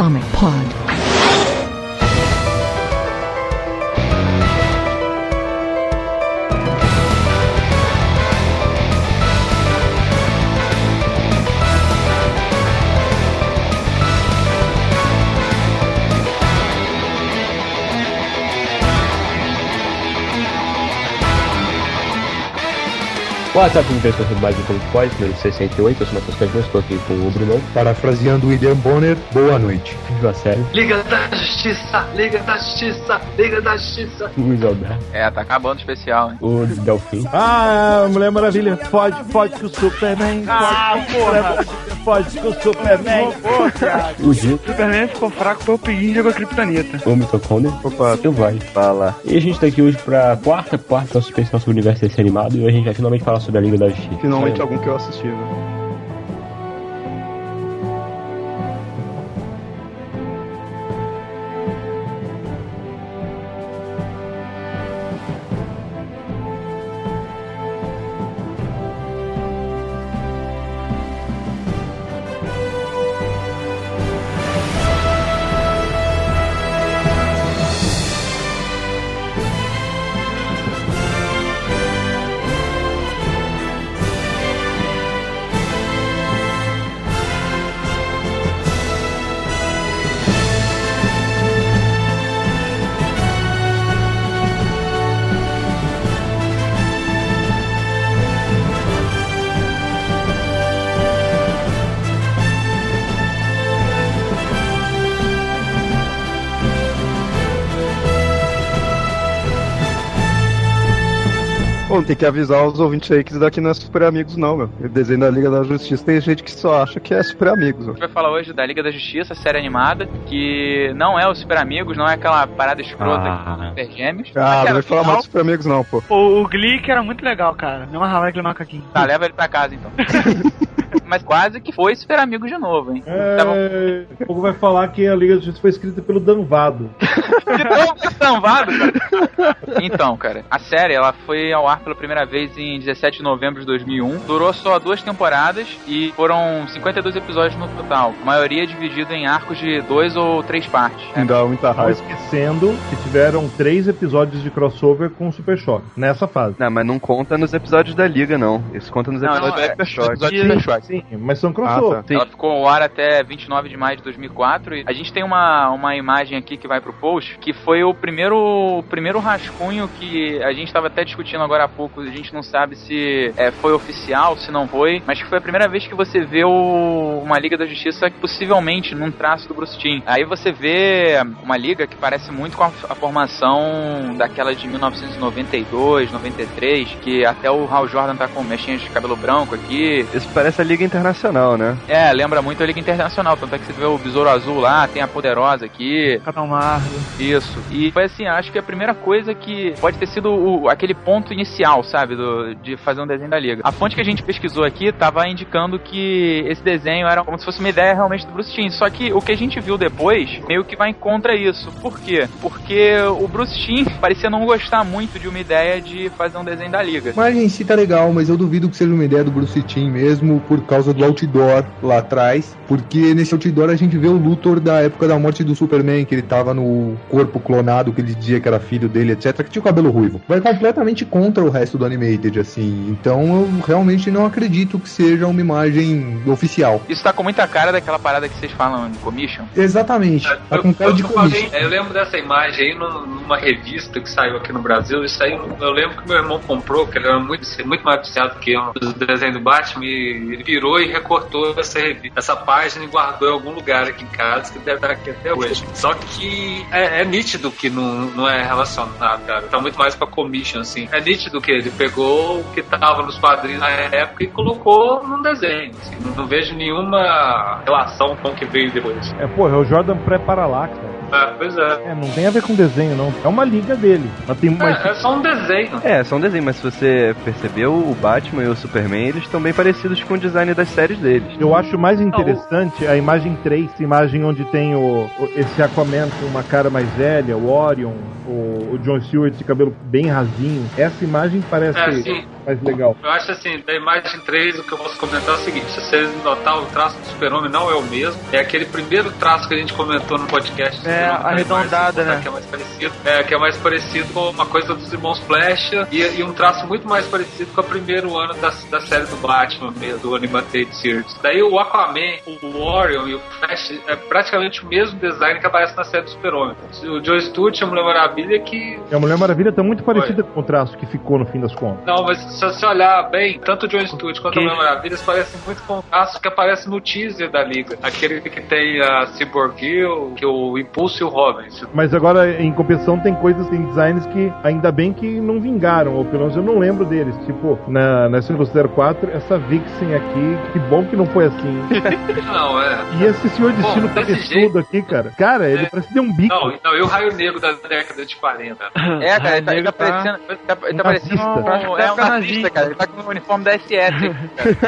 Comic Pod. WhatsApp de pessoas mais um Comic Pod, número 68, eu sou o Matheus Cadinho, estou aqui com o Bruno. Parafraseando o William Bonner, boa noite. Viu a série? Liga da Justiça, Liga da Justiça, Liga da Justiça. Luiz Alberto. É, tá acabando o especial, hein? O Delfim. Ah, Mulher Maravilha, fode, fode com o Superman. Ah, porra. Fode com o Superman. O. Superman ficou fraco, foi o Piguinho jogou a Kryptonita. O Mitocondria. Opa, Eu vai. fala. E a gente tá aqui hoje pra quarta parte da suspensão sobre o universo desse animado e hoje a gente vai finalmente falar sobre a Liga da Justiça. Finalmente algum que eu assisti, né? Tem que avisar os ouvintes aí que isso daqui não é Super Amigos, não, meu. O desenho da Liga da Justiça tem gente que só acha que é Super Amigos, ó. A gente vai falar hoje da Liga da Justiça, série animada, que não é o Super Amigos, não é aquela parada escrota Ah. de Super Gêmeos. Ah, não vai falar mais de Super Amigos, não, pô. O, o Glick era muito legal, cara. Não amarrava aquele macaquinho. Tá, leva ele pra casa então. Mas quase que foi Super Amigos de novo, hein? Tava É, o povo vai falar que a Liga da Justiça foi escrita pelo Danvado. de novo sambado, cara. Então, cara, a série ela foi ao ar pela primeira vez em 17 de novembro de 2001. Durou só duas temporadas e foram 52 episódios no total. A maioria dividido em arcos de dois ou três partes. Não dá muita raiva. esquecendo que tiveram três episódios de crossover com o Super Choque, nessa fase. Não, mas não conta nos episódios da Liga, não. Isso conta nos Não, episódios não, é- Hyper Shock. episódio de Super Choque. Sim, mas são crossover. Ah, tá. Ela ficou ao ar até 29 de maio de 2004 e a gente tem uma, uma imagem aqui que vai pro post que foi o primeiro o primeiro rascunho que a gente estava até discutindo agora há pouco. A gente não sabe se é, foi oficial, se não foi, mas que foi a primeira vez que você vê o- uma Liga da Justiça possivelmente num traço do Bruce Timm. Aí você vê uma liga que parece muito com a, a formação daquela de 1992, 93, que até o Hal Jordan tá com mechinhas de cabelo branco aqui, Isso parece a Liga Internacional, né? é, lembra muito a Liga Internacional, tanto é que você vê o Besouro Azul lá, tem a Poderosa aqui, Capitão Marvel. isso. E foi assim, acho que a primeira coisa que pode ter sido o- aquele ponto inicial, sabe, do- de fazer um desenho da Liga. A fonte que a gente pesquisou aqui tava indicando que esse desenho era como se fosse uma ideia realmente do Bruce Timm, só que o que a gente viu depois meio que vai contra isso. Por quê? Porque o Bruce Timm parecia não gostar muito de uma ideia de fazer um desenho da Liga. A imagem em si tá legal, mas eu duvido que seja uma ideia do Bruce Timm mesmo, por causa do outdoor lá atrás. Porque nesse outdoor a gente vê o Luthor da época da morte do Superman, que ele tava no corpo clonado, que ele dizia que era filho dele, etc., que tinha o cabelo ruivo. Vai completamente contra o resto do Animated, assim. Então eu realmente não acredito que seja uma imagem oficial. Isso tá com muita cara daquela parada que vocês falam de commission. Exatamente. Tá com cara de eu, falei- eu lembro dessa imagem aí num- numa revista que saiu aqui no Brasil. Isso aí eu lembro que meu irmão comprou, que ele era muito, muito mais viciado que eu dos desenhos do Batman. E ele e recortou essa, essa página e guardou em algum lugar aqui em casa, que deve estar aqui até hoje. Só que é, é nítido que não, não é relacionado, cara. Tá muito mais pra commission, assim. É nítido que ele pegou o que tava nos quadrinhos na época e colocou num desenho. assim. Não, não vejo nenhuma relação com o que veio depois. É, porra, é o Jordan pré-Parallax, cara. Ah, pois é. É, não tem a ver com desenho, não. É uma liga dele. Mas tem. É, é só um desenho. É, são desenhos, mas se você percebeu, o Batman e o Superman, eles estão bem parecidos com o design das séries deles. Eu acho mais interessante a imagem 3, a imagem onde tem o, o- esse Aquaman com uma cara mais velha, o Orion, o, o John Stewart de cabelo bem rasinho. Essa imagem parece, É, sim. Mais legal. Eu acho assim, da imagem 3, o que eu posso comentar é o seguinte: se vocês notar, o traço do Super-Homem não é o mesmo. É aquele primeiro traço que a gente comentou no podcast. É, da arredondada, né? Que é mais parecido. É, que é mais parecido com uma coisa dos irmãos Flash e, e um traço muito mais parecido com o primeiro ano da, da série do Batman, mesmo, do Animated Series. Daí o Aquaman, o Orion e o Flash é praticamente o mesmo design que aparece na série do Super-Homem. O Joe Stewart, a Mulher Maravilha, que E a Mulher Maravilha tá muito parecida com o traço que ficou no fim das contas. não, mas se você olhar bem, tanto o John Stewart quanto a Mulher Maravilha eles parecem muito com o que aparece no teaser da Liga. Aquele que tem a Cyborg Girl, que o Impulso e o Robin. Mas agora, em compensação, tem coisas, tem designs que ainda bem que não vingaram, ou pelo menos eu não lembro deles. Tipo, na, na Silver 04, essa Vixen aqui, que bom que não foi assim. Não, é. E esse senhor destino Bom, desse cabeçudo jeito- aqui, cara. Cara, ele É. parece ter um bico. Não, não, e o Raio Negro da década de 40. É, cara, ele tá, ele tá tá- parecendo. Tá, ele tá um parecendo. Um, é nazista, cara. Ele tá com o uniforme da SS.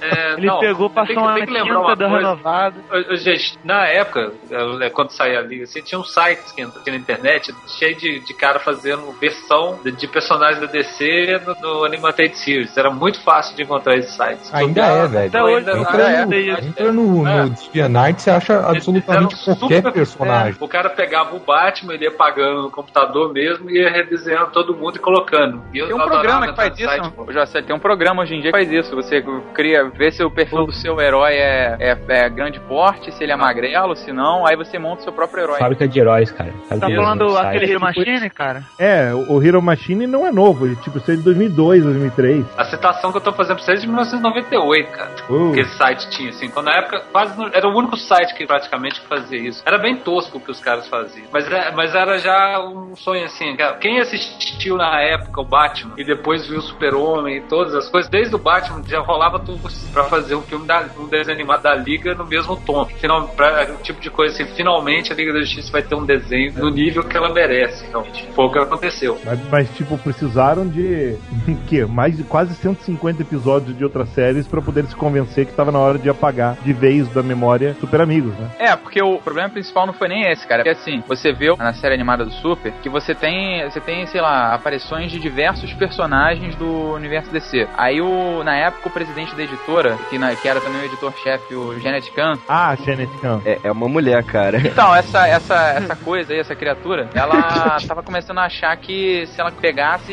É, Ele não, pegou, passou uma tem que lembrar uma tinta, coisa. ô, Gente, na época, é, quando saía a Liga, assim, tinha uns sites que tinha na internet cheio de, de cara fazendo versão de, de personagens da DC no, no Animated Series. Era muito fácil de encontrar esses sites. Ainda é, velho. Até hoje, Ainda- Entra ainda no, é. entra no, É. no DeviantArt, você acha absolutamente qualquer super- personagem. é, o cara pegava o Batman, ele ia pagando no computador mesmo e ia redesenhando todo mundo e colocando. E Tem um programa que faz no site, isso. Já sei, tem um programa hoje em dia que faz isso. Você cria, vê se o perfil do seu herói é, é, é grande porte, se ele é magrelo, se não, aí você monta o seu próprio herói. Fábrica de heróis, cara. Tá Fábrica falando aquele. Hero Machine, cara? É, o Hero Machine não é novo, ele tipo, isso é de 2002, 2003. A citação que eu tô fazendo pra vocês é de 1998, cara. Uh. Que esse site tinha, assim. Então, na época, quase não- era o único site que praticamente fazia isso. Era bem tosco o que os caras faziam. Mas, é- mas era já um sonho, assim. cara. Quem assistiu na época o Batman e depois viu o Super-Homem e todas as coisas, desde o Batman já rolava tudo pra fazer um filme, da, um desenho animado da Liga no mesmo tom. Final, pra, o tipo de coisa assim, finalmente a Liga da Justiça vai ter um desenho no nível que ela merece, realmente. Foi o que aconteceu. Mas, mas, tipo, precisaram de que mais de quase 150 episódios de outras séries pra poder se convencer que tava na hora de apagar de vez da memória Super Amigos, né? É, porque o problema principal não foi nem esse, cara. Porque assim, você vê na série animada do Super que você tem, você tem, sei lá, aparições de diversos personagens do universo DC. Aí o, na época, o presidente da editora, que, na- que era também o editor-chefe, o Janet Kahn, Ah, Janet Kahn. É, é uma mulher, cara. Então, essa, essa, essa coisa aí, essa criatura, ela tava começando a achar que se ela pegasse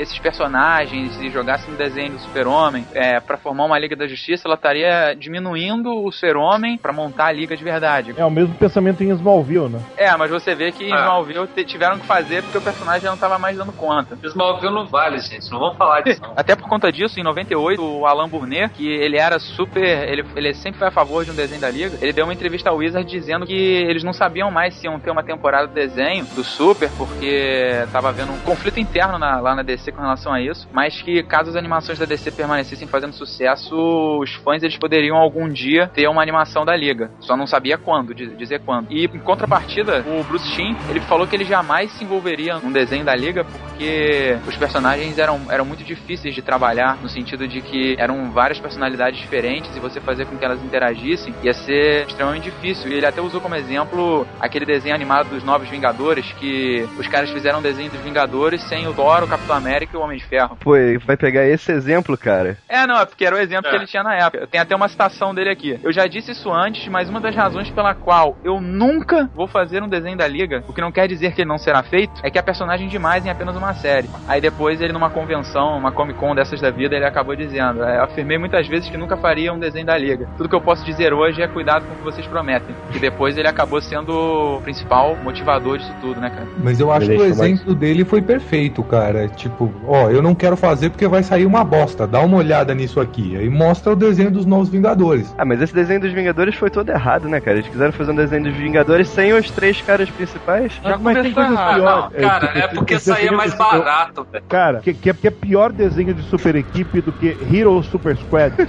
esses personagens e jogasse no desenho do Super-Homem é, para formar uma Liga da Justiça, ela estaria diminuindo o Super-Homem pra montar a Liga de verdade. É o mesmo pensamento em Smallville, né? É, mas você vê que em Ah. Smallville tiveram que fazer porque o personagem não tava mais dando conta. Smallville não vale, gente. Não vamos falar disso. Até por conta disso, em 98, o Alan Burnet, que ele era super. Ele, ele sempre foi a favor de um desenho da Liga, ele deu uma entrevista ao Wizard dizendo que eles não sabiam mais se iam ter uma temporada do desenho do Super, porque tava havendo um conflito interno na- lá na DC com relação a isso, mas que caso as animações da DC permanecessem fazendo sucesso, os fãs eles poderiam algum dia ter uma animação da Liga. Só não sabia quando, di- dizer quando. E em contrapartida, o Bruce Timm, ele falou que ele jamais se envolveria num desenho da Liga porque os personagens eram, eram muito difíceis de trabalhar, no sentido de que eram várias personalidades diferentes e você fazer com que elas interagissem ia ser extremamente difícil. E ele até usou como exemplo aquele desenho animado dos Novos Vingadores, que os caras fizeram um desenho dos Vingadores sem o Thor, o Capitão América e o Homem de Ferro. Pô, e vai pegar esse exemplo, cara. É, não, é porque era o exemplo É. que ele tinha na época. Tem até uma citação dele aqui. Eu já disse isso antes, mas uma das razões pela qual eu nunca vou fazer um desenho da Liga, o que não quer dizer que ele não será feito, é que é personagem demais em apenas uma série. Aí depois ele numa convenção, uma Comic Con dessas da vida, ele acabou dizendo: é, Eu afirmei muitas vezes que nunca faria um desenho da Liga. Tudo que eu posso dizer hoje é cuidado com o que vocês prometem. E depois ele acabou sendo o principal motivador disso tudo, né, cara? Mas eu acho que o mais- exemplo dele foi perfeito, cara. Tipo, ó, eu não quero fazer porque vai sair uma bosta. Dá uma olhada nisso aqui. Aí mostra o desenho dos novos Vingadores. Ah, mas esse desenho dos Vingadores foi todo errado, né, cara? Eles quiseram fazer um desenho dos Vingadores sem os três caras principais. Já começou errado. Não, cara, tipo, é porque saía mais barato, velho. Cara, que, que, é, que é pior desenho de super equipe do que Hero Super Squad.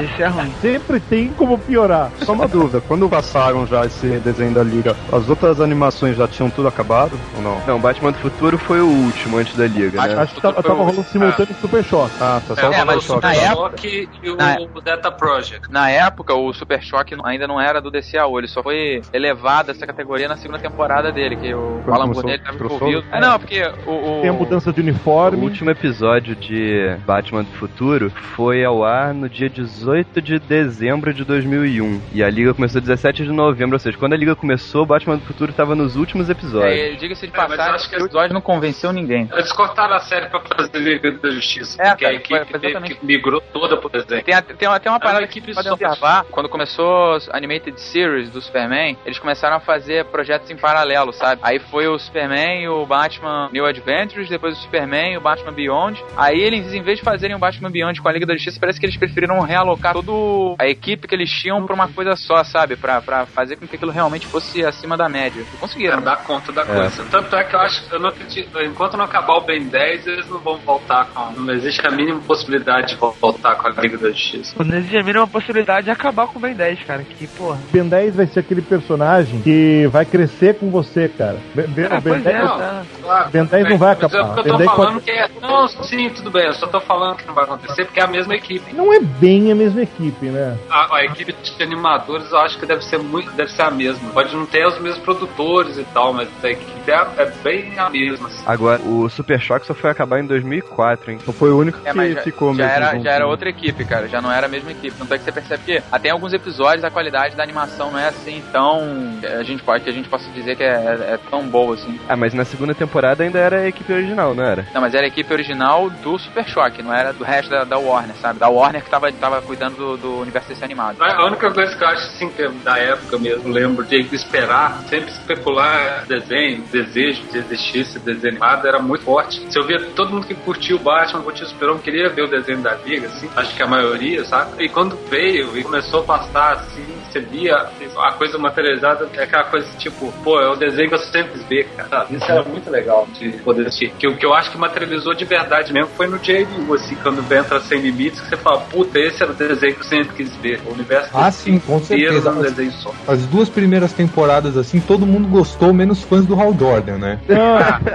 Esse é ruim. Sempre tem como piorar. Só uma dúvida, quando passaram já esse desenho da Liga, as outras animações já tinham tudo acabado ou não? Não, Batman do Futuro foi o último antes da Liga, né? Acho que tava, tava rolando simultâneo em Super Choque. Ah, tá só É, o Super Choque. na época- e o, na- o Data Project. Na época, o Super Choque ainda não era do DCAO, ele só foi elevado a essa categoria na segunda temporada dele, que o Alan Burnett estava envolvido. É, não, porque o. o- Tem a mudança de uniforme uniforme. O último episódio de Batman do Futuro foi ao ar no dia 18 de dezembro de 2001. E a liga começou 17 de novembro, ou seja, quando a liga começou, o Batman do Futuro estava nos últimos episódios. É, Diga-se de É, passagem, acho que o episódio não convenceu ninguém. Eles cortaram a série pra fazer Liga da Justiça, É, porque cara, a equipe foi teve que migrou toda pro desenho. Tem, a- tem, uma- tem uma parada que equipe pode observar. Quando começou as Animated Series do Superman, eles começaram a fazer projetos em paralelo, sabe? Aí foi o Superman e o Batman New Adventures, depois o Superman e o Batman Beyond. Aí eles, em vez de fazerem o Batman Beyond com a Liga da Justiça, parece que eles preferiram realocar toda a equipe que eles tinham pra uma coisa só, sabe? Pra, pra fazer com que aquilo realmente fosse acima da média. E conseguiram. Pra dar conta da coisa. Tanto é que eu acho, eu não acredito, enquanto não acabar o Ben 10, eles não vão voltar com. Não existe a mínima possibilidade de voltar com a Liga da Justiça. Não existe a mínima possibilidade de acabar com o Ben 10, cara. Que porra. Ben 10 vai ser aquele personagem que vai crescer com você, cara. Ben, Ben, Ah, Ben pois 10 é, não. tá. Claro, Ben 10 não vai é acabar. Ben tô 10 falando que é. Não, sim, tudo bem. Eu só tô falando que não vai acontecer porque é a mesma equipe. não é bem a mesma equipe, né? A, a equipe de animadores eu acho que deve ser muito, deve ser a mesma. Pode não ter os mesmos produtores e tal, mas a equipe é, é bem a mesma. assim. Agora, o Super Choque só foi acabar em 2004, hein? Então foi o único É, que já, ficou já mesmo. era, junto, já era né? outra equipe, cara. Já não era a mesma equipe. Tanto é que você percebe que até em alguns episódios a qualidade da animação não é assim tão. A gente pode que a gente possa dizer que é, é- é tão boa assim. Ah, mas na segunda temporada ainda era a equipe original, não era? Não, mas era a equipe original do Super Choque, não era do resto da, da Warner, sabe? Da Warner que tava, tava cuidando do, do universo desse animado. A única coisa que eu acho assim, é da época mesmo, lembro de esperar, sempre especular desenho, desejo de existir esse desenho animado era muito forte. Se eu via todo mundo que curtiu o Batman, curtiu o Super-Homem, queria ver o desenho da Liga, assim, acho que a maioria, sabe? E quando veio e começou a passar, assim, você via a coisa materializada, é aquela coisa tipo, pô, é o desenho que eu sempre ver, cara. sabe? Isso era muito legal de poder assistir. Que que eu acho que materializou de verdade mesmo foi no JLU, assim, quando entra Sem Limites, que você fala, puta, esse era o desenho que eu sempre quis ver. O universo Ah, sim, com certeza. num desenho só. As duas primeiras temporadas, assim, todo mundo gostou, menos fãs do Hal Jordan, né?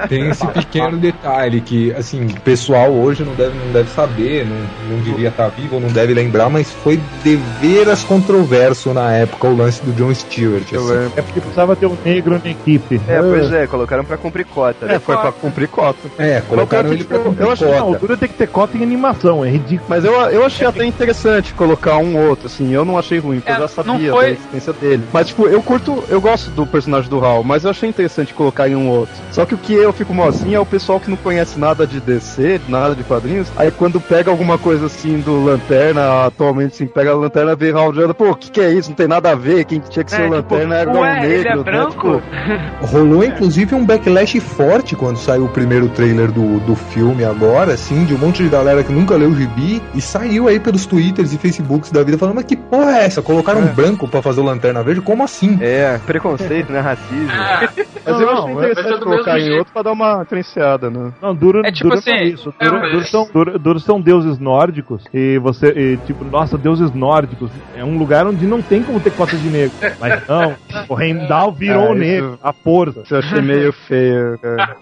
Tem esse pequeno detalhe que, assim, o pessoal hoje não deve, não deve saber, não, não devia estar vivo, não deve lembrar, mas foi deveras controverso na época o lance do John Stewart. Assim. É porque precisava ter um negro na equipe. É, pois é, colocaram pra cumprir cota. né? É, foi pra cumprir cota. É, colocaram Eu ele pra acho que, cumprir eu acho o cota. duro tem que ter cota em animação, é ridículo. Mas eu, eu achei até interessante colocar um outro, assim, eu não achei ruim, porque É, eu já não sabia foi- da existência dele. Mas, tipo, eu curto, eu gosto do personagem do Hal, mas eu achei interessante colocar em um outro. Só que o que eu fico mal assim é o pessoal que não conhece nada de DC, nada de quadrinhos, aí quando pega alguma coisa assim do Lanterna, atualmente, assim, pega a Lanterna, vê Hal Jordan, pô, o que que é isso? Não tem nada a ver, quem tinha que ser É, o tipo, Lanterna era o ué, ele é negro, né? branco? Tipo, Rolou inclusive um backlash forte quando saiu o primeiro trailer do, do filme agora, assim, de um monte de galera que nunca leu o gibi e saiu aí pelos twitters e facebooks da vida falando, mas que porra é essa? Colocaram um branco pra fazer o Lanterna Verde? Como assim? É, preconceito, né? Racismo. É, mas eu Não, achei mas é interessante do colocar em outro pra dar uma diferenciada, né? Não, duro, É tipo duro é assim, isso. é, Duro, mas- duro são, duro, duro são deuses nórdicos e você, e, tipo, nossa, deuses nórdicos. É um lugar onde não tem como ter cota de negro. Mas não, o Heimdall virou É, o negro, a força. Isso eu achei meio feio, cara.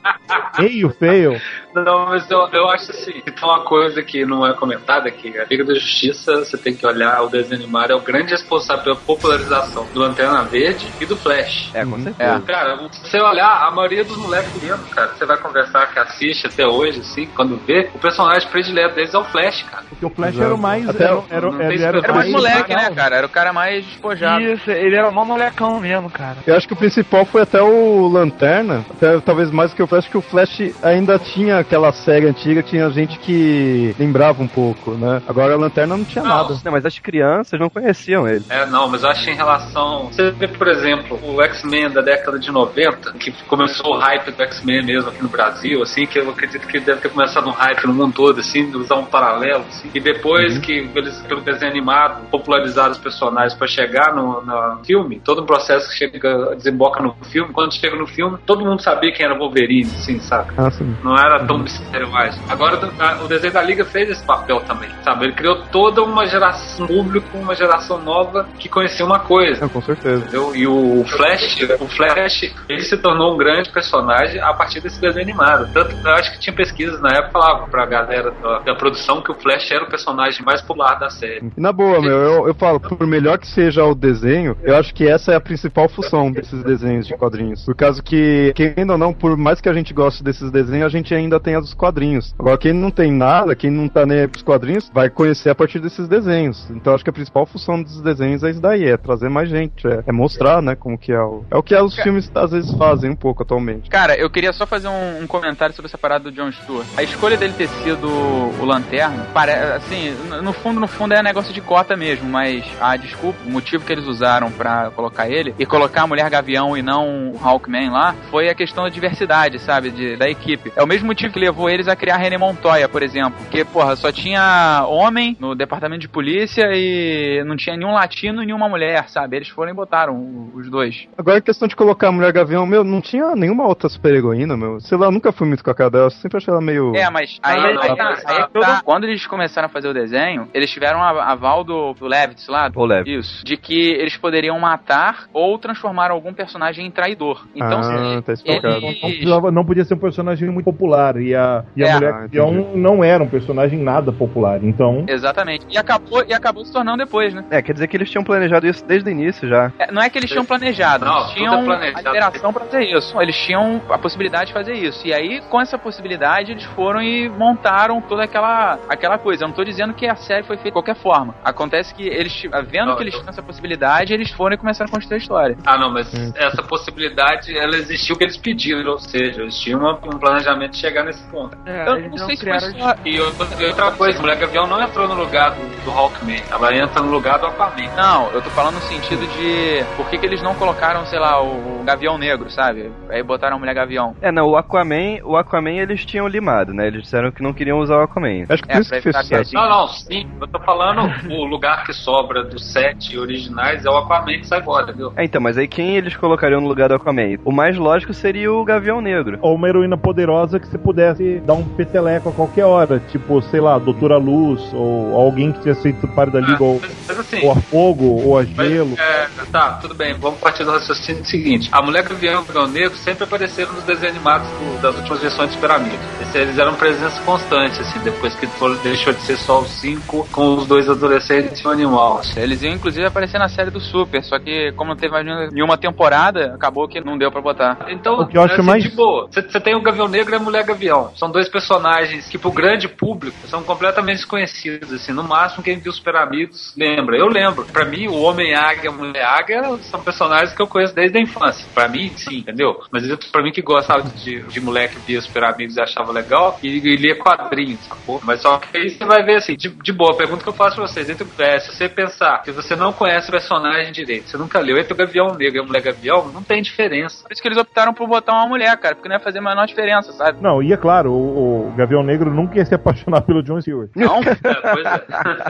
Meio feio. Não, mas eu, eu acho assim, que tem uma coisa que não é comentada aqui. A Liga da Justiça, você tem que olhar, o desenho animado é o grande responsável pela popularização do Lanterna Verde e do Flash. É, com certeza. É. Cara, se você olhar, a maioria dos moleques mesmo, cara, você vai conversar que assiste até hoje, assim, quando vê, o personagem predileto deles é o Flash, cara. Porque o Flash era o mais. Até Era, o- era, era, tem era, Era mais moleque, né, cara? Era o cara mais despojado. Isso, ele era mó molecão mesmo, cara. Eu acho que o principal foi até o Lanterna, até, talvez mais do que o Flash, que o Flash ainda tinha aquela série antiga, tinha gente que lembrava um pouco, né? Agora a Lanterna não tinha Não. nada. Não, mas as crianças não conheciam ele. É, não, mas eu acho que em relação. Você vê, por exemplo, o X-Men da década de 90, que começou o hype do X-Men mesmo aqui no Brasil, assim, que eu acredito que deve ter começado um hype no mundo todo, assim, de usar um paralelo, assim. E depois que eles, pelo desenho animado, popularizaram os personagens pra chegar no, no filme, todo o processo que chega, desemboca no filme, quando chega no filme, todo mundo sabia quem era Wolverine, assim, saca? Ah, sim. Não era tão mistério mais. Agora o desenho da Liga fez esse papel também, sabe? Ele criou toda uma geração, um público, uma geração nova que conhecia uma coisa. É, com certeza. Entendeu? E o Flash, o Flash, ele se tornou um grande personagem a partir desse desenho animado. Tanto eu acho que tinha pesquisas na época falavam pra galera da, da produção que o Flash era o personagem mais popular da série. Na boa, meu, eu, eu falo, por melhor que seja o desenho, eu acho que essa é a principal função desses desenhos de quadrinhos. Por causa que, querendo ou não, por mais que a gente goste desses desenhos, a gente ainda tem os quadrinhos. Agora, quem não tem nada, quem não tá nem aí pros quadrinhos, vai conhecer a partir desses desenhos. Então, acho que a principal função dos desenhos é isso daí, é trazer mais gente, é, é mostrar, né, como que é o... É o que os filmes às vezes fazem um pouco atualmente. Cara, eu queria só fazer um, um comentário sobre essa parada do John Stewart. A escolha dele ter sido o Lanterna, pare... assim, no fundo, no fundo é negócio de cota mesmo, mas a desculpa, o motivo que eles usaram pra colocar ele e colocar a Mulher Gavião e não o Hawkman lá, foi a questão da diversidade, sabe, de, da equipe. É o mesmo motivo que levou eles a criar René Montoya, por exemplo, porque, porra, só tinha homem no departamento de polícia e não tinha nenhum latino e nenhuma mulher, sabe? Eles foram e botaram os dois. Agora, a questão de colocar a Mulher Gavião, meu, não tinha nenhuma outra super heroína, meu. Sei lá, eu nunca fui muito com a cara dela, eu sempre achei ela meio... É, mas aí, Ah, não, aí não, tá, não, aí é não, tá. não. quando eles começaram a fazer o desenho, eles tiveram a aval do, do Levitz lá, O Lev. isso, de que eles poderiam matar ou transformar algum personagem em traidor. Então, Ah, se tá explicado. Não, eles... precisava- não podia ser um personagem muito popular. E a, e a É. mulher Ah, não era um personagem nada popular. Então. Exatamente. E acabou, e acabou se tornando depois, né? É, quer dizer que eles tinham planejado isso desde o início já. É, não é que eles tinham planejado, Não, eles tudo tinham é planejado. a liberação pra fazer isso. Eles tinham a possibilidade de fazer isso. E aí, com essa possibilidade, eles foram e montaram toda aquela, aquela coisa. Eu não tô dizendo que a série foi feita de qualquer forma. Acontece que eles, vendo Não, que eles tinham essa possibilidade, eles foram e começaram a construir a história. Ah, não, mas essa possibilidade, ela existiu que eles pediram, ou seja, eles tinham um planejamento de chegar nesse ponto. É, Eu não não sei se foi só... E outra, coisa, Mulher Gavião não entrou no lugar do, do Hawkman, ela entra no lugar do Aquaman. Não, eu tô falando no sentido de por que, que eles não colocaram, sei lá, o, o Gavião Negro, sabe? Aí botaram a Mulher Gavião. É, não, o Aquaman, o Aquaman eles tinham limado, né? Eles disseram que não queriam usar o Aquaman. Acho que É, isso pra que fez sucesso. Não, não, sim, eu tô falando o lugar que sobra dos sete originais é o Aquaman que sai fora, viu? É, então, mas aí quem eles colocariam no lugar do Aquaman? O mais lógico seria o Gavião Negro. Ou uma heroína poderosa que você pudesse dar um peteleco a qualquer hora. Tipo, sei lá, Doutora Luz, ou alguém que tinha sido parte da Liga, ou, Mas, mas assim, ou a fogo, ou a Mas, gelo. é, tá, tudo bem. Vamos partir do raciocínio seguinte. A Mulher Gavião e o Gavião Negro sempre apareceram nos desenhos animados do- das últimas versões de Super Amigos. Esse- Eles eram presença constante, assim, depois que foram- deixou de ser só os cinco com os dois adolescentes e o animal. assim. Eles iam inclusive aparecer na série do Super, só que como não teve mais nenhuma temporada, acabou que não deu pra botar. Então, O que eu acho assim, mais- de boa. Você você tem o Gavião Negro e a Mulher Gavião. São dois personagens que, pro grande público, são completamente desconhecidos. Assim, no máximo, quem viu Super Amigos lembra. Eu lembro. Pra mim, o Homem Águia e a Mulher Águia são personagens que eu conheço desde a infância. Pra mim, sim, entendeu? Mas pra mim que gostava de, de moleque via Super Amigos e achava legal, e, e lia quadrinhos, sacou? Mas só que aí você vai ver assim, de, de boa, a pergunta que eu faço pra vocês, entre, é, se você pensar que você não conhece o personagem direito, você nunca leu entre o Gavião Negro e a Mulher Gavião, não tem diferença. Por isso que eles optaram por botar uma mulher, cara, porque não ia fazer a menor diferença, sabe? Não, e é claro, o, o Gavião Negro nunca ia se apaixonar pelo John Stewart. Não? É, pois é.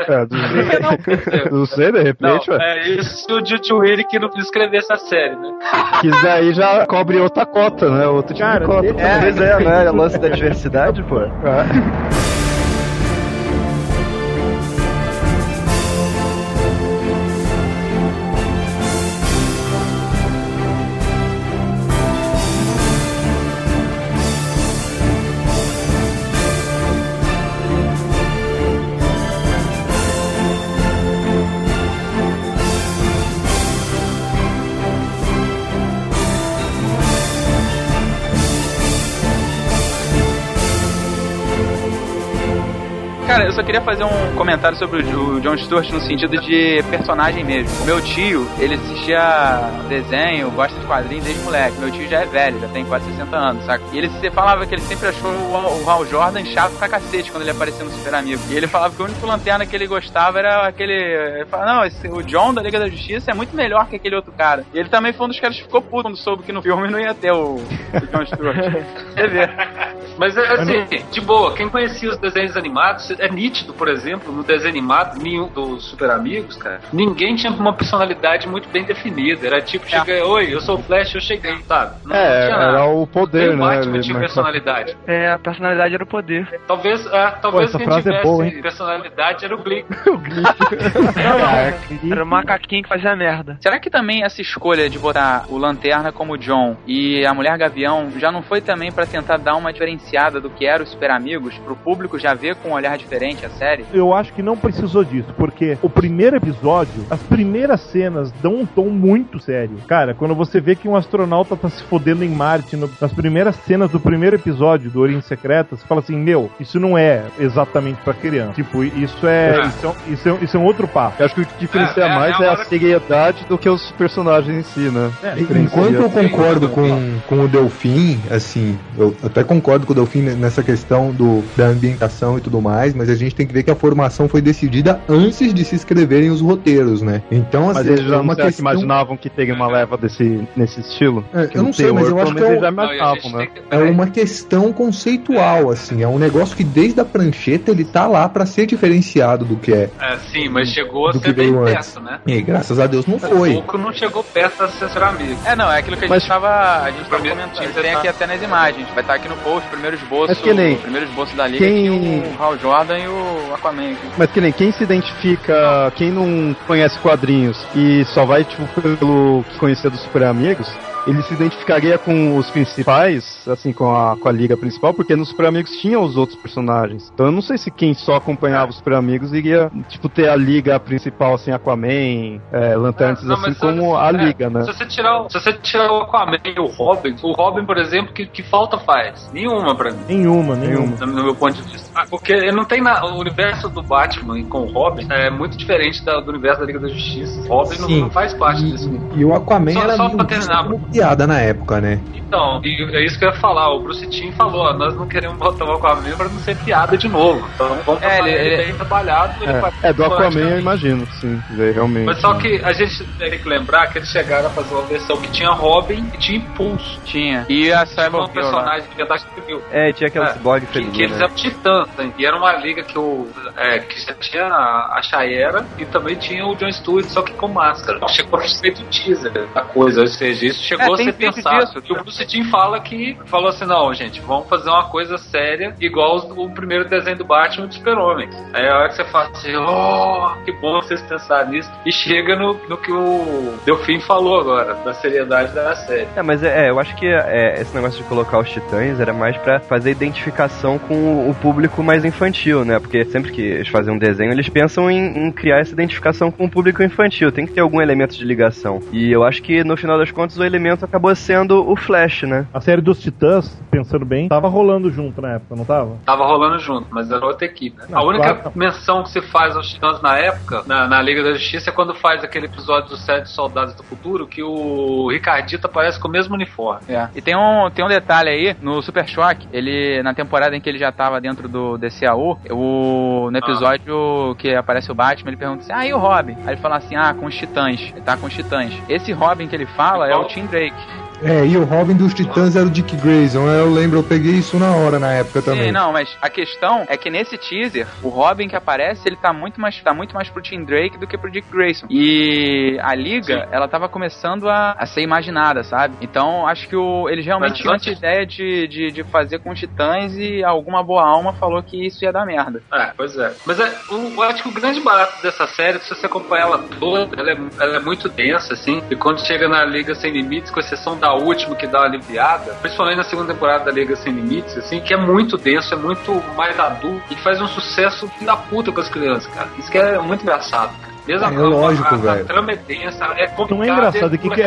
É, do jeito- não sei, de Não, repente, ué. é isso o Tio Willy que não escrever essa série, né? Que isso daí já cobre outra cota, né? Outro tipo Cara, de cota. é- Pois é, né? O lance da diversidade, pô. Cara, eu só queria fazer um comentário sobre o John Stewart no sentido de personagem mesmo. O meu tio, ele assistia desenho, gosta de quadrinhos desde moleque. Meu tio já é velho, já tem quase 60 anos, saca? E ele falava que ele sempre achou o, Hal Jordan chato pra cacete quando ele aparecia no Super Amigo. E ele falava que o único lanterna que ele gostava era aquele. Ele falava, não, esse, o John da Liga da Justiça é muito melhor que aquele outro cara. E ele também foi um dos caras que ficou puto quando soube que no filme não ia ter o, o John Stewart. Você vê. Mas é assim, de boa, quem conhecia os desenhos animados, é nítido, por exemplo, no desenho animado, nenhum dos Super Amigos, cara, ninguém tinha uma personalidade muito bem definida. Era tipo, cheguei, oi, eu sou o Flash, eu cheguei, sabe? Não, É, não tinha nada. era o Nem poder, o né? Batman ali, tinha personalidade. É, a personalidade era o poder. Talvez, é, talvez essa quem é tivesse boa, hein? personalidade era o Glick. Era o macaquinho que fazia merda. Será que também essa escolha de botar o Lanterna como John e a Mulher Gavião já não foi também pra tentar dar uma diferença diferenciada do que era os Super Amigos, pro público já ver com um olhar diferente a série? Eu acho que não precisou disso, porque o primeiro episódio, as primeiras cenas dão um tom muito sério. Cara, quando você vê que um astronauta tá se fodendo em Marte, no- nas primeiras cenas do primeiro episódio do Oriente Secreta, você fala assim, meu, isso não é exatamente pra criança. Tipo, isso é, É. Isso, é um- isso, é, isso é um outro papo. Eu acho que o que diferencia É, é, mais é é, a seriedade do que os personagens em si, né? É. Enquanto eu concordo com, com o Delfim, assim, eu até concordo com o Delfim nessa questão do, da ambientação e tudo mais, mas a gente tem que ver que a formação foi decidida antes de se escreverem os roteiros, né? Então, Mas assim, eles é já não uma será que questão... imaginavam que teria uma leva desse, nesse estilo? É, eu não sei, mas eu acho que é, já Não, a imaginavam, né? que- é uma questão conceitual, assim, é um negócio que desde a prancheta ele tá lá pra ser diferenciado do que é. É, sim, mas chegou a ser bem perto, né? E graças a Deus não Um foi. pouco não chegou perto da ser amigo. É, não, é aquilo que a Mas- gente tava, a gente tava Primeiro- comentando. Tem aqui até nas imagens. Vai estar aqui no post, o primeiro esboço. Mas que nem- O primeiro esboço da liga quem- tinha o Hal Jordan e o Aquaman aqui. Mas que nem quem se identifica, quem não conhece quadrinhos e só vai, tipo, pelo que conhecer dos Super Amigos, ele se identificaria com os principais, assim, com a, com a liga principal, porque nos Super Amigos tinha os outros personagens. Então eu não sei se quem só acompanhava os Super Amigos iria, tipo, ter a liga principal, assim, Aquaman, é, Lanternas, Não, assim, como é, a liga, né? Se você tirar, o- se você tirar o Aquaman e o Robin, o Robin, por exemplo, que, que falta faz? Nenhuma pra mim. Nenhuma, nenhuma. No meu ponto de vista. Ah, Porque ele não tem na, o universo do Batman com o Robin é muito diferente da- do universo da Liga da Justiça. O Robin não, não faz parte desse mundo. E o Aquaman Só- era só pra terminar. Piada na época, né? Então, e é isso que eu ia falar. O Bruce Timm falou: ó, nós não queremos botar o Aquaman pra não ser piada de novo. Então vamos É, ele- ele, ele- bem trabalhado. ele É, é do Aquaman eu imagino, sim, é, realmente. Mas só que a gente tem que lembrar que eles chegaram a fazer uma versão que tinha Robin e tinha Impulso. Tinha. E a Tinha Cyber um personagem que tá civil. É, tinha aquela É, cyborg Que, que eles eram titãs, né? e era uma liga que, o, é, que já tinha a, Shayera e também tinha o John Stewart, só que com máscara. Chegou a ser feito teaser da coisa, ou seja, isso chegou É, vídeo pensado. disso. E o Bruce Timm fala que falou assim: não, gente, vamos fazer uma coisa séria, igual o primeiro desenho do Batman e do Super-Homem. Aí a hora que você fala assim, oh, que bom vocês pensaram nisso, e chega no, no que o Delfim falou agora, da seriedade da série. É, mas é, é, eu acho que é, esse negócio de colocar os titãs era mais pra fazer identificação com o público mais infantil, né? Porque sempre que eles fazem um desenho, eles pensam em, em criar essa identificação com o público infantil. Tem que ter algum elemento de ligação. E eu acho que no final das contas o elemento acabou sendo o Flash, né? A série dos Titãs, pensando bem, tava rolando junto na época, não tava? Tava rolando junto, mas era outra equipe. né? Não, a única claro. menção que se faz aos Titãs na época, na, na Liga da Justiça, é quando faz aquele episódio dos Sete Soldados do Futuro, que o Ricardito aparece com o mesmo uniforme. É. E tem um, tem um detalhe aí, no Super Choque, ele, na temporada em que ele já tava dentro do DCAU, o, no episódio que aparece o Batman, ele pergunta assim, ah, e o Robin? Aí ele fala assim, ah, com os Titãs, ele tá com os Titãs. Esse Robin que ele fala é o Tim Drake. Fake. É, e o Robin dos Titãs era o Dick Grayson, eu lembro, eu peguei isso na hora na época também. Sim, não, mas a questão é que nesse teaser, o Robin que aparece, ele tá muito mais, tá muito mais pro Tim Drake do que pro Dick Grayson. E a liga, Sim. ela tava começando a, a ser imaginada, sabe? Então acho que o, eles realmente Mas tinham essa ideia de, de, de fazer com os titãs e alguma boa alma falou que isso ia dar merda. É, pois é. Mas é, o, eu acho que o grande barato dessa série, se você acompanhar ela toda, ela é, ela é muito densa, assim. E quando chega na Liga Sem Limites, com exceção da última que dá uma aliviada, principalmente na segunda temporada da Liga Sem Limites, assim, que é muito denso, é muito mais adulto e faz um sucesso da puta com as crianças, cara. Isso que é muito engraçado, cara. Mesmo É, a, lógico, a, a, velho. trama é densa, é complicado. Não é engraçado, é que- a é que-.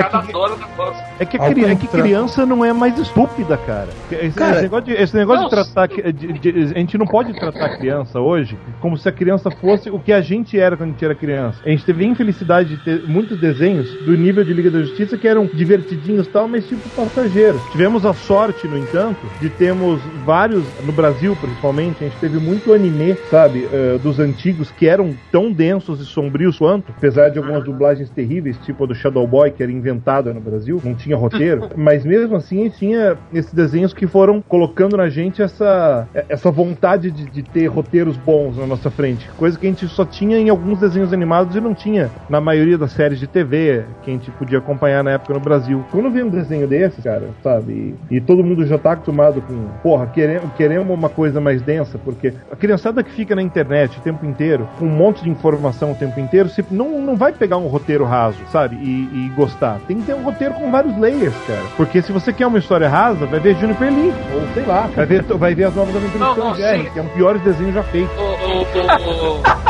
É que, a Ao cri- é que criança não é mais estúpida, cara. Esse, Cara, esse negócio, de, esse negócio de tratar. que- de- de- a gente não pode tratar a criança hoje como se a criança fosse o que a gente era quando a gente era criança. A gente teve a infelicidade de ter muitos desenhos do nível de Liga da Justiça que eram divertidinhos e tal, mas tipo passageiros. Tivemos a sorte, no entanto, de termos vários, no Brasil principalmente, a gente teve muito anime, sabe, eh, dos antigos que eram tão densos e sombrios quanto, apesar de algumas dublagens terríveis, tipo a do Shadow Boy, que era inventada no Brasil, não tinha roteiro, mas mesmo assim tinha esses desenhos que foram colocando na gente essa, essa vontade de, de ter roteiros bons na nossa frente, coisa que a gente só tinha em alguns desenhos animados e não tinha na maioria das séries de TV que a gente podia acompanhar na época no Brasil. Quando vem um desenho desse, cara, sabe, e, e todo mundo já tá acostumado com, porra, queremos, queremos uma coisa mais densa, porque a criançada que fica na internet o tempo inteiro, com um monte de informação o tempo inteiro, roteiro. Se, não, não vai pegar um roteiro raso, sabe? E, e gostar. Tem que ter um roteiro com vários layers, cara. Porque se você quer uma história rasa, vai ver Juniper Lee. Ou sei lá, vai ver, vai ver as novas aventuras Não, do Tom não, Jerry, que é um dos piores desenhos já feitos. Ô,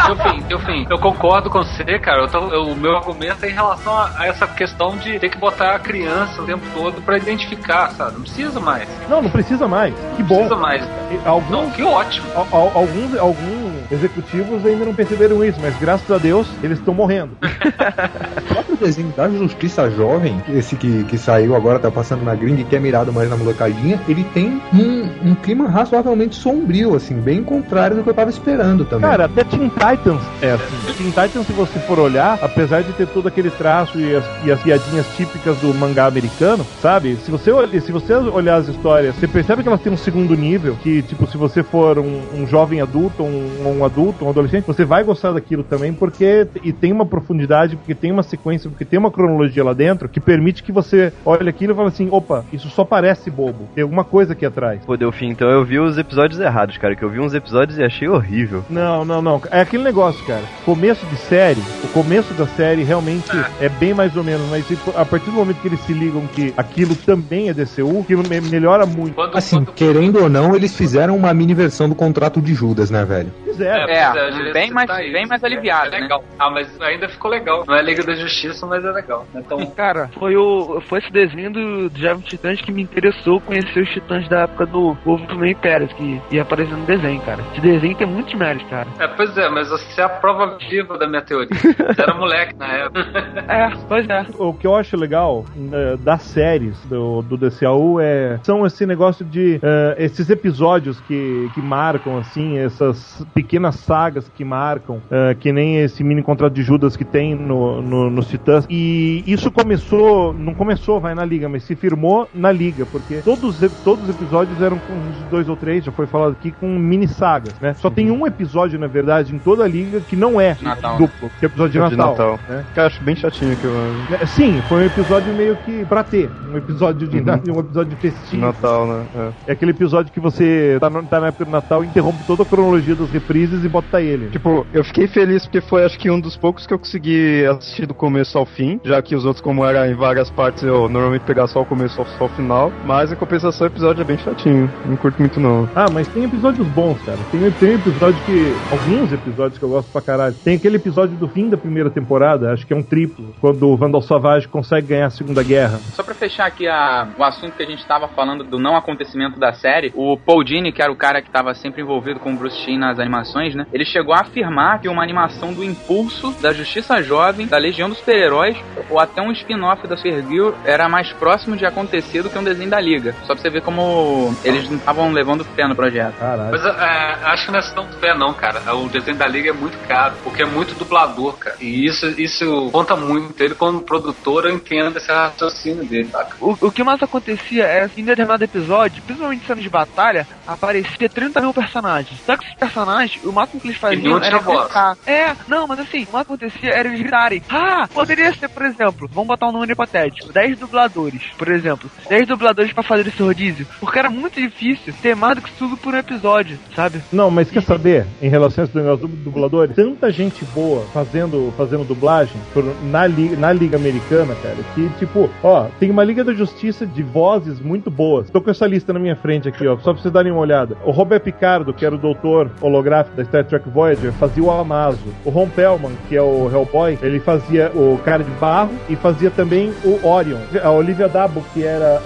Seu fim, seu fim. Eu concordo com você, cara. Eu tô- eu- o meu argumento é em relação a, a essa questão de ter que botar a criança o tempo todo pra identificar, sabe? Não precisa mais. Não, não precisa mais. Que Não bom. precisa mais. Alguns, Não, que ótimo. al- al- alguns, alguns executivos ainda não perceberam isso, mas graças a Deus eles estão morrendo. O próprio desenho da Justiça Jovem, esse que, que saiu agora, tá passando na gringa e que é mirado mais na molecadinha, ele tem um, um clima razoavelmente sombrio, assim, bem contrário do que eu tava esperando também. Cara, até Teen Titans é assim. Teen Titans, se você for olhar, apesar de ter todo aquele traço e as, e as piadinhas típicas do mangá americano, sabe? Se você, se você olhar as histórias, você percebe que elas têm um segundo nível, que, tipo, se você for um, um jovem adulto, um, um adulto, um adolescente, você vai gostar daquilo também, porque e tem uma profundidade, porque tem uma sequência, porque tem uma cronologia lá dentro que permite que você olhe aquilo e fale assim, opa, isso só parece bobo. Tem alguma coisa aqui atrás. Pô, Delfim, então eu vi os episódios errados, cara. Que eu vi uns episódios e achei horrível. Não, não, não. É aquele negócio, cara. Começo de série, o começo da série realmente é bem mais ou menos, mas tipo, a partir do momento que eles se ligam que aquilo também é DCU, aquilo me- melhora muito. Quando, Assim, quando- querendo ou não, eles fizeram uma mini versão do contrato de Judas, né, velho? Fizeram. É, pois a gente bem mais- tá bem mais aliviado, É né? legal. Ah, mas ainda ficou legal. Não é Liga da Justiça, mas é legal. Então, Cara, foi, o, foi esse desenho do Jovem Titãs que me interessou conhecer os titãs da época do Povo do Meio Pérez, que ia aparecer no desenho, cara. Esse desenho tem muitos méritos, cara. é, pois é, mas você é a prova viva da minha teoria. Você era moleque na época. É, pois é. O que eu acho legal eh, das séries do, do DCAU é, são esse negócio de eh, esses episódios que, que marcam, assim, essas pequenas sagas que marcam, eh, que nem esse mini contrato de Judas que tem no, no, nos Titãs. E isso começou, não começou, vai na Liga, mas se firmou na Liga, porque todos, os- todos os episódios eram com uns dois ou três, já foi falado aqui, com mini sagas, né? Só tem um episódio, na verdade, em toda a Liga que não é Natal, duplo, que é episódio de De Natal. Natal. né? Que eu acho bem chatinho que eu É, Sim, foi um episódio meio que pra ter. Um episódio de um episódio de festivo. Natal, né? É. É aquele episódio que você tá, no- tá na época do Natal, interrompe toda a cronologia das reprises e bota ele. Tipo, eu fiquei feliz porque foi acho que um dos poucos que eu consegui assistir do começo ao fim, já que os outros, como era em várias partes, eu normalmente pegava só o começo só o final. Mas em compensação o episódio é bem chatinho. Não curto muito não. Ah, mas tem episódios bons, cara. Tem, tem episódio que. Alguns episódios que eu gosto pra caralho. Tem aquele episódio do fim da primeira temporada, acho que é um triplo, quando o Vandal Savage consegue ganhar a Segunda Guerra. Só pra fechar aqui a- o assunto que a gente tava falando do não acontecimento da série, o Paul Dini, que era o cara que tava sempre envolvido com o Bruce Timm nas animações, né? Ele chegou a afirmar que uma animação do Impulso, da Justiça Jovem, da Legião dos Super-Heróis, ou até um spin-off da Supergirl era mais próximo de acontecer do que um desenho da Liga. Só pra você ver como eles não estavam levando fé no projeto. Caralho. Mas é, acho que não é tão fé, não, cara. O desenho da Liga é muito caro, porque é muito dublador, cara. E isso, isso conta muito. Ele, como produtor, eu entendo esse raciocínio dele, saca? O, o que mais acontecia é que em determinado episódio, principalmente em cenas de batalha, aparecia 30 mil personagens. Só que esses personagens, o máximo que eles faziam era gritar. É, não, mas assim, o máximo que acontecia era eles gritarem. Ah, poderia ser, por exemplo, vamos botar um número hipotético, 10 dubladores, por exemplo. 10 dubladores pra fazer esse rodízio. Porque era muito difícil ter mais do que tudo por um episódio, sabe? Não, mas quer saber, em relação a esse negócio do dubladores, tanta gente boa fazendo, fazendo dublagem por- na, liga, na Liga Americana, cara, que tipo, ó, tem uma Liga da Justiça de vozes muito boas. Tô com essa lista na minha frente aqui, ó, só pra vocês darem uma olhada. O Robert Picardo, que era o doutor holográfico da Star Trek Voyager, fazia o Amazo. O Ron Pellman, que é o Hellboy, ele fazia o cara de barro e fazia também o Orion. A Olivia Dabo, que era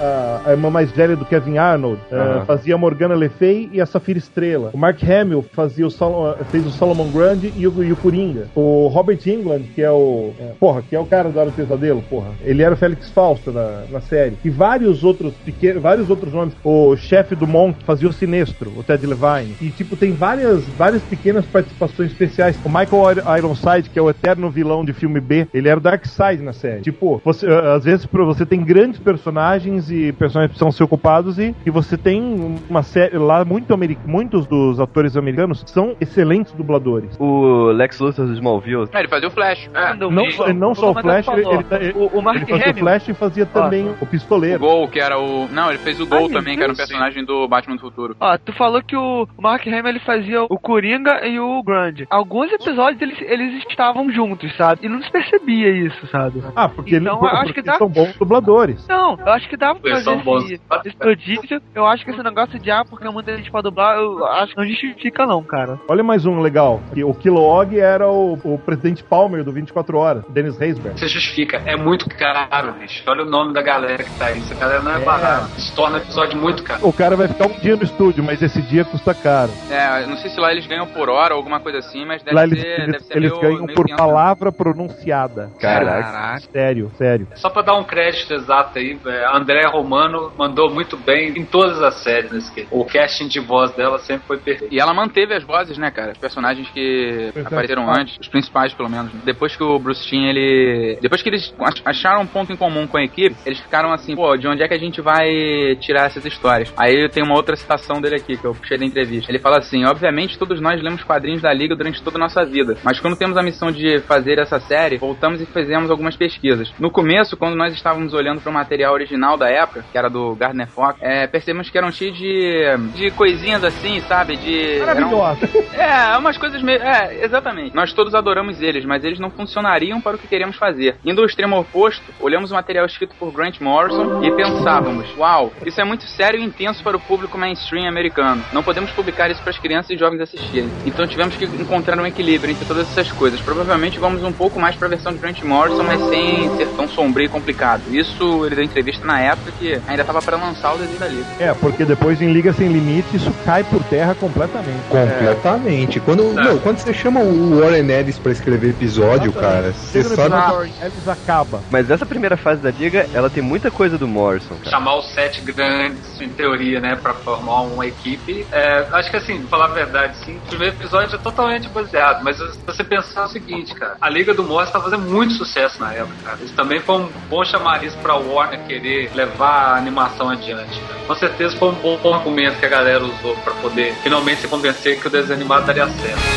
a, a irmã mais velha do Kevin Arnold, eh, Aham. fazia a Morgana Le Fay e a Safira Estrela. O Mark Hamill fazia o Sol- fez o Solomon Grundy e o, e o Coringa. O Robert England, que é o. é, porra, que é o cara do Hora do Pesadelo, porra. Ele era o Félix Fausto na, na série. E vários outros pequenos, vários outros nomes. O chefe do Monk fazia o Sinestro, o Ted Levine. E tipo, tem várias, várias pequenas participações especiais. O Michael Ir- Ironside, que é o eterno vilão de filme B, ele era o Darkseid na série. Tipo, você, ah, às vezes você tem grandes personagens e personagens que precisam ser ocupados e, e você tem uma série lá muito muitos dos atores americanos são excelentes dubladores. O Lex Luthor do Smallville. É, ele fazia o Flash. É, Não, Não, só- não só o Flash, ele, falou, ele, o, o Mark ele fazia o Hamill, Flash e fazia também o O pistoleiro. Gol, que era o. Não, ele fez o Gol Ah, também, que era o isso. personagem do Batman do Futuro. Ó, tu falou que o Mark Hamill ele fazia o Coringa e o Grande. Alguns episódios eles, eles estavam juntos, sabe? E não se percebia isso, sabe? Ah, porque, Então, por- eu acho porque que dá- são bons dubladores. Não, eu acho que dava pra fazer são esse, esse prodígio. Eu acho que esse negócio de ah, porque muita gente pra dublar, eu acho que não justifica não, cara. Olha mais um legal. O Kilowog era o, o presidente Palmer do 24 Horas, Dennis Haysbert. Você justifica, é muito caro, bicho. Olha o nome da galera que tá aí. Essa galera não é, barato. Isso torna o episódio muito caro. O cara vai ficar um dia no estúdio, mas esse dia custa caro. É, não sei se lá eles ganham por hora alguma coisa assim, mas deve Lá eles, ser, eles, deve ser eles meio, ganham meio por tenso, né? palavra pronunciada. Caraca. Sério, sério. Só pra dar um crédito exato aí, é, a André Romano mandou muito bem em todas as séries nesse que O casting de voz dela sempre foi perfeito. E ela manteve as vozes, né, cara? Os personagens que Pois é. apareceram antes, os principais, pelo menos. Depois que o Bruce Timm, ele... Depois que eles ach- acharam um ponto em comum com a equipe, eles ficaram assim, pô, de onde é que a gente vai tirar essas histórias? Aí tem uma outra citação dele aqui, que eu puxei da entrevista. Ele fala assim, obviamente todos nós lemos quadrinhos da Liga durante toda a nossa vida, mas quando temos a missão de fazer essa série, voltamos e fizemos algumas pesquisas. No começo, quando nós estávamos olhando para o material original da época, que era do Gardner Fox, é, percebemos que eram cheios de, de coisinhas assim, sabe? De... eram- Maravilhosa. é, umas coisas meio. É, exatamente. Nós todos adoramos eles, mas eles não funcionariam para o que queríamos fazer. Indo ao extremo oposto, olhamos o material escrito por Grant Morrison e pensávamos: uau, isso é muito sério e intenso para o público mainstream americano. Não podemos publicar isso para as crianças e jovens assistirem. Então tivemos que encontrar um equilíbrio entre todas essas coisas. Provavelmente vamos um pouco mais para a versão de Grant Morrison, mas sem ser tão sombrio e complicado. Isso ele deu entrevista na época que ainda estava para lançar o desenho da Liga. É, porque depois em Liga Sem Limite isso cai por terra completamente. Completamente. Quando, meu, quando você chama o Warren Ellis pra escrever episódio, cara, você Chega no sabe. episódio, Elvis acaba. Mas essa primeira fase da Liga, ela tem muita coisa do Morrison, cara. Chamar os sete grandes, em teoria, né, pra formar uma equipe. É, acho que assim, pra falar a verdade, sim, o primeiro episódio é totalmente baseado, mas se você pensar o seguinte, cara, a Liga do Morse tá fazendo muito sucesso na época, cara. Isso também foi um bom chamariz pra Warner querer levar a animação adiante. cara. Com certeza foi um bom argumento que a galera usou pra poder finalmente se convencer que o desenho animado daria certo.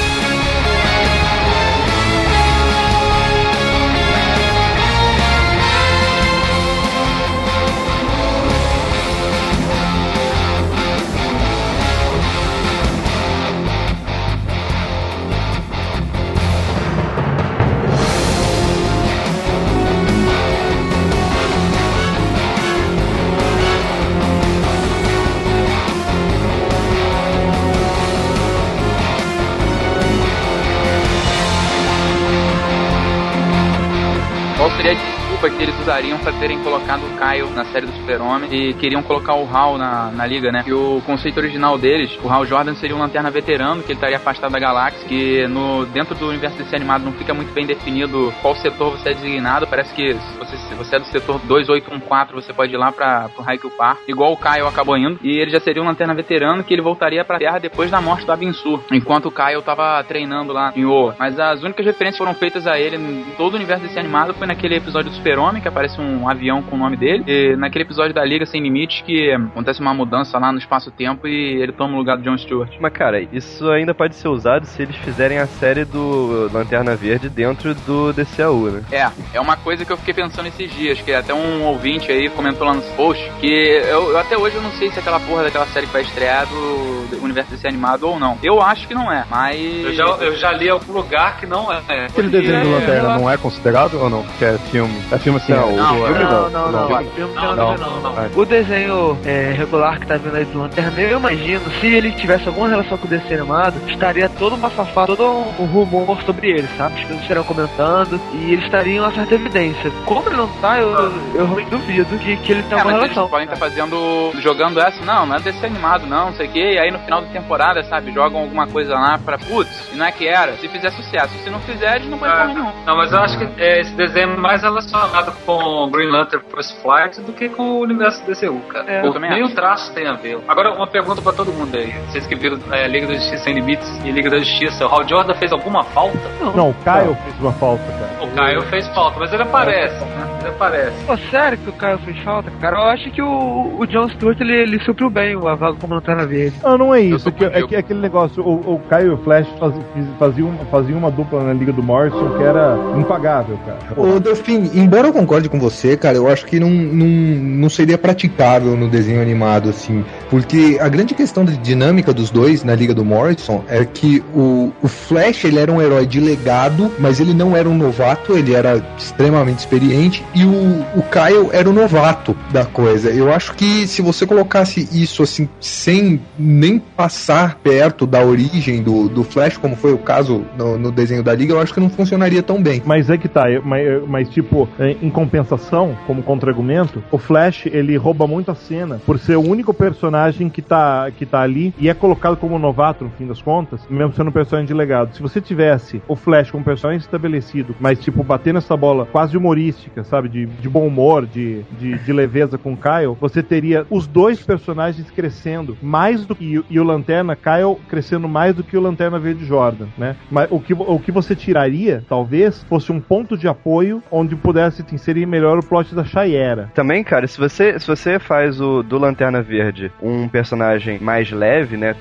Que eles usariam pra terem colocado o Kyle na série do Super-Homem e queriam colocar o Hal na, na liga, né? E o conceito original deles, o Hal Jordan seria um lanterna veterano, que ele estaria afastado da galáxia, que no, dentro do universo desse animado não fica muito bem definido qual setor você é designado. Parece que se você, se você é do setor 2814, você pode ir lá pra, pro Haikyuu Park, igual o Kyle acabou indo. E ele já seria um lanterna veterano que ele voltaria pra Terra depois da morte do Abinsu, enquanto o Kyle tava treinando lá em Oa. Mas as únicas referências foram feitas a ele em todo o universo desse animado foi naquele episódio do Super-Homem, que aparece um avião com o nome dele, e naquele episódio da Liga Sem Limites, que acontece uma mudança lá no espaço-tempo e ele toma o lugar do John Stewart. Mas, cara, isso ainda pode ser usado se eles fizerem a série do Lanterna Verde dentro do DCAU, né? É, é uma coisa que eu fiquei pensando esses dias, que até um ouvinte aí comentou lá nos posts, que eu, eu até hoje eu não sei se aquela porra daquela série que vai estrear do, do universo desse animado ou não. Eu acho que não é, mas... Eu já, eu já li algum lugar que não é. Aquele desenho do Lanterna não é considerado ou não? Que é filme. É filme assim, Não, o não, filme Não, não, não. Não. O filme Não, não, não, não, não, não. O desenho é, regular que tá vindo aí do Lanterna, eu imagino, se ele tivesse alguma relação com o desenho animado, estaria todo uma safada, todo um, um rumor sobre ele, sabe? As pessoas estariam comentando e eles estariam uma certa evidência. Como ele não tá, eu, eu realmente duvido que, que ele tenha É, alguma mas eles relação. podem estar fazendo. jogando essa, não, não é desse animado, não, não sei o quê. E aí no final da temporada, sabe, jogam alguma coisa lá pra putz, e não é que era. Se fizer sucesso, se não fizer, eles não põem É. porra nenhuma. Não, mas eu acho que é, esse desenho é mais relacionado com Green Lantern First Flight do que com o universo DCU, cara. É, Pô, nem o traço tem a ver. Agora, uma pergunta pra todo mundo aí. Vocês que viram é, Liga da Justiça Sem Limites e Liga da Justiça, o Hal Jordan fez alguma falta? Não, o Kyle fez uma falta, cara. O Caio fez falta, mas ele aparece, né? Ele aparece. Pô, sério que o Caio fez falta? Cara, eu acho que o, o John Stewart ele, ele supriu bem a vaga como Lanterna Verde. Ah, não é isso. É, que- é, que- é aquele negócio, o, o Caio e o Flash faz- fiz- faziam, faziam uma dupla na Liga do Morrison que era impagável, cara. Ô, Delfim, embora eu concorde com você, cara, eu acho que não, não, não seria praticável no desenho animado, assim. Porque a grande questão de dinâmica dos dois na Liga do Morrison é que o, o Flash, ele era um herói de legado, mas ele não era um novato, ele era extremamente experiente, e o, o Kyle era o novato da coisa. Eu acho que se você colocasse isso, assim, sem nem passar perto da origem do, do Flash, como foi o caso no, no desenho da Liga, eu acho que não funcionaria tão bem. Mas é que tá, mas, mas, tipo, em em compensação, como contra-argumento, o Flash ele rouba muito a cena por ser o único personagem que tá, que tá ali e é colocado como novato no fim das contas, mesmo sendo um personagem de legado. Se você tivesse o Flash como personagem estabelecido, mas, tipo, batendo essa bola quase humorística, sabe, de, de bom humor, de, de, de leveza com o Kyle, você teria os dois personagens crescendo mais do que e o Lanterna Kyle crescendo mais do que o Lanterna Verde Jordan, né? Mas o que, o que você tiraria, talvez, fosse um ponto de apoio onde pudesse te inserir melhor o plot da Shayera. Também, cara, se você, se você faz o do Lanterna Verde um personagem mais leve, né,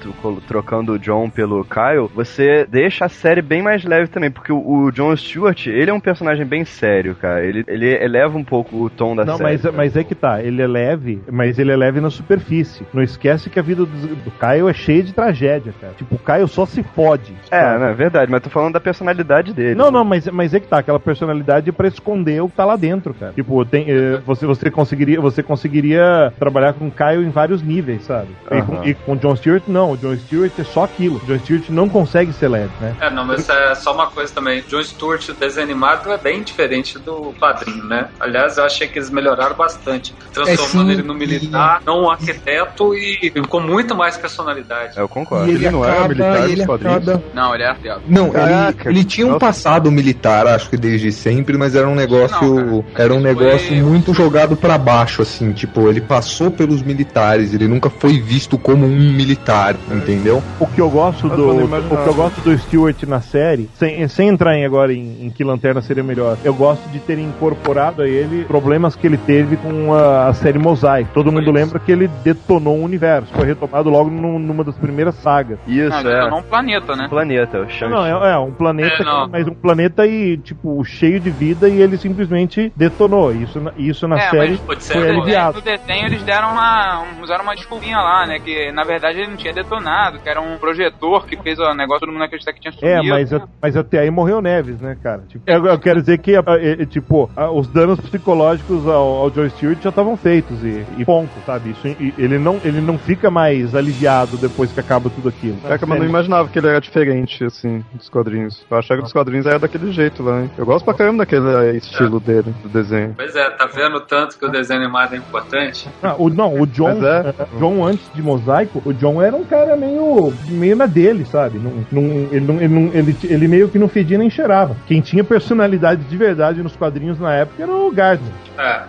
trocando o John pelo Kyle, você deixa a série bem mais leve também, porque o, o John Stewart, ele é um personagem bem sério, cara. Ele, ele eleva um pouco o tom da Não, série. mas, mas é que tá, ele é leve, mas ele é leve na superfície. Não esquece que a vida do, do Kyle é cheia de tragédia, cara. Tipo, o Kyle só se fode. É, não, é verdade, mas tô falando da personalidade dele. Não, não, mas, mas é que tá, aquela personalidade pra esconder o que tá lá dentro, cara. Tipo, tem, eh, você, você, conseguiria, você conseguiria trabalhar com o Kyle em vários níveis, sabe? E, com, e com o John Stewart, não. O John Stewart é só aquilo. O John Stewart não consegue ser leve, né? É, não, mas é só uma coisa também. John Stewart, o desenho animado, é bem diferente do quadrinho, né? Aliás, eu achei que eles melhoraram bastante, transformando É, ele no militar, não um arquiteto e com muito mais personalidade. Eu concordo. E ele, Ele não era acaba, militar nos ele acaba... Não, ele é arquiteto. Não, ele, ele tinha um passado militar, acho que desde sempre, mas era um negócio, Não, era um negócio foi- muito jogado pra baixo, assim, tipo, ele passou pelos militares, ele nunca foi visto como um militar, entendeu? O que eu gosto do. O que eu gosto do Stewart na série, sem, sem entrar em agora em, em que lanterna seria melhor, eu gosto de ter incorporado a ele problemas que ele teve com a, a série Mosaic. Todo mundo lembra que ele detonou o universo. Foi retomado logo num- numa das primeiras sagas. Isso, Não, é. um planeta, né? Planeta, o. Não, é, é um planeta, É, não. que- mas um planeta e tipo cheio de vida e ele simplesmente detonou. Isso, na- isso na É, série ser foi aliviado. No desenho eles deram uma, um- usaram uma desculpinha lá, né? Que na verdade ele não tinha detonado, que era um projetor que fez o negócio, todo mundo acreditar que tinha É, sumido. mas, mas até aí morreu Neves, né, cara? Tipo, eu, eu quero dizer que, é, é, tipo, a- os danos psicológicos ao, ao Joe Stewart já estavam feitos e, e ponto, sabe? Isso, e ele, não, ele não fica mais aliviado depois que acaba tudo aquilo. É que eu não imaginava que ele era diferente, assim, dos quadrinhos. Eu achava que dos quadrinhos era daquele jeito lá, hein? Eu gosto pra caramba daquele estilo dele, do desenho. Pois é, tá vendo o tanto que o desenho animado é importante? Ah, o, não, o John, é. John antes de Mosaico, o John era um cara meio, meio na dele, sabe? Não, não- ele, não, ele, não- ele, ele meio que não fedia nem cheirava. Quem tinha personalidade de verdade nos quadrinhos na época era o Gardner, É.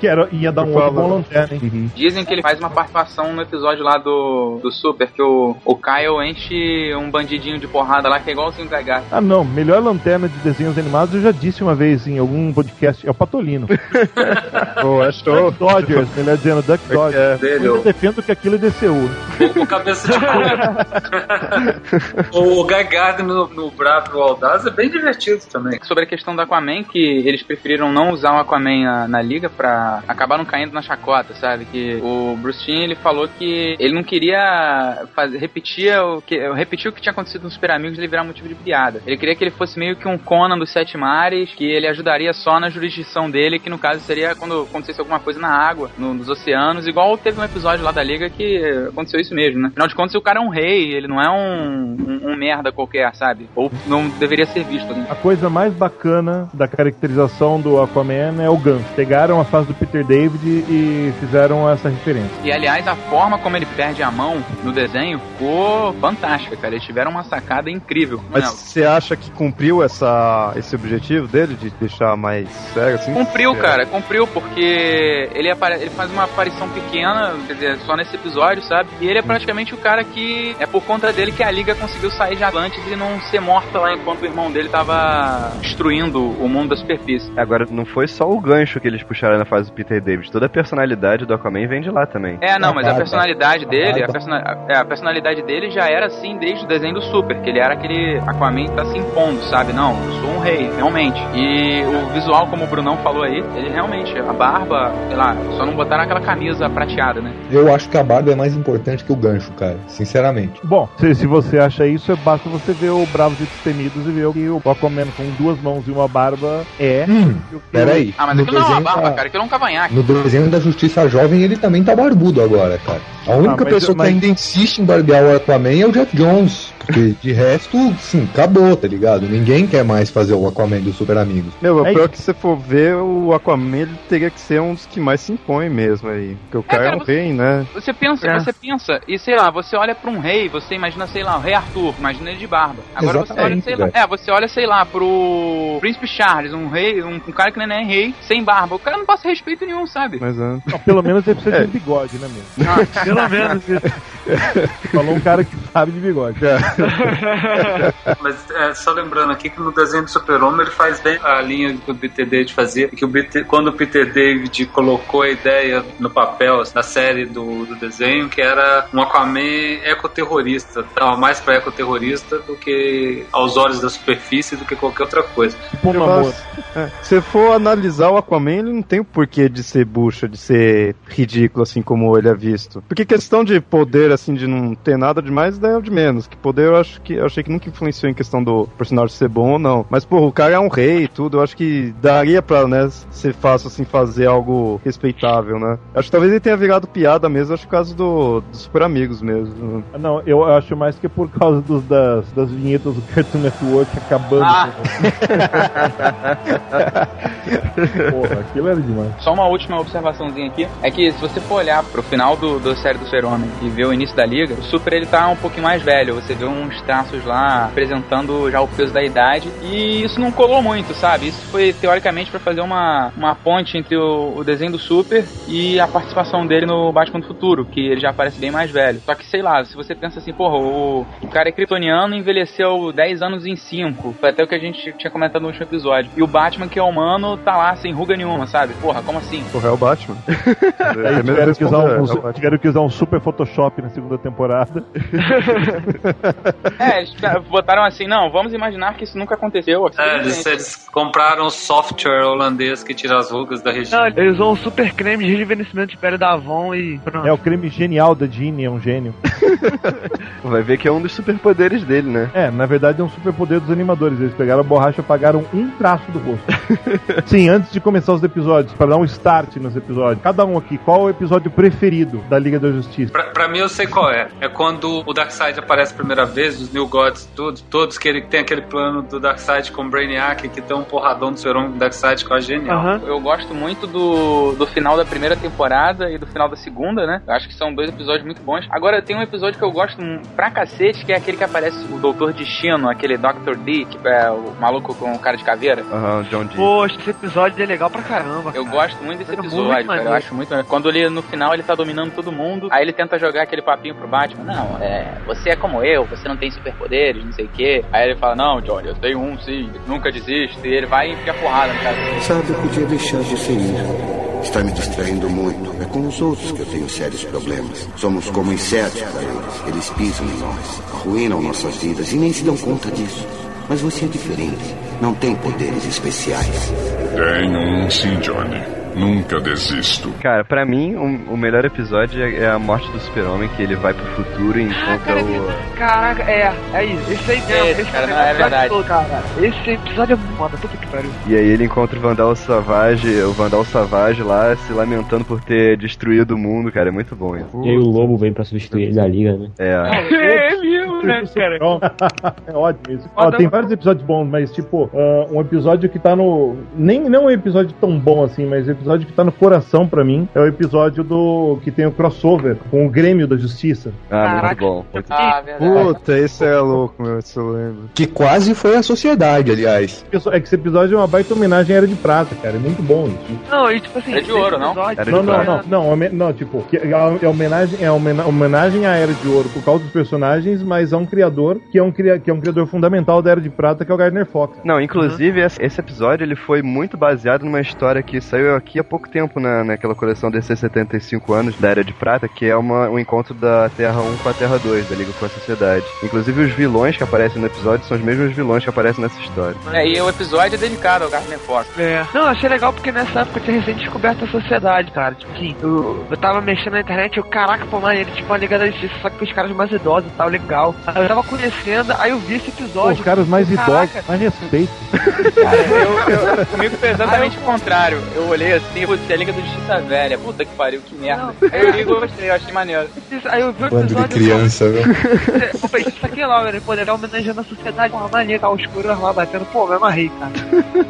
que era, ia dar um outro bom lanterna, hein? Dizem que ele faz uma participação no episódio lá do, do Super, que o, o Kyle enche um bandidinho de porrada lá, que é igualzinho o Gagar. Ah, não. Melhor lanterna de desenhos animados eu já disse uma vez em algum podcast. É o Patolino. Pô, é show. Duck Dodgers, melhor dizendo, Duck Dodgers. É, Eu defendo que aquilo é DCU. o cabeça de O Guy Gardner no, no Bravo do Audaz é bem divertido também. Sobre a questão do Aquaman, que eles preferiram não usar o Aquaman na, na liga pra acabaram caindo na chacota, sabe? Que o Bruce Timm, ele falou que ele não queria fazer, repetir o que, repetir o que tinha acontecido nos Super Amigos e ele virar motivo de piada. Ele queria que ele fosse meio que um Conan dos Sete Mares, que ele ajudaria só na jurisdição dele, que no caso seria quando acontecesse alguma coisa na água, no- nos oceanos, igual teve um episódio lá da liga que aconteceu isso mesmo, né? Afinal de contas, o cara é um rei, ele não é um, um, um merda qualquer, sabe? Ou não deveria ser visto. Né? A coisa mais bacana da caracterização do Aquaman é o gancho. Pegaram a fase do Peter David e fizeram essa referência. E aliás, a forma como ele perde a mão no desenho ficou fantástica, cara. Eles tiveram uma sacada incrível. Mas você acha que cumpriu essa, esse objetivo dele de deixar mais sério, assim? Cumpriu, É. cara, cumpriu, porque ele, apare- ele faz uma aparição pequena, quer dizer, só nesse episódio, sabe? E ele é praticamente o cara que é por conta dele que a Liga conseguiu sair de Atlantis e não ser morta lá enquanto o irmão dele tava destruindo o mundo da superfície. Agora, não foi só o gancho que eles puxaram na fase do Peter David. Toda a personalidade do Aquaman vem de lá também. É, não, mas a personalidade dele, a, persona- é, a personalidade dele já era assim desde o desenho do Super, que ele era aquele Aquaman que tá se impondo, sabe? Não, eu sou um rei, realmente. E o visual, como o Brunão falou aí, ele realmente, a barba, sei lá, só não botaram aquela camisa prateada, né? Eu acho que a barba é mais importante que o gancho, cara. Sinceramente. Bom, se, se você acha isso, basta você ver o Bravos e Destemidos e ver o que o Aquaman com duas mãos e uma barba é. Hum, E o que peraí. Ah, mas no aquilo não é uma desenho barba, da- cara, aquilo é um cavanhaque. No desenho da Justiça Jovem ele também tá barbudo agora, cara. A única mas- pessoa mas- que ainda insiste em barbear o Aquaman é o Jeff Jones. Porque de resto, sim, acabou, tá ligado? Ninguém quer mais fazer o Aquaman dos Super Amigos. Meu, É pior que se for ver, o Aquaman ele teria que ser um dos que mais se impõe mesmo aí. Porque o cara é, cara, um você- rei, né? Você pensa, É. você pensa, e sei lá, você olha pra um rei, você imagina, sei lá, o rei Arthur, imagina ele de barba. Agora você olha, Exatamente, sei lá, é, você olha, sei lá, pro Príncipe Charles, um rei, um, um cara que nem é rei, sem barba. O cara não passa respeito nenhum, sabe? Mas é. Não, pelo menos ele precisa É. de um bigode, né, mesmo? Pelo menos isso. Falou um cara que sabe de bigode. Mas é, só lembrando aqui que no desenho do Super-Homem ele faz bem a linha que o Peter David fazia. Que o Peter- quando o Peter David colocou a ideia no papel na série do, do desenho, que era um Aquaman ecoterrorista. Tava mais pra ecoterrorista do que aos olhos da superfície do que qualquer outra coisa. Tipo um gosto- é, Se for analisar o Aquaman, ele não tem o porquê de ser bucha, de ser ridículo, assim como ele é visto. Porque questão de poder, assim, de não ter nada demais, daí é o de menos. Que poder eu acho que eu achei que nunca influenciou em questão do personagem ser bom ou não. Mas, pô, o cara é um rei e tudo, eu acho que daria pra, né, ser fácil, assim, fazer algo respeitável, né? Acho que talvez ele tenha virado piada mesmo, acho que por causa do, dos super amigos mesmo. Não, eu acho mais que por causa dos, das, das vinhetas do Cartoon Network acabando. Ah. Porra, aquilo era demais. Só uma última observaçãozinha aqui, é que se você for olhar pro final do, do série do Super-Homem e ver o início da liga, o Super ele tá um pouquinho mais velho, você vê uns traços lá apresentando já o peso da idade, e isso não colou muito, sabe? Isso foi teoricamente pra fazer uma, uma ponte entre o, o desenho do Super e a participação dele no Batman do Futuro, que ele já aparece bem mais velho. Só que, sei lá, se você pensa assim, porra, o, o cara é kryptoniano e envelheceu 10 anos em 5, foi até o que a gente tinha comentado no último episódio, e o Batman, que é humano, tá lá sem ruga nenhuma, sabe? Porra, como assim? Porra, é o Batman. Aí É mesmo tiveram que, usar responder, um, é Batman. tiveram que usar um super Photoshop na segunda temporada. É, eles botaram assim, não, vamos imaginar que isso nunca aconteceu. aqui, É, eles, gente. eles compraram um software holandês que tira as rugas da região. Não, ele usou um super creme de rejuvenescimento de pele da Avon e pronto. É o creme genial da Jeannie, é um gênio. Vai ver que é um dos superpoderes dele, né? É, na verdade é um superpoder dos animadores. Eles pegaram a borracha e apagaram um traço do rosto. Sim, antes de começar os episódios, para dar um start nos episódios. Cada um aqui, qual é o episódio preferido da Liga da Justiça? Pra, pra mim eu sei qual é. É quando o Darkseid aparece a primeira vez, os New Gods, todos, todos que ele tem aquele plano do Darkseid com o Brainiac, que tem um porradão do Serum do Darkseid que eu acho genial. Aham. Eu gosto muito do, do final da primeira temporada e do final da segunda, né? Eu acho que são dois episódios muito bons. Agora tem um episódio que eu gosto pra cacete, que é aquele que aparece o Doutor Destino, aquele Dr. D, que é o maluco com o cara de caveira. Aham, John Dee. Poxa, esse episódio é legal pra caramba. Eu cara. gosto muito desse Era muito episódio, cara. Eu acho muito. Quando ele, no final, ele tá dominando todo mundo, aí ele tenta jogar aquele papinho pro Batman. Não, é, você é como eu, você não tem superpoderes, não sei o quê. Aí ele fala, não, Johnny, eu tenho um sim, nunca desiste. E ele vai e enfia porrada no cara. Sabe, eu podia deixar você ir. Está me distraindo muito. É com os outros que eu tenho sérios problemas. Somos como insetos para eles. Eles pisam em nós, arruinam nossas vidas e nem se dão conta disso. Mas você é diferente. Não tem poderes especiais. Tenho um sim, Johnny. Nunca desisto. Cara, pra mim, o, o melhor episódio é é a morte do super-homem, que ele vai pro futuro e Ah, encontra cara, o... Caraca, é, é isso. Esse aí mesmo. Esse, esse cara, é, não, é verdade. todo, cara. Esse episódio é foda, puta que pariu. E aí ele encontra o Vandal Savage, o Vandal Savage lá, se lamentando por ter destruído o mundo, cara. É muito bom isso. E aí o lobo vem pra substituir ele da liga, né? É. É mesmo. bom, né, cara? é ótimo isso. Ó, tem vários episódios bons, mas tipo, ah, um episódio que tá no. Nem não um episódio tão bom assim, mas um episódio que tá no coração pra mim é o episódio do. que tem o crossover com o Grêmio da Justiça. Ah, muito Caraca. bom. Ah, verdade. Puta, esse é louco, meu, se eu lembro. Que quase foi a sociedade, aliás. É que esse episódio é uma baita homenagem à Era de Prata, cara. É muito bom isso. Não, e tipo assim. É de ouro, não? de Não, não, não, não, home- não, tipo, é é homenagem, é homena- homenagem à Era de Ouro por causa dos personagens, mas a um criador que é um, cria- que é um criador fundamental da Era de Prata, que é o Gardner Fox. Não, inclusive esse, esse episódio ele foi muito baseado numa história que saiu aqui há pouco tempo na, naquela coleção DC 75 anos da Era de Prata, que é uma, um encontro da Terra 1 com a Terra 2, da Liga com a Sociedade. Inclusive os vilões que aparecem no episódio são os mesmos vilões que aparecem nessa história. É, e o episódio é dedicado ao Gardner Fox. É. Não, eu achei legal porque nessa época eu tinha recém descoberto a sociedade, cara. Tipo assim, eu, eu tava mexendo na internet e eu, caraca, pô, maneiro, tipo uma Liga da Justiça, só que os caras mais idosos e tal, legal. Aí eu tava conhecendo, aí eu vi esse Pô, episódio. os caras mais Caraca. idosos, mais respeito. Cara, eu, eu, comigo foi exatamente o contrário. Eu olhei assim, putz, é a Liga da Justiça Velha. Puta que pariu, que merda. Aí eu li e gostei, eu achei maneiro. Aí eu vi o Bando de episódio. criança, viu? Eu pensei, isso aqui é lá, velho. Pô, legal homenageando a sociedade. Pô, maneiro, tá escuro lá batendo. Pô, me amarrei, cara.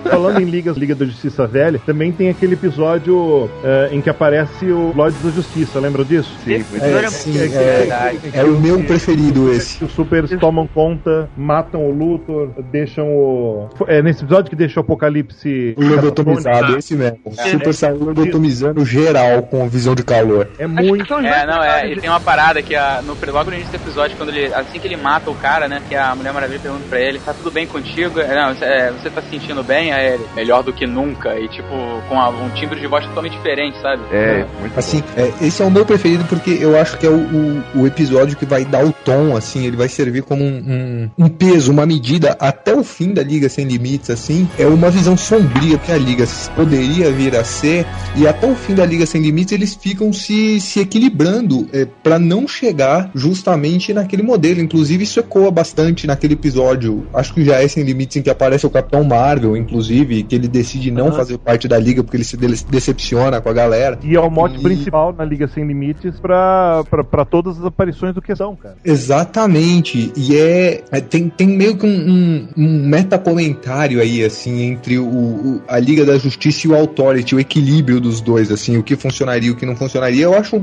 Falando em Ligas, Liga da Justiça Velha, também tem aquele episódio eh, em que aparece o Lords da Justiça, lembram disso? Sim, É, sim, Que- é, verdade. é o meu preferido esse. os supers tomam conta, matam o Luthor, deixam o. É nesse episódio que deixa o Apocalipse. O lobotomizado, esse mesmo. Super Saiyan lobotomizando geral com visão de calor. É muito. É, não, é, e tem uma parada que a, no, logo no início do episódio, quando ele, assim que ele mata o cara, né, que a Mulher Maravilha pergunta pra ele, tá tudo bem contigo? É, Não, você, é, você tá se sentindo bem? Aí ele, melhor do que nunca, e tipo, com a- um timbre de voz totalmente diferente, sabe? É, muito Assim, é, esse é o meu preferido porque eu acho que é o, o, o episódio que vai dar o tom, assim, ele vai servir como um, um, um peso, uma medida até o fim da Liga Sem Limites, assim. É uma visão sombria que a Liga poderia vir a ser, e até o fim da Liga Sem Limites eles ficam se, se equilibrando é, para não chegar justamente naquele modelo. Inclusive, isso ecoa bastante naquele episódio, acho que já é Sem Limites, em que aparece o Capitão Marvel, inclusive, que ele decide não fazer parte da Liga porque ele se de- decepciona com a galera. E é o mote E- principal na Liga Sem Limites pra todas as aparições do Questão, cara. Exatamente, e é, é- tem, tem meio que um, um, um meta-comentário aí, assim, entre o, o- a Liga da Justiça e o Authority, o equilíbrio dos dois, assim, o que funcionaria e o que não funcionaria. Eu acho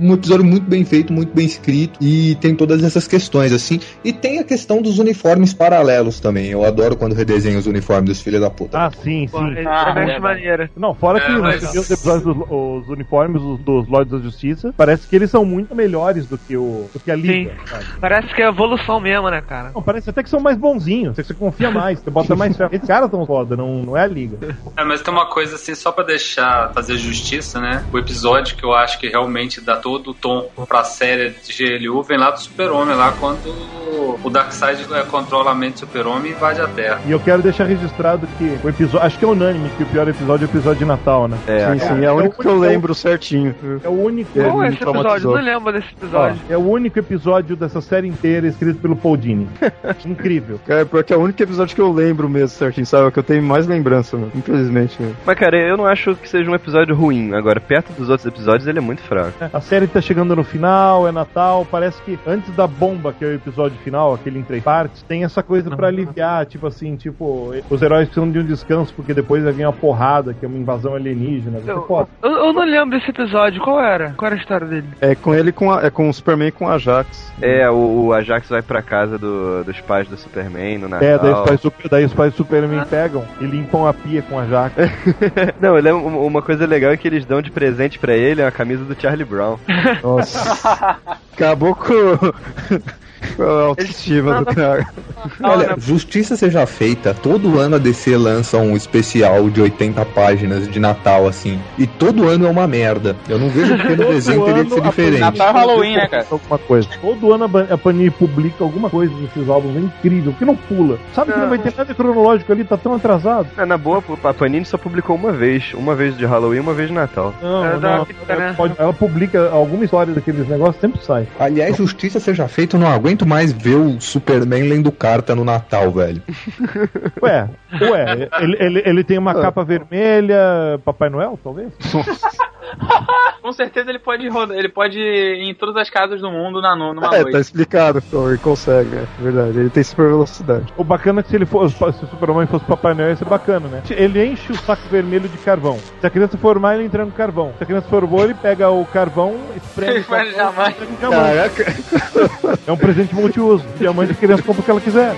um, episódio muito bem feito, muito bem escrito, e tem todas essas questões, assim, e tem a questão dos uniformes paralelos também. Eu adoro quando redesenho os uniformes dos filhos da puta. Ah, sim, sim. é, Ah, é é, maneira. Não, fora que É, mas- você os episódios dos os uniformes dos, dos Lords da Justiça, parece que eles são muito melhores do que, o, do que a Liga. Sim. sabe? Parece que é evolução mesmo, né, cara? Não, parece até que são mais bonzinhos, você confia mais, você bota mais fé. Esses caras tão foda, não, não é a Liga. É, mas tem uma coisa assim, só pra deixar, fazer justiça, né? O episódio que eu acho que realmente dá todo o tom pra série de GLU vem lá do Super-Homem, lá quando o Darkseid é, controla a mente do Super-Homem e invade a Terra. E eu quero deixar registrado que o episódio. Acho que é unânime que o pior episódio é o episódio de Natal, né? É, sim, sim, é o único que eu lembro certinho. É o único. Qual é esse episódio? traumatizou. Não lembro desse Ó, episódio. é o único episódio dessa série inteira escrito pelo Paul Dini. Incrível. É, porque é o único episódio que eu lembro mesmo certinho, sabe? É o que eu tenho mais lembrança, mano. Infelizmente. né? Mas, cara, eu não acho que seja um episódio ruim. Agora, perto dos outros episódios, ele é muito fraco. A série tá chegando no final, é Natal, parece que antes da bomba, que é o episódio final, aquele em três partes, tem essa coisa pra aliviar, tipo assim, tipo, os heróis precisam de um descanso, porque depois vai vir uma porrada, que é uma invasão alienígena. Eu, eu, eu não lembro desse episódio. Qual era? Qual era a história dele? É com ele com a, é com o Superman e com a Ajax. É, o, o Ajax vai pra casa do- dos pais do Superman no Natal. É, daí os, pais, daí os pais do Superman pegam e limpam a pia com a jaca. Não, ele é um- uma coisa legal é que eles dão de presente pra ele a camisa do Charlie Brown. Nossa. Acabou com, com a autoestima do cara. Olha, justiça seja feita, todo ano a DC lança um especial de 80 páginas de Natal, assim. E todo ano é uma merda. Eu não vejo porque no desenho teria que ser diferente. Natal é Halloween, né, cara? Alguma coisa. Todo ano a Panini publica alguma coisa desses álbuns, é incrível, que não pula. Sabe que não vai ter nada cronológico ali, tá tão atrasado. É, na boa, a Panini só publicou uma vez. Uma vez de Halloween uma vez de Natal. Não, É da não, ela, né? pode- ela publica alguma história daqueles negócios, sempre sai. Aliás, justiça seja feita, eu não aguento mais ver o Superman lendo carta no Natal, velho. Ué, ué, ele, ele, ele tem uma capa vermelha, Papai Noel, talvez? Com certeza ele pode rodar, ele pode ir em todas as casas do mundo na, nu- numa É, noite. tá explicado, ele consegue, é verdade. Ele tem super velocidade. O bacana é que se ele fosse, se o Superman fosse Papai Noel, ia ser bacana, né? Ele enche o saco vermelho de carvão. Se a criança formar, ele entrega no carvão. Se a criança for boa, ele pega o carvão, espreme o Mas carvão, jamais. e diamante. É um presente multiuso. Diamante a criança compra o que ela quiser.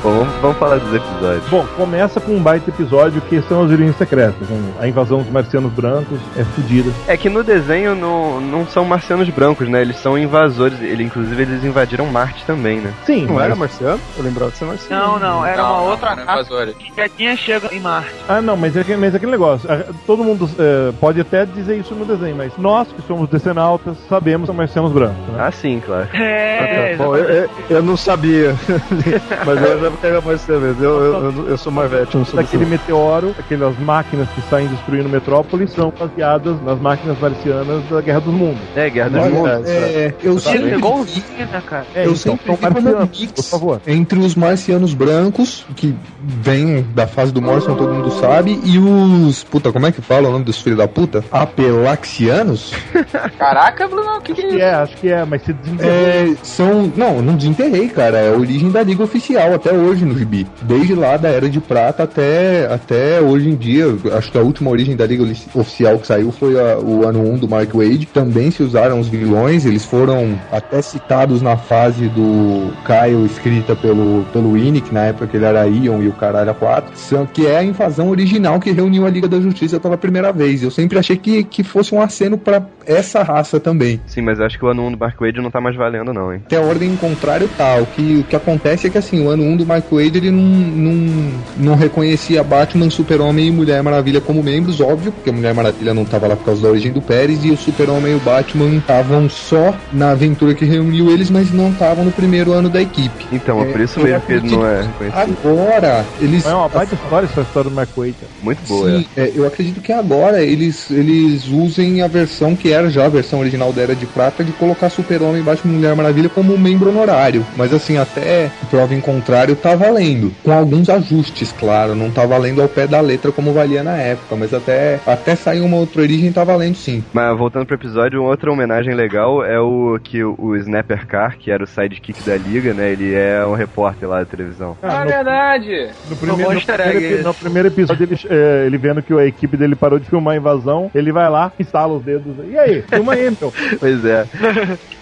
Bom, vamos, vamos falar dos episódios. Bom, começa com um baita episódio que são as origens secretas. A invasão dos marcianos brancos é fodida. É que no desenho não, não são marcianos brancos, né? Eles são invasores. Ele, inclusive, eles invadiram Marte também, né? Sim, Não mas- era marciano? Eu lembrava de ser marciano. Não, não, era Não, uma não, outra invasores. que já tinha chegado em Marte. Ah, não, mas é, que- mas é aquele negócio. ah, Todo mundo eh, pode até dizer isso no desenho, mas nós que somos decenautas sabemos que são marcianos brancos. Né? Ah, sim, claro. É, Bom, eu, eu- eu não sabia. Mas eu já que era mesmo. Eu, eu, eu, eu sou Marvete, eu não sou Daquele meteoro, aquelas máquinas que saem destruindo metrópolis são baseadas nas máquinas marcianas da Guerra dos Mundos. É, Guerra dos Mundos. é, eu Ele sempre pegou o vi, né, cara? É, eu então, sempre vi um marcianos, mix por favor. entre os marcianos brancos, que vêm da fase do Morrison, todo mundo sabe, e os. Puta, como é que fala o nome dos filhos da puta? Apelaxianos? Caraca, Bruno, o que, que é Acho isso? que é, acho que é, mas se desenterrou. É, são. Não, não desenterrei, cara. É a origem da Liga Oficial até hoje no gibi. Desde lá da Era de Prata até, até hoje em dia. Acho que a última origem da Liga Oficial que saiu foi a- o ano 1 do Mark Wade. Também se usaram os vilões. Eles foram até citados na fase do Kyle, escrita pelo, pelo que na época que ele era Ion e o cara era 4. São, que é a invasão original que reuniu a Liga da Justiça pela primeira vez. Eu sempre achei que, que fosse um aceno pra essa raça também. Sim, mas acho que o ano 1 do Mark Wade não tá mais valendo, não, hein? Até a ordem contrário tá. O que, o que acontece é que assim, o ano 1 do Mark Wade ele não, não, não reconhecia Batman, Super-Homem e Mulher Maravilha como membros, óbvio, porque a Mulher Maravilha não tava lá por causa da origem do Pérez, e o Super-Homem e o Batman estavam só na aventura que reuniu eles, mas não estavam no primeiro ano da equipe. Então, é, É, por isso eu mesmo que ele não é reconhecido. Agora, eles. É uma baita história essa história do Mark Wade. Muito boa, Sim, é, eu acredito que agora eles, eles usem a versão que era já a versão original da Era de Prata de colocar Super-Homem e Batman e Mulher Maravilha como membro honorário. Mas assim, até prova em contrário tá valendo. Com alguns ajustes, claro. Não tá valendo ao pé da letra como valia na época. Mas até, até sair uma outra origem tá valendo sim. Mas voltando pro episódio, outra homenagem legal é o que o, Snapper Carr, que era o sidekick da liga, né? Ele é um repórter lá da televisão. Ah, Ah, é verdade. no, no primeiro, no, primeiro, no primeiro episódio, ele, eh, ele vendo que a equipe dele parou de filmar a invasão, ele vai lá, instala os dedos. E aí, filma aí, meu. Pois é.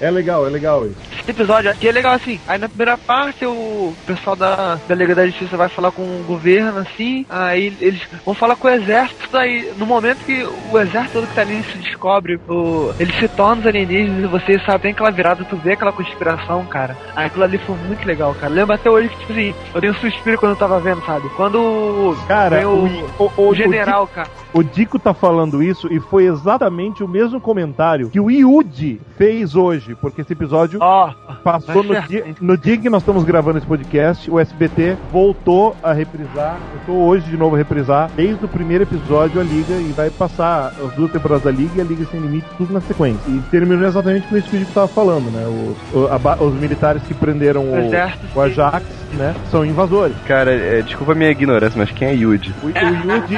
É legal, é legal isso. Esse episódio aqui é legal assim. Aí na primeira parte o pessoal da, da Liga da Justiça vai falar com o governo, assim. Aí eles vão falar com o exército. Aí no momento que o exército todo que tá ali se descobre, o, eles se tornam os alienígenas e você sabe, tem aquela virada, tu vê aquela conspiração, cara. Aí aquilo ali foi muito legal, cara. Lembra até hoje que, tipo assim, eu tenho um suspiro quando eu tava vendo, sabe? Quando o- Cara, o, o, o, o general, cara. O Dico tá falando isso e foi exatamente o mesmo comentário que o Yudi fez hoje, porque esse episódio Ó, passou vai no dia, no dia que nós estamos gravando esse podcast, o SBT voltou a reprisar, voltou hoje de novo a reprisar, desde o primeiro episódio a Liga e vai passar as duas temporadas da Liga e a Liga Sem Limites, tudo na sequência. E terminou exatamente com isso que o Dico tava falando, né? Os, os militares que prenderam o, o, Ajax, né? São invasores. Cara, é, desculpa a minha ignorância, mas quem é Yuji? O, Yuji.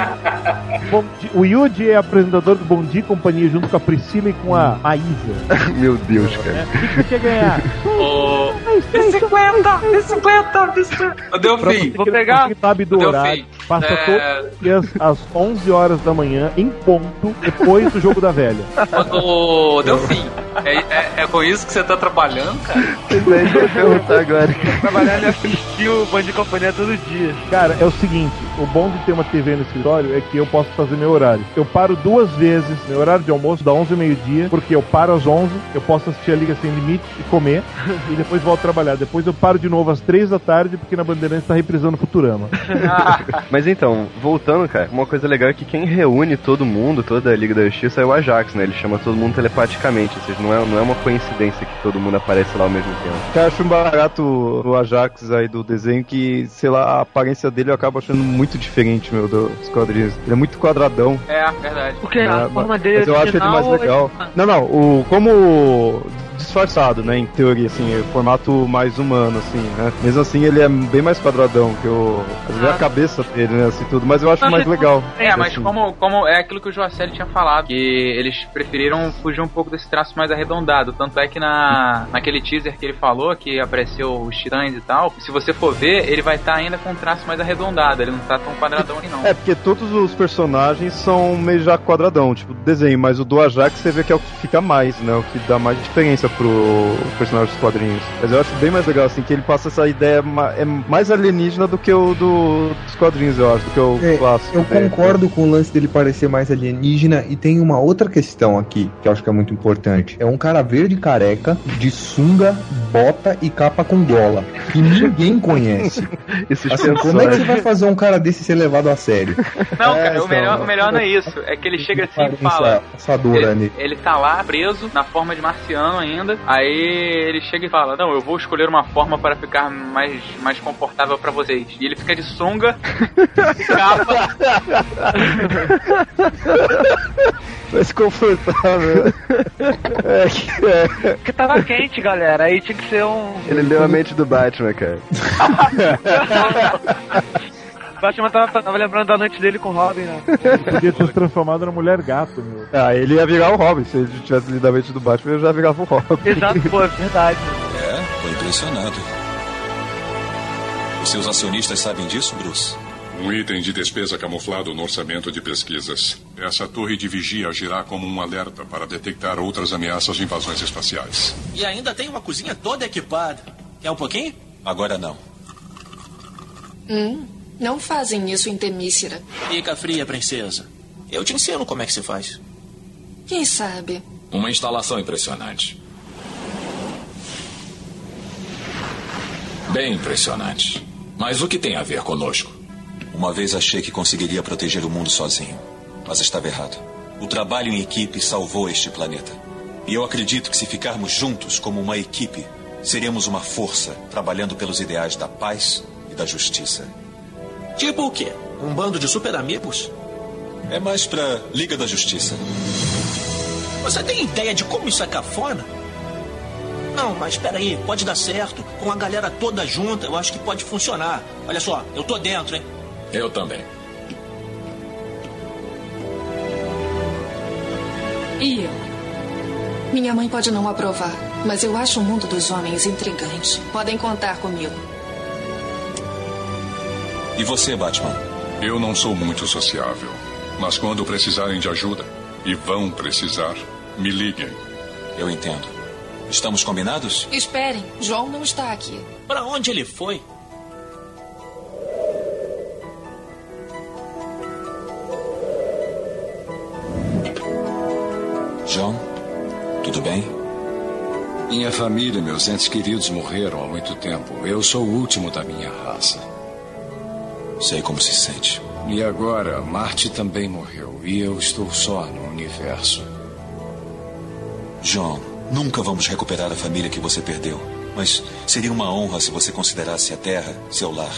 bom, o é apresentador do Bom Dia e Companhia junto com a Priscila e com a Maísa. Meu Deus, é, cara. O que, que você quer ganhar? Oh. 50, 50, 50. Deu fim. Vou pegar. sabe do Deu horário. Fim. Passa é... todos os dias às 11 horas da manhã, em ponto, depois do jogo da velha. Deu fim. É, é, é, com isso que você tá trabalhando, cara? Eu perguntar agora. Trabalhar e assistir o Band de Companhia é todo dia. Cara, é o seguinte o bom de ter uma TV no escritório é que eu posso fazer meu horário. Eu paro duas vezes, meu horário de almoço dá 11 ao meio-dia, porque eu paro às 11, eu posso assistir a Liga Sem Limite e comer, e depois volto trabalhar. Depois eu paro de novo às 3 da tarde, porque na Bandeirantes tá reprisando Futurama. Mas então, voltando, cara, uma coisa legal é que quem reúne todo mundo, toda a Liga da Justiça, é o Ajax, né? Ele chama todo mundo telepaticamente, ou seja, não é, não é uma coincidência que todo mundo aparece lá ao mesmo tempo. Eu acho um barato o Ajax aí do desenho que, sei lá, a aparência dele eu acabo achando muito diferente, meu, dos quadrinhos. Ele é muito quadradão. É, verdade. Porque a né? forma dele Mas eu acho ele mais original, legal. ele- Não, não, o como disfarçado, né, em teoria, assim, é formato mais humano, assim, né? Mesmo assim, ele é bem mais quadradão que o... Às vezes é Ah. a cabeça dele, né, assim, tudo. Mas eu acho mais legal. É, mas assim. como, como é aquilo que o Joacelli tinha falado, que eles preferiram fugir um pouco desse traço mais arredondado. Tanto é que na, naquele teaser que ele falou, que apareceu os titãs e tal, se você for ver, ele vai estar ainda com um traço mais arredondado, ele não tá tão quadradão assim não. É, porque todos os personagens são meio já quadradão, tipo, desenho, mas o do Ajax você vê que é o que fica mais, né? O que dá mais diferença pro personagem dos quadrinhos. Mas eu acho bem mais legal, assim, que ele passa essa ideia ma- é mais alienígena do que o do, dos quadrinhos, eu acho, do que o É, clássico. Eu dele. concordo com o lance dele parecer mais alienígena e tem uma outra questão aqui que eu acho que é muito importante. É um cara verde careca, de sunga, bota e capa com gola. Que ninguém conhece. Assim, como é que você vai fazer um cara desse ser levado a sério? Não, É, cara, o então, melhor, o melhor não é isso. É que ele chega assim e fala. Assadora, né? Ele, ele tá lá preso, na forma de marciano ainda. Aí ele chega e fala: Não, eu vou escolher uma forma para ficar mais, mais confortável pra vocês. E ele fica de sunga, capa. Mais confortável. é, que- é. Porque tava quente, galera. Aí tinha que ser um. Ele leu a mente do Batman, cara. O Batman tava, tava lembrando da noite dele com o Robin, né? Podia ter se transformado na mulher gato, meu. Ah, ele ia virar o Robin. Se ele tivesse lido a mente do Batman, eu já virava o Robin. Exato, pô, é verdade. É, tô impressionado. Os seus acionistas sabem disso, Bruce? Um item de despesa camuflado no orçamento de pesquisas. Essa torre de vigia agirá como um alerta para detectar outras ameaças de invasões espaciais. E ainda tem uma cozinha toda equipada. Quer um pouquinho? Agora não. Hum, não fazem isso em Temícera. Fica fria, princesa. Eu te ensino como é que se faz. Quem sabe? Uma instalação impressionante. Bem impressionante. Mas o que tem a ver conosco? Uma vez achei que conseguiria proteger o mundo sozinho. Mas estava errado. O trabalho em equipe salvou este planeta. E eu acredito que se ficarmos juntos como uma equipe, seremos uma força trabalhando pelos ideais da paz e da justiça. Tipo o quê? Um bando de super amigos? É mais pra Liga da Justiça. Você tem ideia de como isso é cafona? Não, mas espera aí, pode dar certo. Com a galera toda junta, eu acho que pode funcionar. Olha só, eu tô dentro, hein? Eu também. E eu? Minha mãe pode não aprovar, mas eu acho o mundo dos homens intrigante. Podem contar comigo. E você, Batman? Eu não sou muito sociável. Mas quando precisarem de ajuda, e vão precisar, me liguem. Eu entendo. Estamos combinados? Esperem, João não está aqui. Pra onde ele foi? John, tudo bem? Minha família e meus entes queridos morreram há muito tempo. Eu sou o último da minha raça. Sei como se sente. E agora, Marte também morreu. E eu estou só no universo. John, nunca vamos recuperar a família que você perdeu. Mas seria uma honra se você considerasse a Terra seu lar.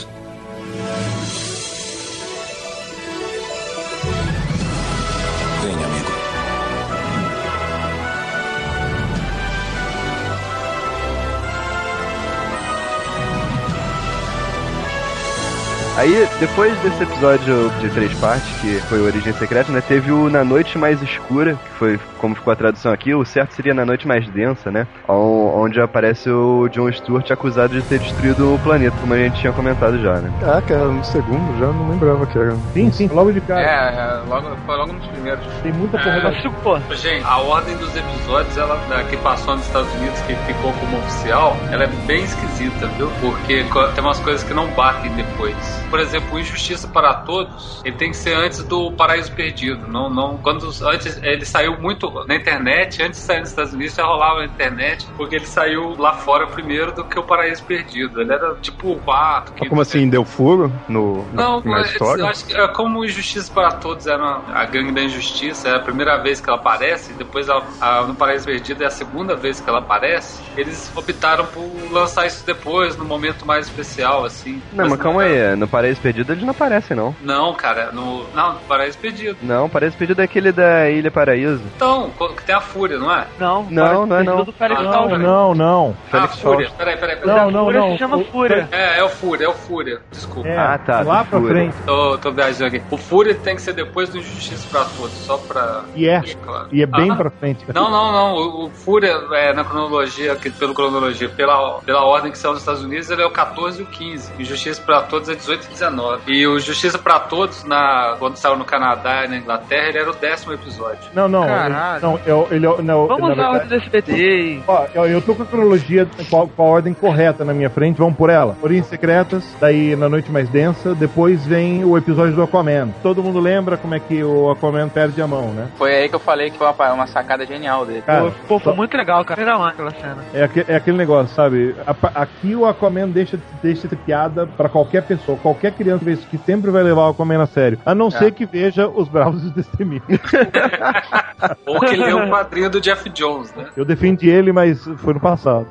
Aí, depois desse episódio de três partes, que foi Origem Secreta, né? Teve o Na Noite Mais Escura, foi como ficou a tradução aqui, o certo seria na noite mais densa, né? Onde aparece o John Stewart acusado de ter destruído o planeta, como a gente tinha comentado já, né? Ah, cara, no segundo já não lembrava que era. Sim, sim, logo de cara. É, é, logo, foi logo nos primeiros. Tem muita É. porra Pô, Gente, a ordem dos episódios, ela da- que passou nos Estados Unidos, que ficou como oficial, ela é bem esquisita, viu? Porque tem umas coisas que não batem depois. Por exemplo, o Injustiça para Todos, ele tem que ser antes do Paraíso Perdido. Não, não, quando antes ele saiu muito na internet, antes de sair nos Estados Unidos já rolava na internet, porque ele saiu lá fora primeiro do que o Paraíso Perdido. Ele era tipo o 4, que Como assim, deu furo no, não, na mas história? eu acho que é, como Injustiça para Todos era a gangue da injustiça, é a primeira vez que ela aparece, depois ela, a- no Paraíso Perdido é a segunda vez que ela aparece, eles optaram por lançar isso depois, no momento mais especial, assim. Não, mas calma aí, no Paraíso Perdido eles não aparecem, não. Não, cara, no. Não, no Paraíso Perdido. Não, Paraíso Perdido é aquele da Ilha Paraíso. Então, que tem a Fúria, não é? Não, Não, não é não. do Félix Ah, Fausto. Não, não. Ah, Félix Fúria. Peraí, peraí, peraí. Não, não, Fúria não. se chama O- Fúria. É, é o Fúria, é o Fúria. Desculpa. É, Ah, tá, Lá pra Fúria. frente. Tô, tô viajando aqui. O Fúria tem que ser depois do Injustiça pra Todos, só pra. E é. claro. E é bem Ah, pra frente. Não, não, não. O, o Fúria, é, na cronologia, que, pelo cronologia, pela, pela ordem que saiu nos Estados Unidos, ele é o 14 e o 15. E o Justiça pra Todos é 18 e 19. E o Justiça pra Todos, na, quando saiu no Canadá e na Inglaterra, ele era o décimo episódio. Não, não. Caralho. Não, eu, ele, não, Vamos na usar a verdade- ordem do SBT. Ó, eu, eu tô com a cronologia com a, com a ordem correta na minha frente, vamos por ela. Origens Secretas, daí Na Noite Mais Densa, depois vem o episódio do Aquaman. Todo mundo lembra como é que o Aquaman perde a mão, né? Foi aí que eu falei que foi uma, uma sacada genial dele. Cara, Pô, foi muito legal, cara. Era lá aquela cena. É, aque- é aquele negócio, sabe? A- Aqui o Aquaman deixa, deixa de ser piada pra qualquer pessoa, qualquer criança que vê isso, que sempre vai levar o Aquaman a sério. A não ser que veja os Bravos os Destemidos. Ou que leu o quadrinho do Jeff Jones, né? Eu defendi ele, mas foi no passado.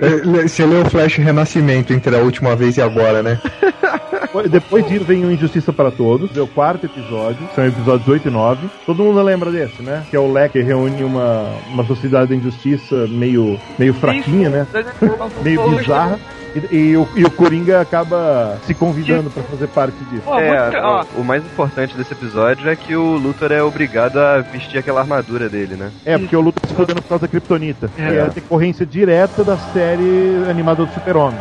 É, Você leu o Flash Renascimento entre a última vez e agora, né? Depois disso vem o Injustiça para Todos, é o quarto episódio, são episódios 8 e 9. Todo mundo lembra desse, né? Que é o Leque que reúne uma, uma sociedade da injustiça meio, meio fraquinha, né? Meio bizarra. E, e o, e o Coringa acaba se convidando pra fazer parte disso. É, o, o mais importante desse episódio é que o Luthor é obrigado a vestir aquela armadura dele, né? É, porque o Luthor tá se fodendo por causa da Kryptonita. É. Que é a decorrência direta da série animada do Super-Homem.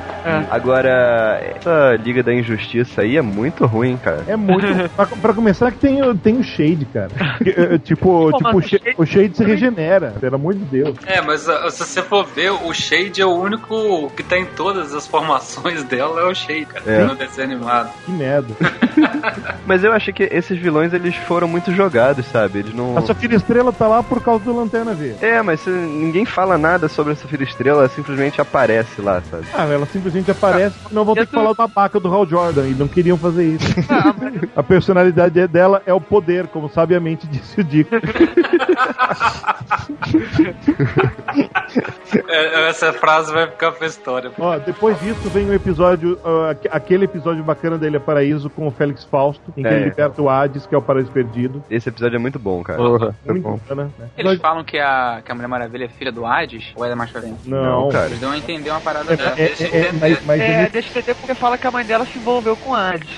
Agora, essa Liga da Injustiça aí é muito ruim, cara. É muito. pra, pra começar, que tem, o- tem o Shade, cara. Que, é, tipo, Pô, tipo o, o Shade, o Shade se regenera, pelo amor de Deus. É, mas se você for ver, o Shade é o único que tem todas as formações dela, é o Shade, cara, É. no desenho animado. Que merda. Mas eu achei que esses vilões eles foram muito jogados, sabe? Eles não. A Safira Estrela tá lá por causa do Lanterna Verde. É, mas ninguém fala nada sobre essa Filha Estrela, ela simplesmente aparece lá, sabe? Ah, ela simplesmente aparece, não vão ter que falar do babaca do Hal Jordan, e não queriam fazer isso. A personalidade dela é o poder, como sabiamente disse o Dico. É, essa frase vai ficar pra história. Ó, depois disso vem o episódio, ah, aque- aquele episódio bacana da Ilha Paraíso com o Félix Fausto, em que É. ele liberta o Hades, que é o Paraíso Perdido. Esse episódio é muito bom, cara. Muito bacana, né? Eles falam que a, que a Mulher Maravilha é filha do Hades? Ou é mais pra frente? Não, cara. Eles dão a entender uma parada É, dessa. é, é, é, mas, mas É, deixa eu entender porque fala que a mãe dela se envolveu com Hades.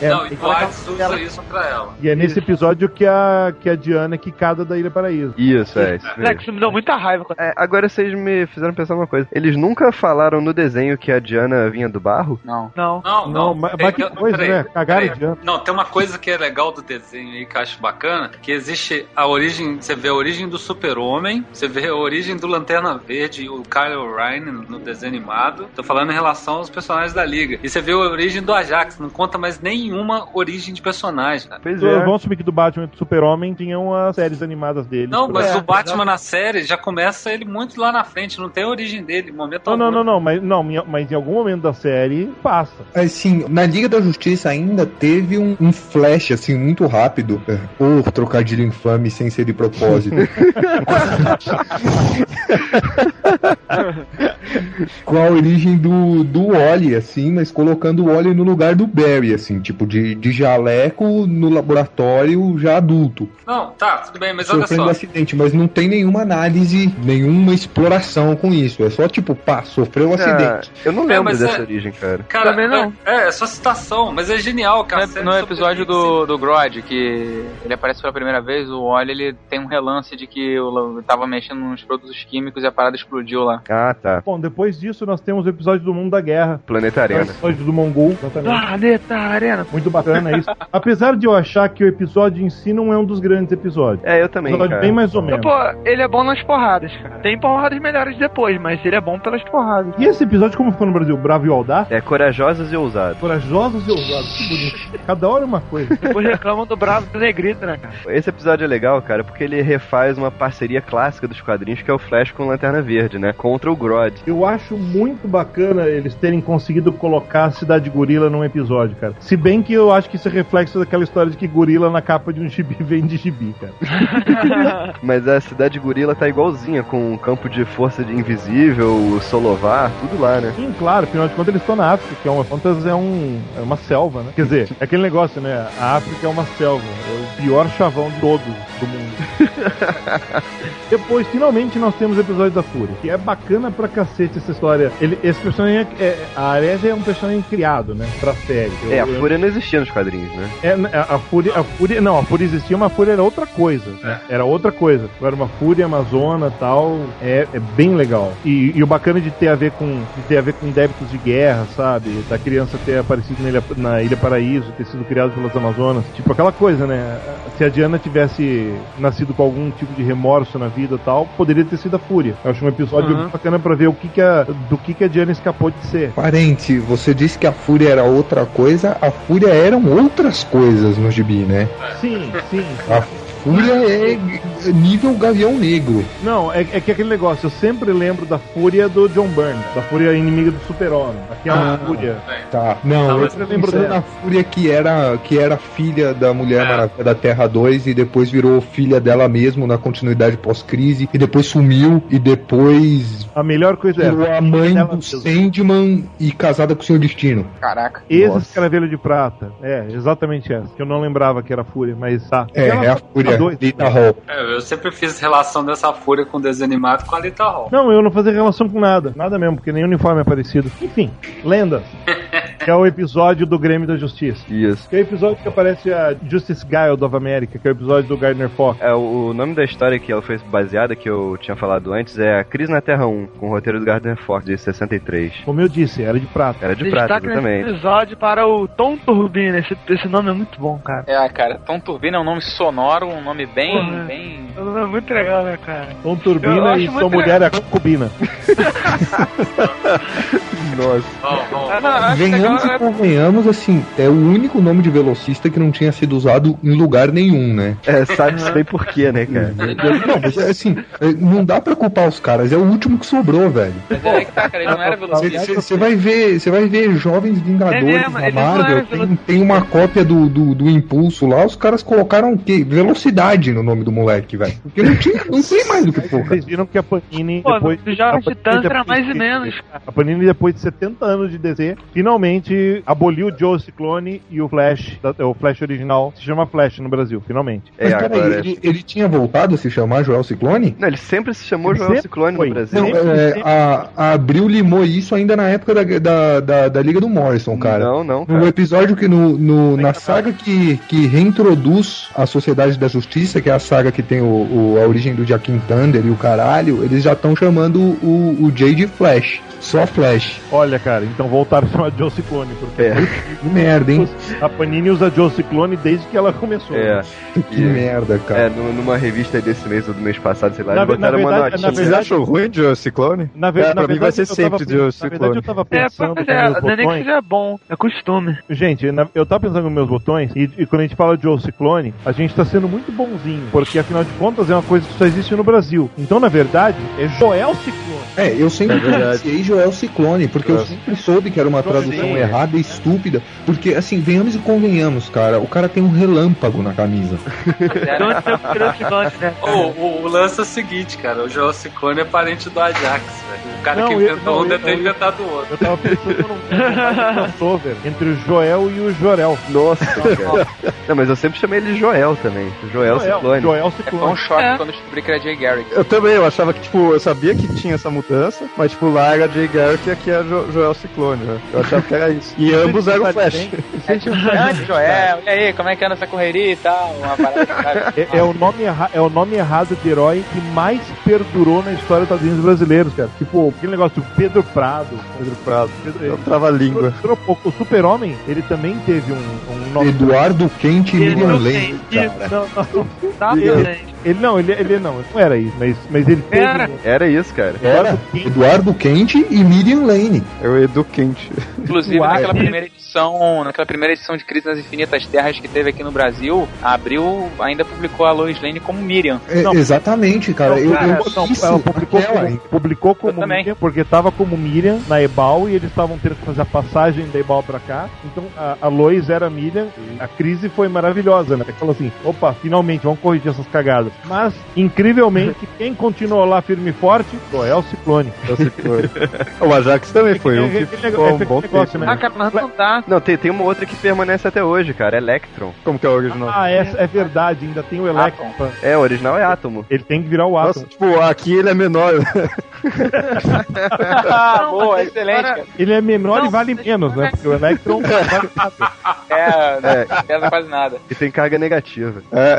É, não, e e o fala que Hades usa isso pra ela. E é nesse episódio que a, que a Diana é quicada da Ilha Paraíso. Isso, é. Isso É, isso me deu muita raiva. É, agora vocês me fizeram pensar uma coisa. Eles nunca falaram no desenho que a Diana vinha do barro? Não. Não. Não, Não, não. mas- Tem que coisa, peraí, né? Cagaram peraí. de ano. Não, tem uma coisa que é legal do desenho aí que eu acho bacana, que existe a origem, você vê a origem do super-homem, você vê a origem do Lanterna Verde e o Kyle Ryan no desenho animado. Tô falando em relação aos personagens da Liga. E você vê a origem do Ajax, não conta mais nenhuma origem de personagem. cara. Pois Então, é. Vamos assumir que do Batman e do Super-Homem tinham as séries animadas dele. Não, mas É, o Batman na série já começa ele muito lá na frente, não tem a origem dele, momento Não, não, algum. não, não, mas, não, mas em algum momento da série passa. Assim, na Liga da Justiça ainda teve um, um flash, assim, muito rápido. É, Ou trocadilho infame sem ser de propósito. Com a origem do, do Wally, assim, mas colocando o Wally no lugar do Barry, assim. Assim, tipo, de, de jaleco no laboratório já adulto. Não, tá, tudo bem, mas olha sofrendo só. acidente, mas não tem nenhuma análise, nenhuma exploração com isso. É só tipo, pá, sofreu um acidente. eu não É, lembro mas dessa é- origem, cara. Cara, Também não. É, é só citação, mas é genial, cara. No, no episódio do, do Grodd, que ele aparece pela primeira vez, o Wally ele tem um relance de que o tava mexendo nos produtos químicos e a parada explodiu lá. Ah, tá. Bom, depois disso nós temos o episódio do Mundo da Guerra. Planeta O episódio do Mongol, exatamente. Planeta Arena. Muito bacana isso. Apesar de eu achar que o episódio em si não é um dos grandes episódios. É, eu também, episódio cara. bem mais ou menos. Pô, ele é bom nas porradas, cara. Tem porradas melhores depois, mas ele é bom pelas porradas. E esse episódio, como ficou no Brasil? Bravo e audaz? É Corajosos e Ousados. Corajosos e ousados. Que bonito. Cada hora uma coisa. Depois reclamam do Bravo do Negrito, né, cara? Esse episódio é legal, cara, porque ele refaz uma parceria clássica dos quadrinhos, que é o Flash com Lanterna Verde, né? Contra o Grodd. Eu acho muito bacana eles terem conseguido colocar a Cidade Gorila num episódio, cara. Se bem que eu acho que isso é reflexo daquela história de que gorila na capa de um gibi vem de gibi, cara. Mas a cidade gorila tá igualzinha, com um campo de força de invisível, o Solovar, tudo lá, né? Sim, claro, afinal de contas eles estão na África, que é uma contas é, um, é uma selva, né? Quer dizer, é aquele negócio, né? A África é uma selva, é o pior chavão de todos do mundo. Depois, finalmente, nós temos o episódio da Fúria, que é bacana pra cacete essa história. Ele, esse personagem é, é- A Ares é um personagem criado, né? Pra série. Eu- É, a eu- Fúria não existia nos quadrinhos, né? É, a, a fúria, a fúria, não, a fúria existia, mas a fúria era outra coisa. né? Era outra coisa. Era uma fúria amazona tal. É, é bem legal. E, e o bacana de ter a ver com de ter a ver com débitos de guerra, sabe? Da criança ter aparecido na Ilha, na Ilha Paraíso, ter sido criado pelas Amazonas. Tipo aquela coisa, né? Se a Diana tivesse nascido com algum tipo de remorso na vida tal, poderia ter sido a fúria. Eu acho um episódio Uhum. bacana pra ver o que que a, do que que a Diana escapou de ser. Parente, você disse que a Fúria era outra coisa, a Fúria eram outras coisas no gibi, né? Sim, sim. A Fúria é nível Gavião Negro. Não, é, é que aquele negócio, eu sempre lembro da fúria do John Byrne, da fúria inimiga do super-homem. Aquela Ah. fúria. Tá. Não, Não, eu eu lembro da Fúria que era, que era filha da Mulher Maravilha da Terra 2 e depois virou filha dela mesmo na continuidade pós-crise e depois sumiu e depois A melhor coisa é. virou a mãe do. Sandman e casada com o Senhor Destino. Caraca. Esse escravelho de prata. É, exatamente essa. Que eu não lembrava que era fúria, mas tá. É, Ela é a Fúria Lita Hall. É, eu sempre fiz relação dessa fúria com o desenho animado com a Lita Hall. Não, eu não fazia relação com nada. Nada mesmo, porque nem uniforme é parecido. Enfim, lendas. que é o episódio do Grêmio da Justiça. Isso. Que é o episódio que aparece a Justice Guild of America, que é o episódio do Gardner Fox. É, o nome da história que ela foi baseada, que eu tinha falado antes, é A Crise na Terra 1, com o roteiro do Gardner Fox, de 63. Como eu disse, era de prata. Era de prata, Destaque nesse exatamente. episódio para o Tom Turbina. Esse, esse nome é muito bom, cara. É, cara, Tom Turbina é um nome sonoro, um nome bem, Porra. bem... Esse nome é muito legal, né, cara? Tom Eu Turbina acho e sua mulher é a concubina. Nossa. Ah, não, eu acho legal, Venhamos e convenhamos, assim, é o único nome de velocista que não tinha sido usado em lugar nenhum, né? É, sabe-se bem por quê, né, cara? Não, mas é assim, é, não dá pra culpar os caras, é o último que sobrou, velho. Mas é que tá, cara, ele não era velocista. Você vai ver, você vai ver jovens Vingadores É mesmo, não eram Marvel, tem, tem uma cópia do, do, do Impulso lá, os caras colocaram o quê? Velocidade no nome do moleque, velho. Porque não tinha, não tem mais do que pôr. cara. Vocês viram que a Panini, Pô, depois... Jovens a era depois- mais e menos, cara. A Panini, depois de 70 anos de DC, finalmente aboliu o Joe Ciclone e o Flash, o Flash original, se chama Flash no Brasil, finalmente. É, Mas peraí, agora. ele, ele tinha voltado a se chamar Joel Ciclone? Não, ele sempre se chamou Ele Joel Ciclone foi. no Brasil. Não, é, a, a Abril limou isso ainda na época da, da, da, da Liga do Morrison, cara. Não, não, No cara. episódio que no, no- na saga que, que reintroduz a Sociedade da Justiça, que é a saga que tem o, o- a origem do Jaquim Thunder e o caralho, eles já estão chamando o, o Jay de Flash. Só Flash. Olha, cara, então voltaram a chamar Joe Ciclone, porque É. Que merda, hein? a Panini usa Joe Ciclone desde que ela começou. É. Que merda, cara. É, nu- numa revista desse mês ou do mês passado, sei lá, Na eles botaram uma verdade- notinha. na verdade- Vocês acham ruim de Ciclone? Na, ve- É, na pra mim verdade, vai ser eu sempre tava, de Joe Na verdade, Ciclone. eu tava É, pensando é, meus não é nem que botões. seja bom, é costume. Gente, na- eu tava pensando nos meus botões, e, e quando a gente fala de Joe Ciclone, a gente tá sendo muito bonzinho, porque afinal de contas, é uma coisa que só existe no Brasil. Então, na verdade, é Joel Ciclone. É, eu sempre É pronunciei Joel Ciclone, porque eu Nossa. sempre soube que era uma tradução Ciclone. Errada e estúpida. Porque, assim, venhamos e convenhamos, cara, o cara tem um relâmpago na camisa. É, o lance é o seguinte, cara. O Joel Ciclone é parente do Ajax, velho. O cara Não, que inventou um deve ter inventado o outro. Eu tava pensando num crossover entre o Joel e o Jorel. Nossa, cara. Não, mas eu sempre chamei ele de Joel também. Joel Ciclone. Joel Foi um Ciclone. choque É. quando eu descobri que era Jay Garrick. Eu também, eu achava que, tipo, eu sabia que tinha essa mudança, mas, tipo, lá era Jay Garrick e aqui é Jo- Joel Ciclone, né? Eu achava que era isso. E ambos eram o Flash. É tipo, grande Joel, e aí, como é que anda essa correria e tal? Uma parada sabe? É, é o nome erra- é o nome errado de herói que mais perdurou na história dos quadrinhos brasileiros, cara. Tipo, aquele negócio do Pedro Prado. Pedro Prado. Pedro, Eu trava a língua. O Super-Homem, ele também teve um, um nome. Eduardo Quente e não Lane. Não, não. Tá, Ele- não, ele, ele não, não era isso, mas, mas ele teve. Era. Era isso, cara. Era Eduardo Quente e Miriam Lane. É o Edu Quente. Inclusive, Uai. naquela primeira edição, naquela primeira edição de Crise nas Infinitas Terras que teve aqui no Brasil, a Abril ainda publicou a Lois Lane como Miriam. É, Não. exatamente, cara. Não, eu, cara, eu não, isso ela publicou naquela, como, publicou como. Miriam, porque tava como Miriam na Ebal e eles estavam tendo que fazer a passagem da Ebal pra cá. Então a, a Lois era Miriam. A crise foi maravilhosa, né? Falou assim: opa, finalmente vamos corrigir essas cagadas. Mas, incrivelmente, quem continuou lá firme e forte? Joel Ciclone. É o Ciclone. o Ajax também foi um que Aquele ficou um bom negócio, tempo. né? Ah, cara, mas não dá. Não, tem, tem uma outra que permanece até hoje, cara. Electron. Como que é o original? Ah, essa é verdade, ainda tem o Electron. É, o original é Átomo. Ele tem que virar o Nossa, Atom. tipo, aqui ele é menor. Ah, Não, boa, excelente, cara. Ele é menor Não, e vale menos, né? Porque o Electron vale nada. É, não pesa quase nada. E tem carga negativa. É.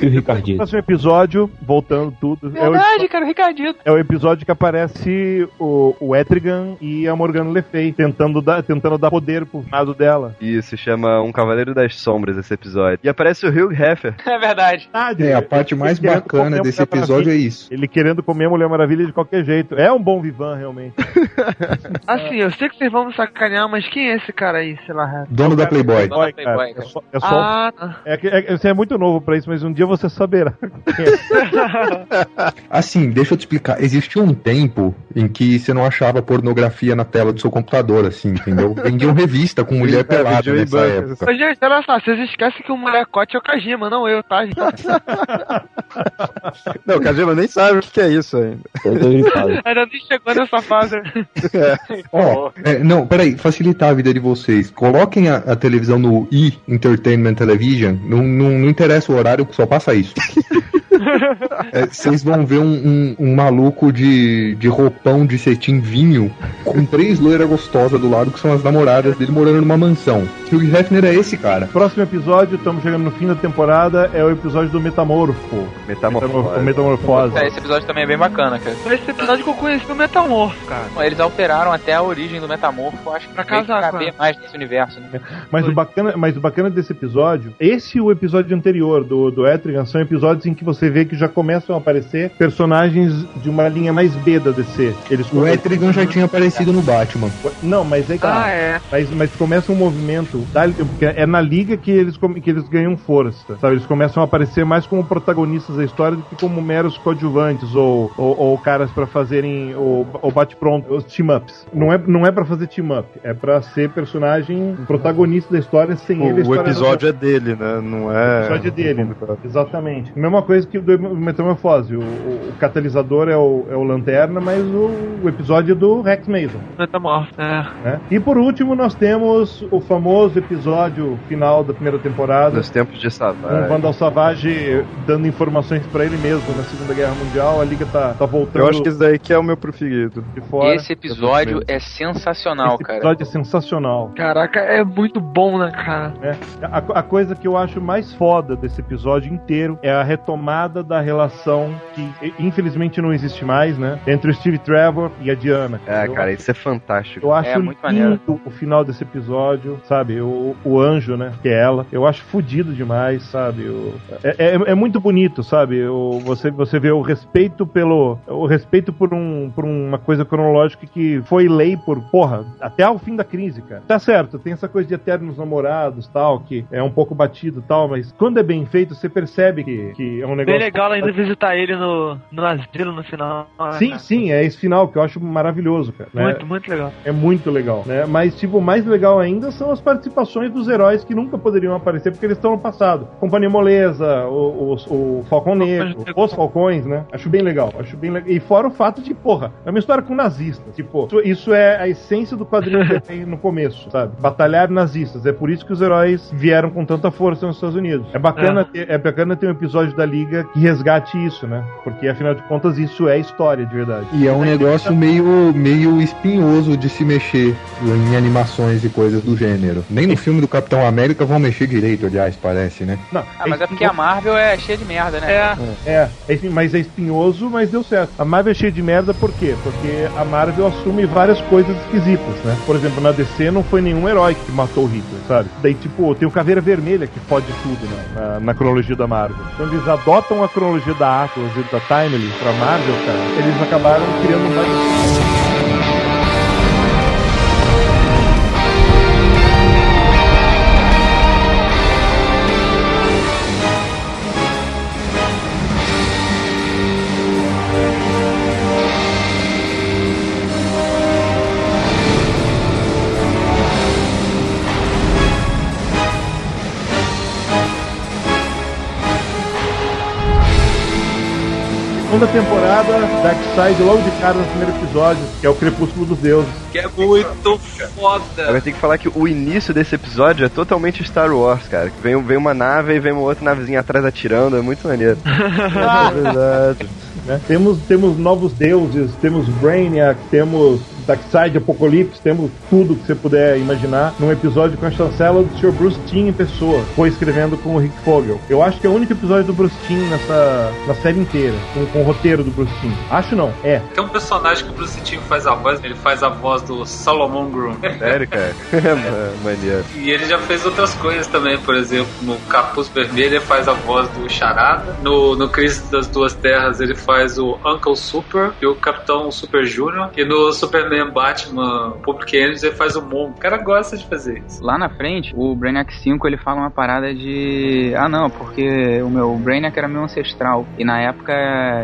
E o Ricardinho? Próximo episódio, voltando tudo. É o, Verdade, cara, o Ricardito. é o episódio que aparece o, o Etrigan e a Morgana Le Fay tentando dar, tentando dar poder pro lado dela. Isso, se chama Um Cavaleiro das Sombras esse episódio. E aparece o Hugh Heffer. É verdade. É, a parte mais bacana desse episódio é isso. Ele querendo comer a Mulher Maravilha de qualquer jeito. É um bom vivan, realmente. Assim, eu sei que vocês vão me sacanear, mas quem é esse cara aí, sei lá? Dono da Playboy. Dono da Playboy, cara. Playboy, É só, é só- Ah, tá. é que- é você é muito novo pra isso, mas um dia você saberá. Assim, deixa eu te explicar. Existia um tempo em que você não achava pornografia na tela do seu computador, assim, entendeu? Vendiam revista com mulher pelada vendiam em nessa época. Ô, gente, olha só, vocês esquecem que o molecote é o Kajima, não eu, tá, gente? Não, o Kajima nem sabe o que é isso ainda. Ainda nem chegou nessa fase. Ó, é, não, peraí, facilitar a vida de vocês. Coloquem a, a televisão no E Entertainment Television. Não, não, não interessa o horário, só passa isso. É, Vocês vão ver um, um- um maluco de, de roupão de cetim vinho com três loiras gostosas do lado, que são as namoradas dele morando numa mansão. Hugh Hefner é esse cara. Próximo episódio, estamos chegando no fim da temporada, é o episódio do Metamorfo. Metamorfose. Metamorfose. É, esse episódio também é bem bacana, cara. Foi esse episódio que eu conheci o Metamorfo, cara. Eles alteraram até a origem do Metamorfo, acho que Pra casar, caber cara. mais nesse universo, né? Mas o, bacana, mas o bacana desse episódio, esse e o episódio anterior do, do Etrigan são episódios em que você vê que já começam a aparecer personagens de uma linha mais B da DC. Eles O Etrigan já tinha aparecido no Batman. Não, mas é que Ah, é. Mas, mas começa um movimento. da- porque é na liga que eles, que eles ganham força. Sabe? Eles começam a aparecer mais como protagonistas da história do que como meros coadjuvantes ou, ou, ou caras pra fazerem o, o bate-pronto, os team-ups. Não é, não é pra fazer team-up, é pra ser personagem protagonista da história sem ele. a O, o história não- episódio é dele, né? Não é. o episódio é dele, exatamente. Mesma coisa que o do Metamorfose. O, o, o catalisador é o, é o Lanterna, mas o, o episódio é do Rex Mason. Metamorfo, é. né? E por último, nós temos o famoso episódio final da primeira temporada. Nos tempos de Com o Savage. Vandal Savage dando informações pra ele mesmo na Segunda Guerra Mundial, a Liga tá, tá voltando Eu acho que esse daí que é o meu preferido. de fora. Esse episódio é sensacional, Esse cara. episódio é sensacional. Caraca, é muito bom, né, cara? né? A, a coisa que eu acho mais foda desse episódio inteiro é a retomada temporada da relação que infelizmente não existe mais, né? Entre o Steve Trevor e a Diana. Ah, Eu cara, isso é fantástico. eu acho É, muito maneiro. o final desse episódio, sabe? O, o anjo, né? Que é ela. Eu acho fudido demais, sabe? O- é, é, é muito bonito, sabe? O, você, você vê o respeito pelo. O respeito por, um, por uma coisa cronológica que foi lei por, porra, até o fim da crise, cara. Tá certo, tem essa coisa de eternos namorados tal, que é um pouco batido tal, mas quando é bem feito, você percebe que, que é um negócio. Bem legal ainda visitar ele no, no asilo no final. Sim, sim, é esse final que eu acho maravilhoso, cara. né? Muito, muito legal. É muito legal, né? Mas, tipo, o mais legal ainda são as participações dos heróis que nunca poderiam aparecer porque eles estão no passado. Companhia Moleza, o, o, o Falcão Negro, os Falcões, né? Acho bem legal, acho bem legal. E fora o fato de, porra, é uma história com nazistas. Tipo, isso, é a essência do quadrinho que tem no começo, sabe? Batalhar nazistas. É por isso que os heróis vieram com tanta força nos Estados Unidos. É bacana, ter, é bacana ter um episódio da Liga que resgate isso, né? Porque, afinal de contas, isso é história de verdade. E é um negócio meio, meio espinhoso de se mexer em animações e coisas do gênero. Nem no filme do Capitão América vão mexer direito, aliás, parece, né? Não, Ah, mas é porque a Marvel é cheia de merda, né? É. É, é espin- mas é espinhoso, mas deu certo. A Marvel é cheia de merda por quê? Porque a Marvel assume várias coisas esquisitas, né? Por exemplo, na DC não foi nenhum herói que matou o Hitler, sabe? Daí, tipo, tem o Caveira Vermelha que fode tudo né? na, na cronologia da Marvel. Quando eles adotam a cronologia da Atlas e da Timely pra Marvel, cara, eles acabaram criando mais. Segunda temporada, Darkseid logo de cara no primeiro episódio, que é o Crepúsculo dos Deuses. Que é muito foda. Agora tem que falar que o início desse episódio é totalmente Star Wars, cara. Vem, vem uma nave e vem uma outra navezinha atrás atirando, é muito maneiro. É verdade. né? Temos, temos novos deuses, temos Brainiac, temos Darkseid, Apocalipse, temos tudo que você puder imaginar num episódio com a chancela do Sr. Bruce Timm em pessoa, foi escrevendo com o Rick Fogel. Eu acho que é o único episódio do Bruce Timm nessa na série inteira, com, com o roteiro do Bruce Timm. Acho não, é. Tem um personagem que o Bruce Timm faz a voz, ele faz a voz do Solomon Groom. Sério, cara? É maneiro. E ele já fez outras coisas também, por exemplo, no Capuz Vermelho ele faz a voz do Charada, no, no Crise das Duas Terras ele faz o Uncle Super e o Capitão Super Junior, e no Superman Batman Public Enemies ele faz o Moon. O cara gosta de fazer isso. Lá na frente, o Brainiac 5 ele fala uma parada de. Ah, não, porque o meu Brainiac era meu ancestral. E na época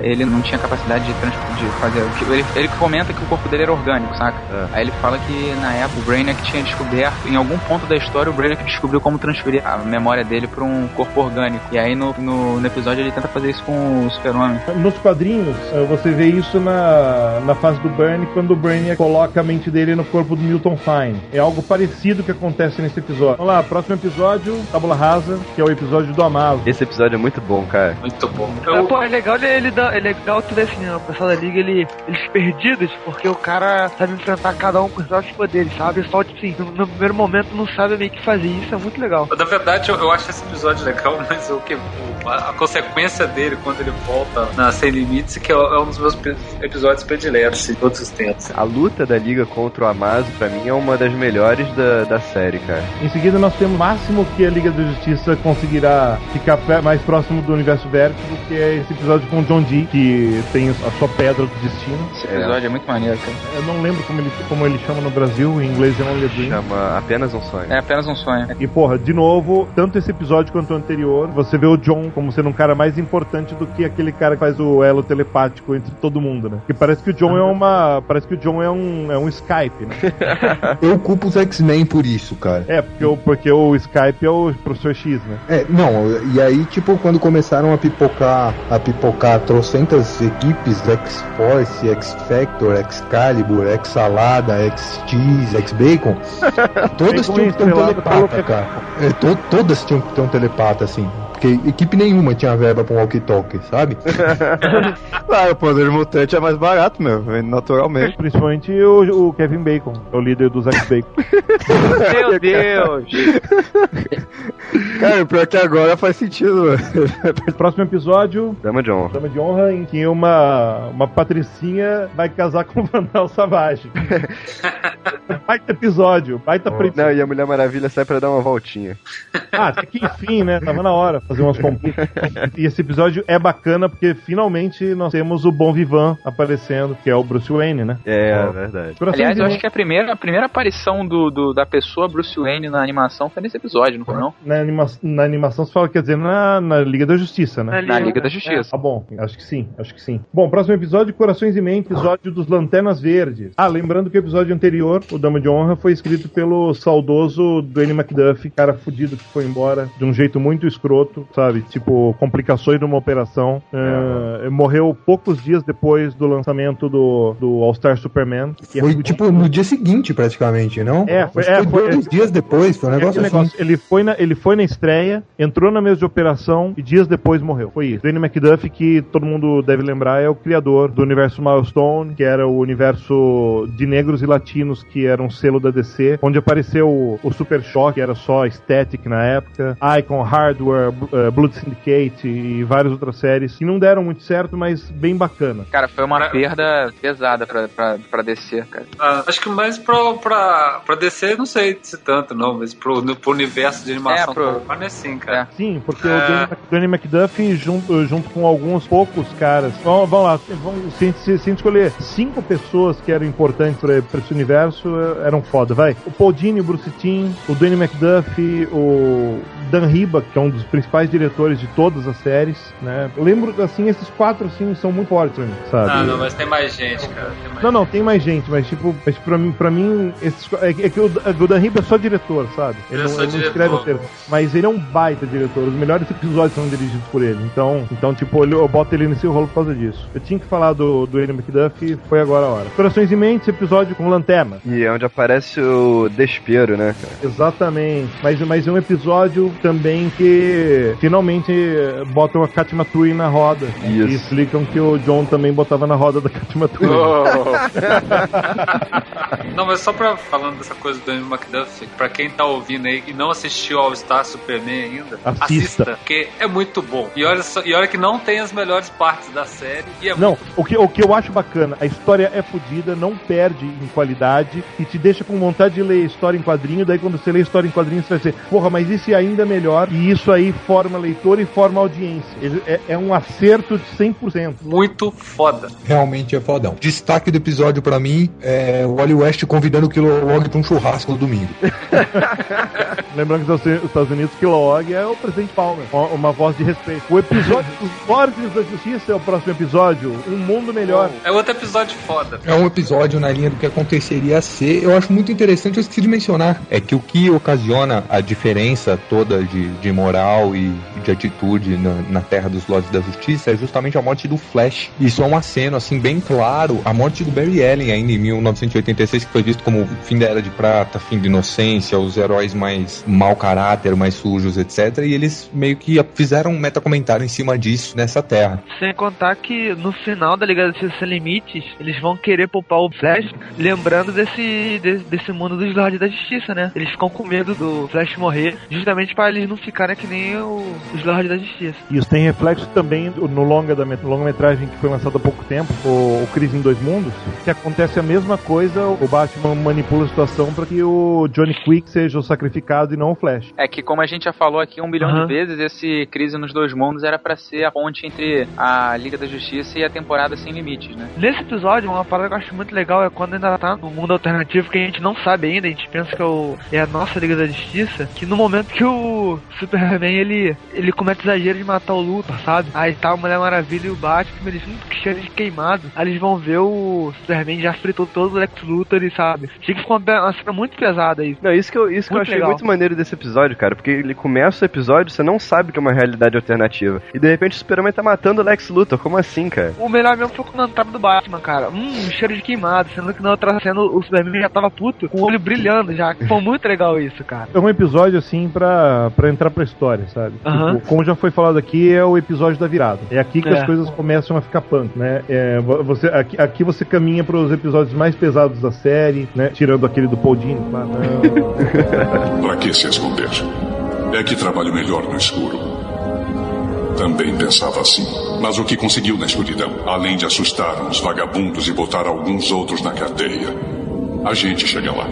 ele não tinha capacidade de, trans... de fazer. Ele, ele comenta que o corpo dele era orgânico, saca? Aí ele fala que na época o Brainiac tinha descoberto, em algum ponto da história, o Brainiac descobriu como transferir a memória dele pra um corpo orgânico. E aí no, no, no episódio ele tenta fazer isso com o Super-Homem. Nos quadrinhos, eh, você vê isso na, na fase do Burn, quando o Brainiac coloca a mente dele no corpo do Milton Fine. É algo parecido que acontece nesse episódio. Vamos lá, próximo episódio, Tabula Rasa, que é o episódio do Amazo. Esse episódio é muito bom, cara. Muito bom. É, pô, é legal ele, ele dá, é legal ver assim, o pessoal da liga, ele, eles perdidos, porque o cara sabe enfrentar cada um com os próprios poderes, sabe? Só, tipo assim, no, no primeiro momento não sabe meio que fazer isso, é muito legal. Na verdade, eu, eu acho esse episódio legal, mas o que a, a consequência dele quando ele volta na Sem Limites, que é, é um dos meus episódios prediletos de todos os tempos. A luta da Liga contra o Amazo, pra mim, é uma das melhores da, da série, cara. Em seguida, nós temos o máximo que a Liga da Justiça conseguirá ficar mais próximo do universo Vértigo, que é esse episódio com o John Dee, que tem a sua pedra do destino. Esse episódio é, muito maneiro, cara. Eu não lembro como ele, como ele chama no Brasil, em inglês é Only a Dream. Chama Apenas um Sonho. É apenas um sonho. E porra, de novo, tanto esse episódio quanto o anterior, você vê o John como sendo um cara mais importante do que aquele cara que faz o elo telepático entre todo mundo, né? Que parece que o John é uma. Parece que o John é um, é um Skype, né? Eu culpo os X-Men por isso, cara. É, porque o, porque o Skype é o Professor X, né? É, não, e aí, tipo, quando começaram a pipocar, a pipocar trocentas equipes, X-Force, X-Factor, Excalibur, X-Salada, X-Cheese, X-Bacon, todas tinham que ter um telepata, cara. É, to- todas tinham que ter um telepata, assim. Porque equipe nenhuma tinha verba pra um walkie-talkie, sabe? claro, o poder mutante é mais barato, meu, naturalmente. Principalmente o, o Kevin Bacon, o líder dos X-Bacon. Meu Deus! Cara, o pior que agora faz sentido, mano. Próximo episódio, Dama de honra. Dama de Honra, em que uma, uma patricinha vai casar com o Vandal Savage. baita episódio, baita pre... Não, e a Mulher Maravilha sai pra dar uma voltinha. Ah, até que enfim, né? Tava na hora fazer umas compras. E esse episódio é bacana porque finalmente nós temos o Bom Vivan aparecendo, que é o Bruce Wayne, né? É, é verdade. Aliás, eu acho que a primeira, a primeira aparição do, do- da pessoa Bruce Wayne na animação foi nesse episódio, não foi não? na, anima na animação se fala, quer dizer, na, na Liga da Justiça, né? Na Liga da Justiça. Ah, bom, acho que sim, acho que sim. Bom, próximo episódio, Corações e Mentes, episódio dos Lanternas Verdes. Ah, lembrando que o episódio anterior, o Dama de Honra, foi escrito pelo saudoso Dwayne McDuff, cara fudido que foi embora de um jeito muito escroto, sabe? Tipo, complicações de uma operação. É, morreu poucos dias depois do lançamento do, do All-Star Superman. é Foi muito- tipo no dia seguinte, praticamente, não? É, foi- é, foi- dois dias depois, foi um É negócio assim. negócio, ele, foi na, ele foi na estreia, entrou na mesa de operação e dias depois morreu. Foi isso. Danny McDuff, que todo mundo deve lembrar, é o criador do universo Milestone, que era o universo de negros e latinos, que era um selo da DC, onde apareceu o, o Super Shock, que era só Static na época, Icon, Hardware, Eh, Blood Syndicate e várias outras séries, que não deram muito certo, mas bem bacana. Cara, foi uma perda pesada pra, pra, pra descer, cara. Ah, acho que mais pro, pra, pra DC, não sei se tanto não, mas pro, no, pro universo de animação É, pro- contemporânea, sim, cara. Sim, porque É. o Danny, Mc- Danny McDuff, junto, junto com alguns poucos caras, vamos, vamos lá, vamos, se, se, se a gente escolher cinco pessoas que eram importantes pra, pra esse universo, eh, eram foda, vai. O Paul Dini, o Bruce Timm, o Danny McDuff, o Dan Riba, que é um dos principais diretores de todas as séries, né? Eu lembro, assim, esses quatro, assim, são muito fortes pra mim, sabe? Ah, não, mas tem mais gente, cara. Tem mais Não, não, tem mais gente, mas tipo, mas pra mim, pra mim esses, é, é que o, o Dan Riba é só diretor, sabe? Ele, Ele é não, ele não escreve roteiro. Mas ele é um baita diretor. Os melhores episódios são dirigidos por ele. Então, então tipo, ele- eu boto ele nesse rolo por causa disso. Eu tinha que falar do, do Ian McDuff e foi agora a hora. Corações e Mentes, episódio com lanterna. E é onde aparece o Despero, né, cara? Exatamente. Mas, mas é um episódio também que finalmente eh, botam a Kat Matui na roda. Isso. E explicam que o John também botava na roda da Kat Matui. Não, mas só pra falando dessa coisa do Andrew McDuff, pra quem tá ouvindo aí e não assistiu ao Star Superman ainda, Assista. porque é muito bom. E olha, só, e olha que não tem as melhores partes da série e é Não, muito o que, o que eu acho bacana, a história é fodida, não perde em qualidade e te deixa com vontade de ler história em quadrinho. Daí, quando você lê história em quadrinho, você vai dizer, porra, mas isso é ainda melhor. E isso aí forma leitor e forma audiência. Ele- É, é um acerto de 100%. muito foda. Realmente é fodão. Destaque do episódio pra mim é o Wally West convidando o Kilowog pra um churrasco no domingo. Lembrando que os Estados Unidos, Kilowog é o presidente Palmer, uma- uma voz de respeito. O episódio dos Lordes da Justiça é o próximo episódio, Um Mundo Melhor. É outro episódio foda. É um episódio na linha do que aconteceria ser. Eu acho muito interessante, eu esqueci de mencionar. É que o que ocasiona a diferença toda de, de moral e de atitude na, na Terra dos Lordes da Justiça é justamente a morte do Flash. Isso é um aceno, assim, bem claro. A morte do Barry Allen, ainda em 1986, que foi visto como fim da Era de Prata, fim da inocência, os heróis mais mau caráter, mais sujos, etc. E eles meio que fizeram um metacomentário em cima disso nessa Terra. Sem contar que no final da Liga da Justiça Sem Limites, eles vão querer poupar o Flash, lembrando desse, desse, desse mundo dos Lordes da Justiça, né? Eles ficam com medo do Flash morrer, justamente para eles não ficarem que nem o- os Lordes da Justiça. Isso tem reflexo também no longa da met- longa-metragem que foi lançado há pouco tempo, o, o Crise em Dois Mundos, que acontece a mesma coisa, o Batman manipula a situação para que o Johnny Quick seja o sacrificado e não o Flash. É que, como a gente já falou aqui um bilhão Aham. de vezes, esse Crise nos Dois Mundos era pra ser a ponte entre a Liga da Justiça e a temporada Sem Limites, né? Nesse episódio, uma parada que eu acho muito legal é quando ainda tá no mundo alternativo que a gente não sabe ainda, a gente pensa que é, o- é a nossa Liga da Justiça, que no momento que o Superman ele, ele comete exagero de matar o Luthor, sabe? Aí tá a Mulher Maravilha e o Batman, eles junto que cheiram de queimado. Aí eles vão ver o Superman já fritou todo o Lex Luthor e sabe? Achei que ficou uma, uma cena muito pesada aí. Não, isso que eu, isso que eu achei legal. muito maneiro desse episódio, cara, porque ele começa o episódio, você não sabe que é uma realidade alternativa. E de repente o Superman tá matando o Lex Luthor, como assim, cara? O melhor mesmo foi o comentário do Batman, cara. Hum, cheiro de queimado, sendo que na outra cena o Superman já tava puto, com o olho brilhando já. Foi muito legal isso, cara. É um episódio assim pra, pra entrar pra história, sabe? Aham. Tipo, como já foi falado aqui, é o episódio da virada. É aqui que É. as coisas começam a ficar punk, né? É, vo- você, aqui, aqui você caminha pros episódios mais pesados da série, né? Tirando aquele do Paul Dini, claro. Pra que se esconder? É que trabalho melhor no escuro. Também pensava assim. Mas o que conseguiu na escuridão, além de assustar uns vagabundos e botar alguns outros na cadeia, a gente chega lá.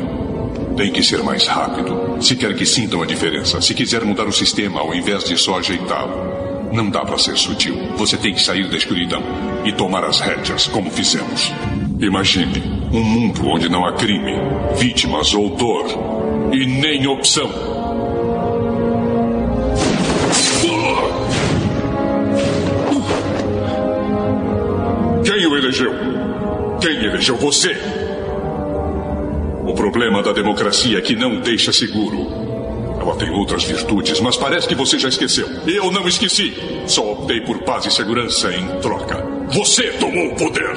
Tem que ser mais rápido. Se quer que sintam a diferença, se quiser mudar o sistema ao invés de só ajeitá-lo. Não dá pra ser sutil. Você tem que sair da escuridão e tomar as rédeas, como fizemos. Imagine um mundo onde não há crime, vítimas ou dor e nem opção. Quem o elegeu? Quem elegeu você? O problema da democracia é que não deixa seguro. Ela tem outras virtudes, mas parece que você já esqueceu. Eu não esqueci. Só optei por paz e segurança em troca. Você tomou o poder.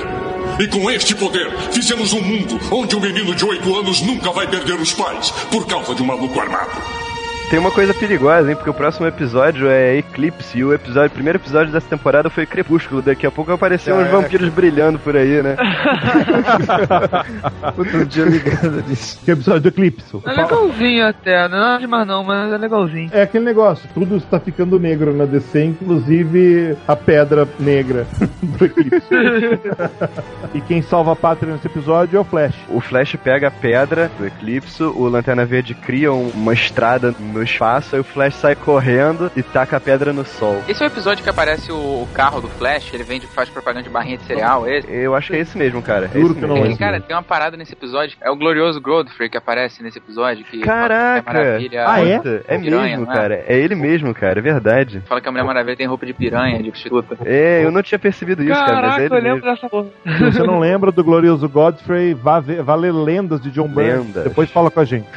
E com este poder, fizemos um mundo onde um menino de oito anos nunca vai perder os pais por causa de um maluco armado. Tem uma coisa perigosa, hein? Porque o próximo episódio é Eclipse e o episódio, o primeiro episódio dessa temporada foi Crepúsculo. Daqui a pouco vai aparecer uns vampiros brilhando por aí, né? Outro dia ligado disso. Que episódio do Eclipse. É legalzinho até, não é nada demais não, mas é legalzinho. É aquele negócio, tudo está ficando negro na DC, inclusive a pedra negra do Eclipse. e quem salva a pátria nesse episódio é o Flash. O Flash pega a pedra do Eclipse, o Lanterna Verde cria um- uma estrada no espaço, aí o Flash sai correndo e taca a pedra no sol. Esse é o episódio que aparece o, carro do Flash, ele vende, faz propaganda de barrinha de cereal, é esse? Eu acho que é esse mesmo, cara. É Juro esse que não mesmo. Tem, cara, tem uma parada nesse episódio, é o glorioso Godfrey que aparece nesse episódio, que fala que Caraca! a Mulher Maravilha Ah, é? Puta, é piranha, mesmo, é? cara. É ele mesmo, cara, é verdade. Fala que a Mulher Maravilha tem roupa de piranha, de prostituta. É, eu não tinha percebido isso, cara, mas Caraca, é eu lembro mesmo. dessa porra. Se você não lembra do glorioso Godfrey, vá, ver, vá ler lendas de John. Lendas. Depois fala com a gente.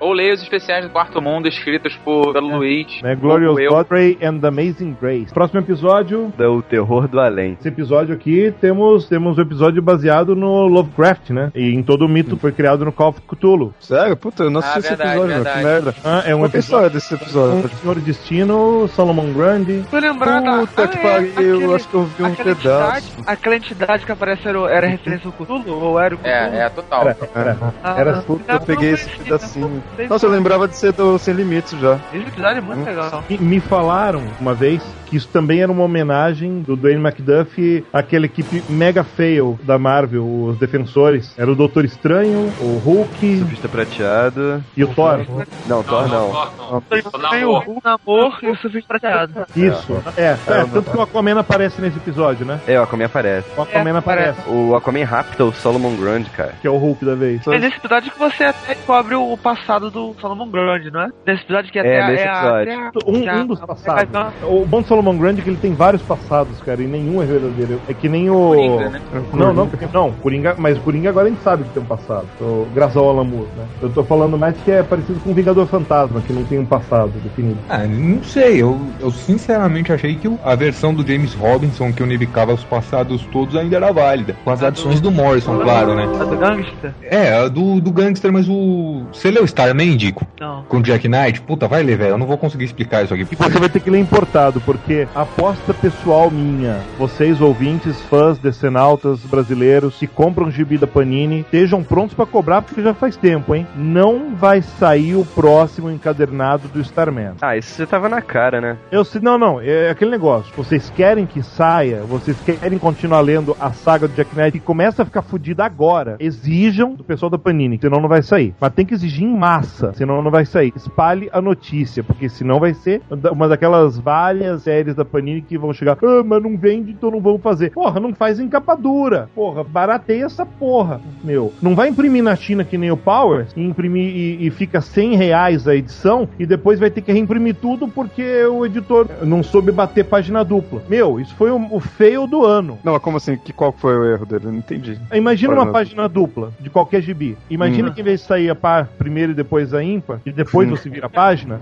Ou leia os especiais do Quarto Mundo, escritos por pelo Luiz. Né? Glorious. Godfrey and the Amazing Grace. Próximo episódio. É o terror do além. Esse episódio aqui temos temos um episódio baseado no Lovecraft, né? E em todo o mito foi criado no Call of Cthulhu. Sério? Puta, eu não assisti Ah, esse verdade, episódio, meu. Que verdade. merda. Ah, é um que é episódio história desse episódio? o Senhor Destino, Solomon Grundy. Tô lembrando. Puta que pariu, eu acho que eu vi um aquela pedaço. Entidade, aquela entidade que aparece era, era referência ao Cthulhu? Ou era o Cthulhu? É, é, total. Era, era, Ah, era Não, eu peguei esse pedacinho. Nossa, eu lembrava de ser do Sem Limites já. Esse episódio é muito legal. E me falaram uma vez que isso também era uma homenagem do Dwayne McDuff àquela equipe mega fail da Marvel, os defensores. Era o Doutor Estranho, o Hulk Surfista prateado. e o Thor. Não, Thor não. não. Tem tem o Hulk, Namor e o Surfista Prateado. Isso. É, é, tanto que o Aquaman aparece nesse episódio, né? É, o Aquaman aparece. O Aquaman É, aparece, O Aquaman rapta o Solomon Grundy, cara. que é o Hulk da vez. É nesse episódio que você até cobre o passado do Solomon Grundy, não é? Nesse episódio que até É, a- nesse a- episódio. até a- Um, a- um dos a- passados. a- O bom do Solomon Grundy é que ele tem vários passados, cara, e nenhum é verdadeiro. É que nem o. Coringa, né? Não, não, não, Coringa, mas o Coringa agora a gente sabe que tem um passado. Então, graças ao Alan Moore, né? Eu tô falando mais que é parecido com o Vingador Fantasma, que não tem um passado definido. Ah, não sei, eu, eu sinceramente achei que a versão do James Robinson que unificava os passados todos ainda era válida. Com as adições do Morrison, claro, né? A do Gangsta? É, a do, do Gangster, mas o. Você leu Starman, Dico? Não. Com o Jack Knight? Puta, vai ler, velho. Eu não vou conseguir explicar isso aqui. Você vai ter que ler importado, porque aposta pessoal minha, vocês ouvintes, fãs, decenautas brasileiros que compram gibi da Panini, estejam prontos pra cobrar, porque já faz tempo, hein? Não vai sair o próximo encadernado do Starman. Ah, isso você tava na cara, né? Eu sei, não, não, é aquele negócio. Vocês querem que saia, vocês querem continuar lendo a saga do Jack Knight e começa a ficar fodida agora. Exijam do pessoal da Panini, senão não vai sair. Mas tem que exigir em massa, senão não vai sair. Espalhe a notícia, porque senão vai ser uma daquelas várias séries da Panini que vão chegar, ah, mas não vende, então não vamos fazer. Porra, não faz em capa dura. Porra, barateia essa porra, meu. Não vai imprimir na China que nem o Powers, e imprimir e, e fica 100 reais a edição, e depois vai ter que reimprimir tudo porque o editor não soube bater página dupla. Meu, isso foi o, o fail do ano. Não, como assim? Que, qual foi o erro dele? Não entendi. Imagina uma Página página dupla de qualquer gibi. Imagina Hum. que em vez de sair a par primeiro e depois a ímpar, e depois você vira a página,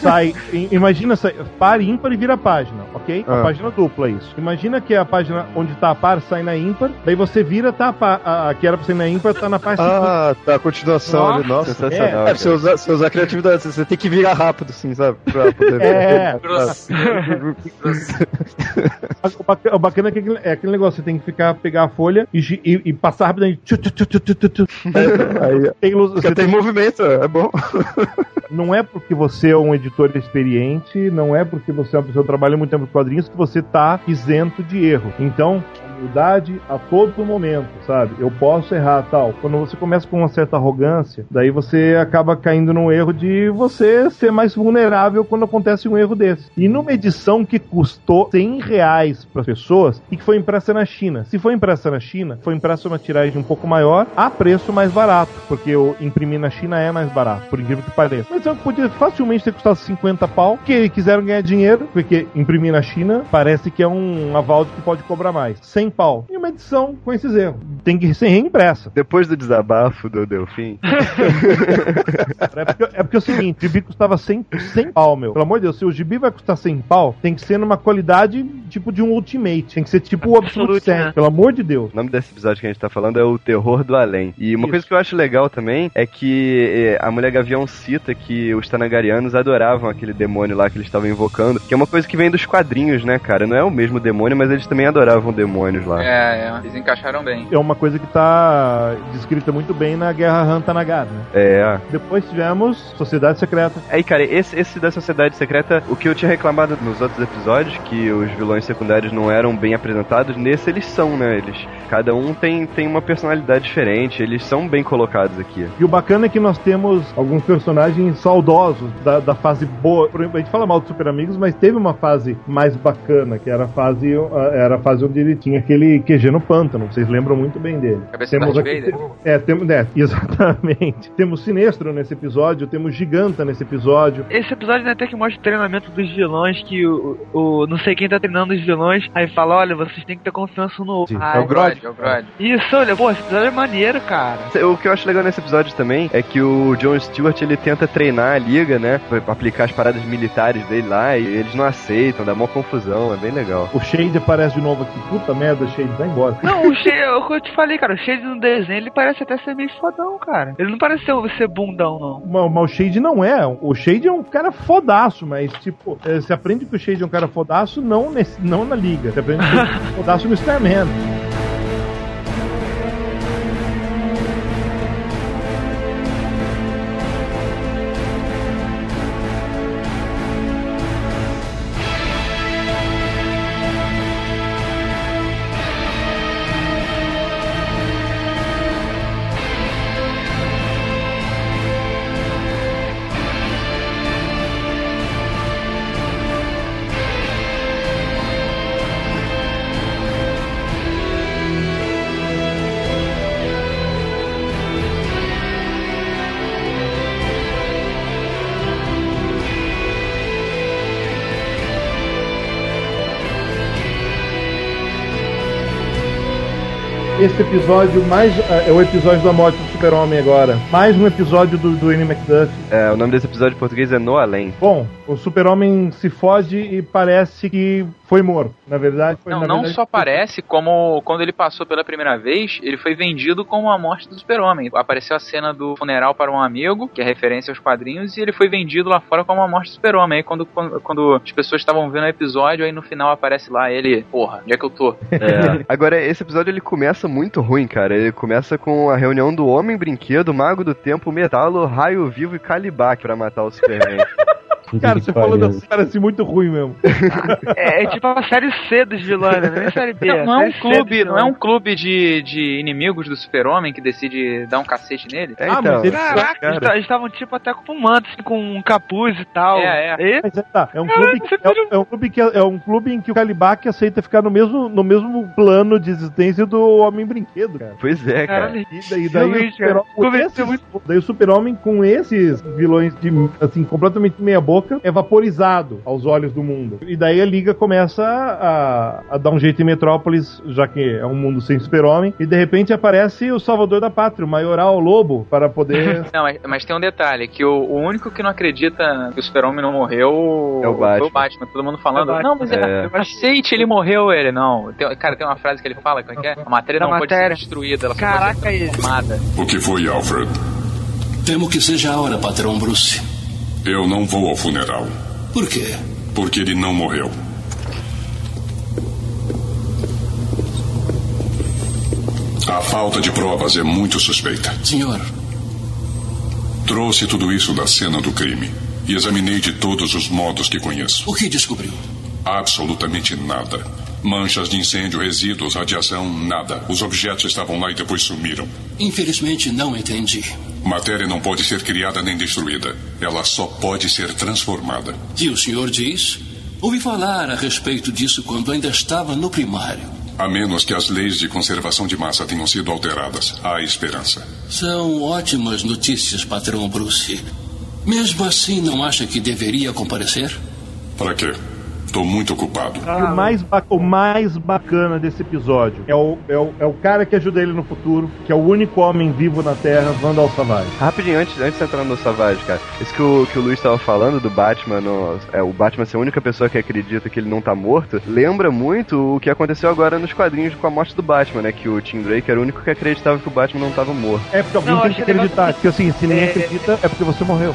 sai. Imagina, sai, par ímpar e vira página, ok? A Ah. página dupla, isso. Imagina que a página onde tá a par sai na ímpar, daí você vira, tá a, par, a, a que era pra ser na ímpar, tá na parte Ah, tá, a continuação ali, nossa. Sensacional, É, pra você usar, você usar criatividade, você tem que virar rápido, assim, sabe? Pra poder É. O baca- O bacana é, que aquele, é aquele negócio, você tem que ficar, pegar a folha e, e- e passar rapidamente. Tchu, tchu, tchu, tchu, tchu, tchu. Aí, Tem luz- tem tem- movimento, é bom. Não é porque você é um editor experiente, não é porque você é uma pessoa que trabalha muito tempo com quadrinhos que você tá isento de erro. Então, humildade a todo momento, sabe? Eu posso errar tal. Quando você começa com uma certa arrogância, daí você acaba caindo num erro de você ser mais vulnerável quando acontece um erro desse. E numa edição que custou 100 reais para as pessoas e que foi impressa na China. Se foi impressa na China, foi impressa uma tiragem um pouco maior a preço mais barato, porque eu imprimir na China é mais barato, por incrível que pareça. Mas eu podia facilmente ter custado 50 pau, que quiseram ganhar dinheiro, porque imprimir na China parece que é um aval que pode cobrar mais. 100 pau. E uma edição com esses erros. Tem que ser reimpressa. Depois do desabafo do Delfim, É porque, é porque é o seguinte, o gibi custava 100, 100 pau, meu. Pelo amor de Deus, se o gibi vai custar 100 pau, tem que ser numa qualidade tipo de um Ultimate. Tem que ser tipo o Absolute Absolute, Set, né? pelo amor de Deus. o nome desse episódio que a gente tá falando é o Terror do Além. E uma Isso. coisa que eu acho legal também é que eh, a Mulher Gavião cita que os Tanagarianos adoravam aquele demônio lá que eles estavam invocando, que é uma coisa que vem dos quadrinhos, né, cara? Não é o mesmo demônio, mas eles também adoravam demônios lá. É, é, eles encaixaram bem. É uma coisa que tá descrita muito bem na Guerra Hantanagar, né? É. Depois tivemos Sociedade Secreta. Aí, cara, esse, esse da Sociedade Secreta, o que eu tinha reclamado nos outros episódios, que os vilões secundários não eram bem apresentados, nesse eles são, né? Eles, cada um tem, tem uma personalidade diferente, eles são bem colocados aqui. E o bacana é que nós temos alguns personagens saudosos da, da fase boa. Por exemplo, a gente fala mal dos Super Amigos, mas teve uma fase mais bacana, que era a fase, ah, era a fase onde ele tinha aquele QG no pântano. Vocês lembram muito bem dele. Cabeça temos aqui, Vader. é, temos, é, exatamente. Temos Sinestro nesse episódio, temos Giganta nesse episódio. Esse episódio né, até que mostra o treinamento dos vilões, que o, o não sei quem tá treinando os vilões, aí fala, olha, vocês têm que ter confiança no outro. É o Grodd. É o Grodd. Isso, olha, pô, esse episódio é maneiro, cara. O que eu acho legal nesse episódio também é que o John Stewart ele tenta treinar a liga, né? Pra pra aplicar as paradas militares dele lá e eles não aceitam, dá uma confusão, é bem legal. O Shade aparece de novo aqui. Puta merda, Shade, vai embora. Não, o Shade, é o que eu te falei, cara, o Shade no desenho, ele parece até ser meio fodão, cara. Ele não parece ser, ser bundão, não. Mas, mas o Shade não é. O Shade é um cara fodaço, mas, tipo, eh, você aprende que o Shade é um cara fodaço não, nesse, não na liga. Você aprende que ele é fodaço no Starman. Esse episódio mais. eh, É o episódio da morte do Super-Homem agora. Mais um episódio do, do Annie McDuff. É, o nome desse episódio em português é No Além. Bom, o Super-Homem se fode e parece que foi morto. Na verdade, foi Não, na não verdade, só parece, como quando ele passou pela primeira vez, ele foi vendido como a morte do super-homem. Apareceu a cena do funeral para um amigo, que é referência aos quadrinhos, e ele foi vendido lá fora como a morte do super-homem. Aí quando, quando, quando as pessoas estavam vendo o episódio, aí no final aparece lá ele, porra, onde é que eu tô? É. Agora, esse episódio ele começa muito ruim, cara. Ele começa com a reunião do Homem Brinquedo, Mago do Tempo, Metalo, Raio Vivo e Calibac pra matar o Superman. Cara, você falando assim parece muito ruim mesmo. É, é tipo a série C dos vilões, né? Nem série B. Não, não é um série C clube, não é um clube de, de inimigos do super-homem que decide dar um cacete nele? É, Ah, então, mas Caraca, Cara. eles ta- eles estavam tipo até com manto, assim, com um capuz e tal. É, E- Mas é, tá, é um clube, que, é, é um clube que é, é um clube em que o Calibac aceita ficar no mesmo, no mesmo plano de existência do Homem Brinquedo, cara. Pois é, cara. Caralho. E daí, daí, daí o super-homem com esses vilões de, assim, completamente meia boca boca é vaporizado aos olhos do mundo. E daí a Liga começa a, a dar um jeito em Metrópolis, já que é um mundo sem super-homem, e de repente aparece o Salvador da Pátria, o Maioral Lobo, para poder. Não, mas, mas tem um detalhe, que o, o único que não acredita que o super-homem não morreu É o foi Batman. o Batman. Todo mundo falando, É não, mas É. é. aceite, ele morreu, ele. Não, tem- cara, tem uma frase que ele fala, como é que é? A matéria não pode matéria. ser destruída, ela Caraca, pode ser transformada. O que foi, Alfred? Temo que seja a hora, patrão Bruce. Eu não vou ao funeral. Por quê? Porque ele não morreu. A falta de provas é muito suspeita. Senhor, Trouxe tudo isso da cena do crime e examinei de todos os modos que conheço. o que descobriu? Absolutamente nada. Manchas de incêndio, resíduos, radiação, nada. Os objetos estavam lá e depois sumiram. Infelizmente não entendi. Matéria não pode ser criada nem destruída. Ela só pode ser transformada. E o senhor diz? Ouvi falar a respeito disso quando ainda estava no primário. A menos que as leis de conservação de massa tenham sido alteradas, há esperança. São ótimas notícias, patrão Bruce. Mesmo assim, não acha que deveria comparecer? Para quê? Estou muito ocupado. E o mais, o mais bacana desse episódio é o, é, o, é o cara que ajuda ele no futuro, que é o único homem vivo na Terra, Vandal Savage. Rapidinho, antes, antes de entrar no Savage, cara. Isso que o, que o Luiz estava falando do Batman, no- é, o Batman ser a única pessoa que acredita que ele não tá morto, lembra muito o que aconteceu agora nos quadrinhos com a morte do Batman, né? Que o Tim Drake era o único que acreditava que o Batman não tava morto. É porque alguém Não, tem que acreditar. Porque assim, se ninguém É- acredita, é porque você morreu.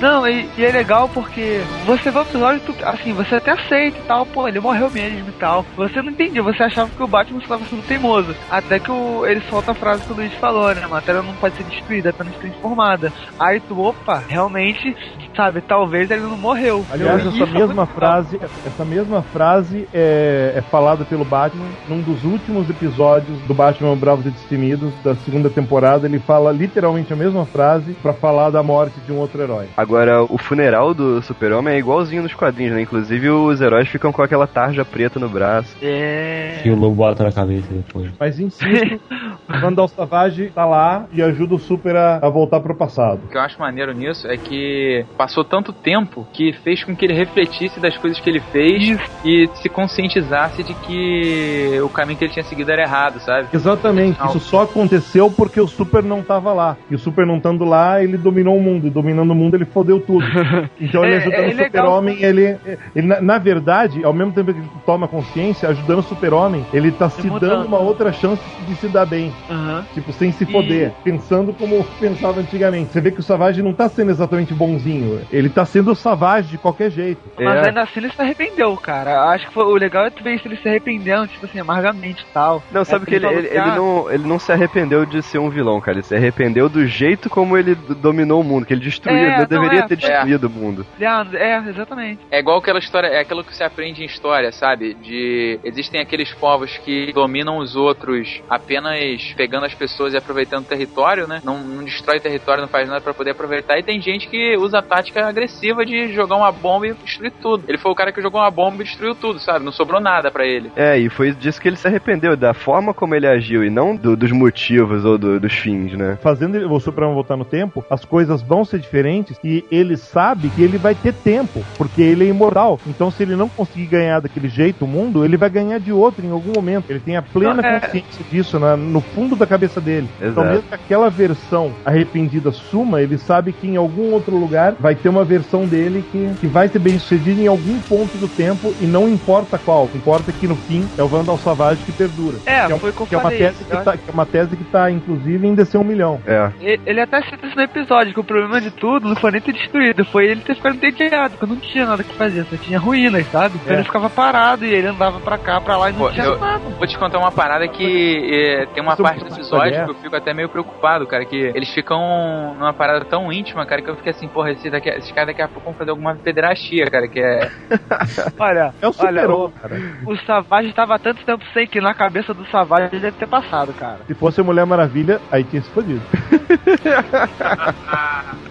Não, e, e é legal porque você vê o episódio, tu, assim, você até aceita e tal, pô, ele morreu mesmo e tal. Você não entendia, você achava que o Batman estava sendo teimoso. Até que o, ele solta a frase que o Luiz falou, né? A matéria não pode ser destruída, apenas transformada. Aí tu, opa, realmente, sabe, talvez ele não morreu. Aliás, essa é mesma frase, essa mesma frase é, é falada pelo Batman num dos últimos episódios do Batman Bravos e Destemidos da segunda temporada. Ele fala literalmente a mesma frase pra falar da morte de um outro herói. Agora, o funeral do Super-Homem é igualzinho nos quadrinhos, né? Inclusive, os heróis ficam com aquela tarja preta no braço. É. Que o lobo bota na cabeça depois. Mas insisto, o Vandal Savage tá lá e ajuda o Super a, a voltar pro passado. O que eu acho maneiro nisso é que passou tanto tempo que fez com que ele refletisse das coisas que ele fez e se conscientizasse de que o caminho que ele tinha seguido era errado, sabe? Exatamente, isso só aconteceu porque o Super não tava lá. E o Super não estando lá, ele dominou o mundo. E dominando o mundo, ele fodeu tudo. Então ele É- ajudando é o legal. Super-Homem, ele, ele na, na verdade, ao mesmo tempo que ele toma consciência, ajudando o Super-Homem, ele tá se mudando. dando uma outra chance de se dar bem. Aham. Tipo, sem se foder, pensando como pensava antigamente. Você vê que o Savage não tá sendo exatamente bonzinho. Ele tá sendo Savage de qualquer jeito. Mas ainda assim ele se arrependeu, cara. Acho que foi, o legal é tu ver se ele se arrependendo, tipo assim, amargamente e tal. Não, sabe É, que ele, ele, que, ele ah, não, ele não se arrependeu de ser um vilão, cara. Ele se arrependeu do jeito como ele dominou o mundo, que ele destruiu. É, ele não, deveria é, ter é. destruído o mundo. Leandro, é, exatamente. É igual aquela história, é aquilo que você aprende em história, sabe? De existem aqueles povos que dominam os outros apenas pegando as pessoas e aproveitando o território, né? Não, não destrói território, não faz nada pra poder aproveitar. E tem gente que usa a tática agressiva de jogar uma bomba e destruir tudo. Ele foi o cara que jogou uma bomba e destruiu tudo, sabe? Não sobrou nada pra ele. É, e foi disso que ele se arrependeu, da forma como ele agiu, e não do- dos motivos ou do- dos fins, né? fazendo ele- o Superman voltar no tempo, as coisas vão ser diferentes e ele sabe que ele vai ter tempo, porque ele é imortal. Então, se ele não conseguir ganhar daquele jeito o mundo, ele vai ganhar de outro em algum momento. Ele tem a plena Não, é- consciência disso na- no fundo da cabeça dele. Então, Exato. mesmo que aquela versão arrependida suma, ele sabe que em algum outro lugar vai ter uma versão dele que, que vai ser bem sucedida em algum ponto do tempo e não importa qual. Importa que no fim é o Vandal Savage que perdura. É, que foi o que que é uma tese que, Eu tá, que é uma tese que tá, inclusive, em descer um milhão. É. E- Ele até cita isso no episódio, que o problema de tudo não foi nem ter destruído, foi ele ter ficado entediado, porque não tinha nada que fazer, só tinha ruínas, sabe? Então É. ele ficava parado e ele andava pra cá, pra lá e não Pô, tinha eu- nada. Vou te contar uma parada que é, tem uma parte do episódio que eu fico até meio preocupado, cara, que eles ficam numa parada tão íntima, cara, que eu fiquei assim, porra, esse daqui, esses caras daqui a pouco vão fazer alguma pederastia, cara, que é... Olha, É o olha, o, cara. o Savage tava há tanto tempo sem que na cabeça do Savage ele deve ter passado, cara. Se fosse Mulher Maravilha, aí tinha se fodido.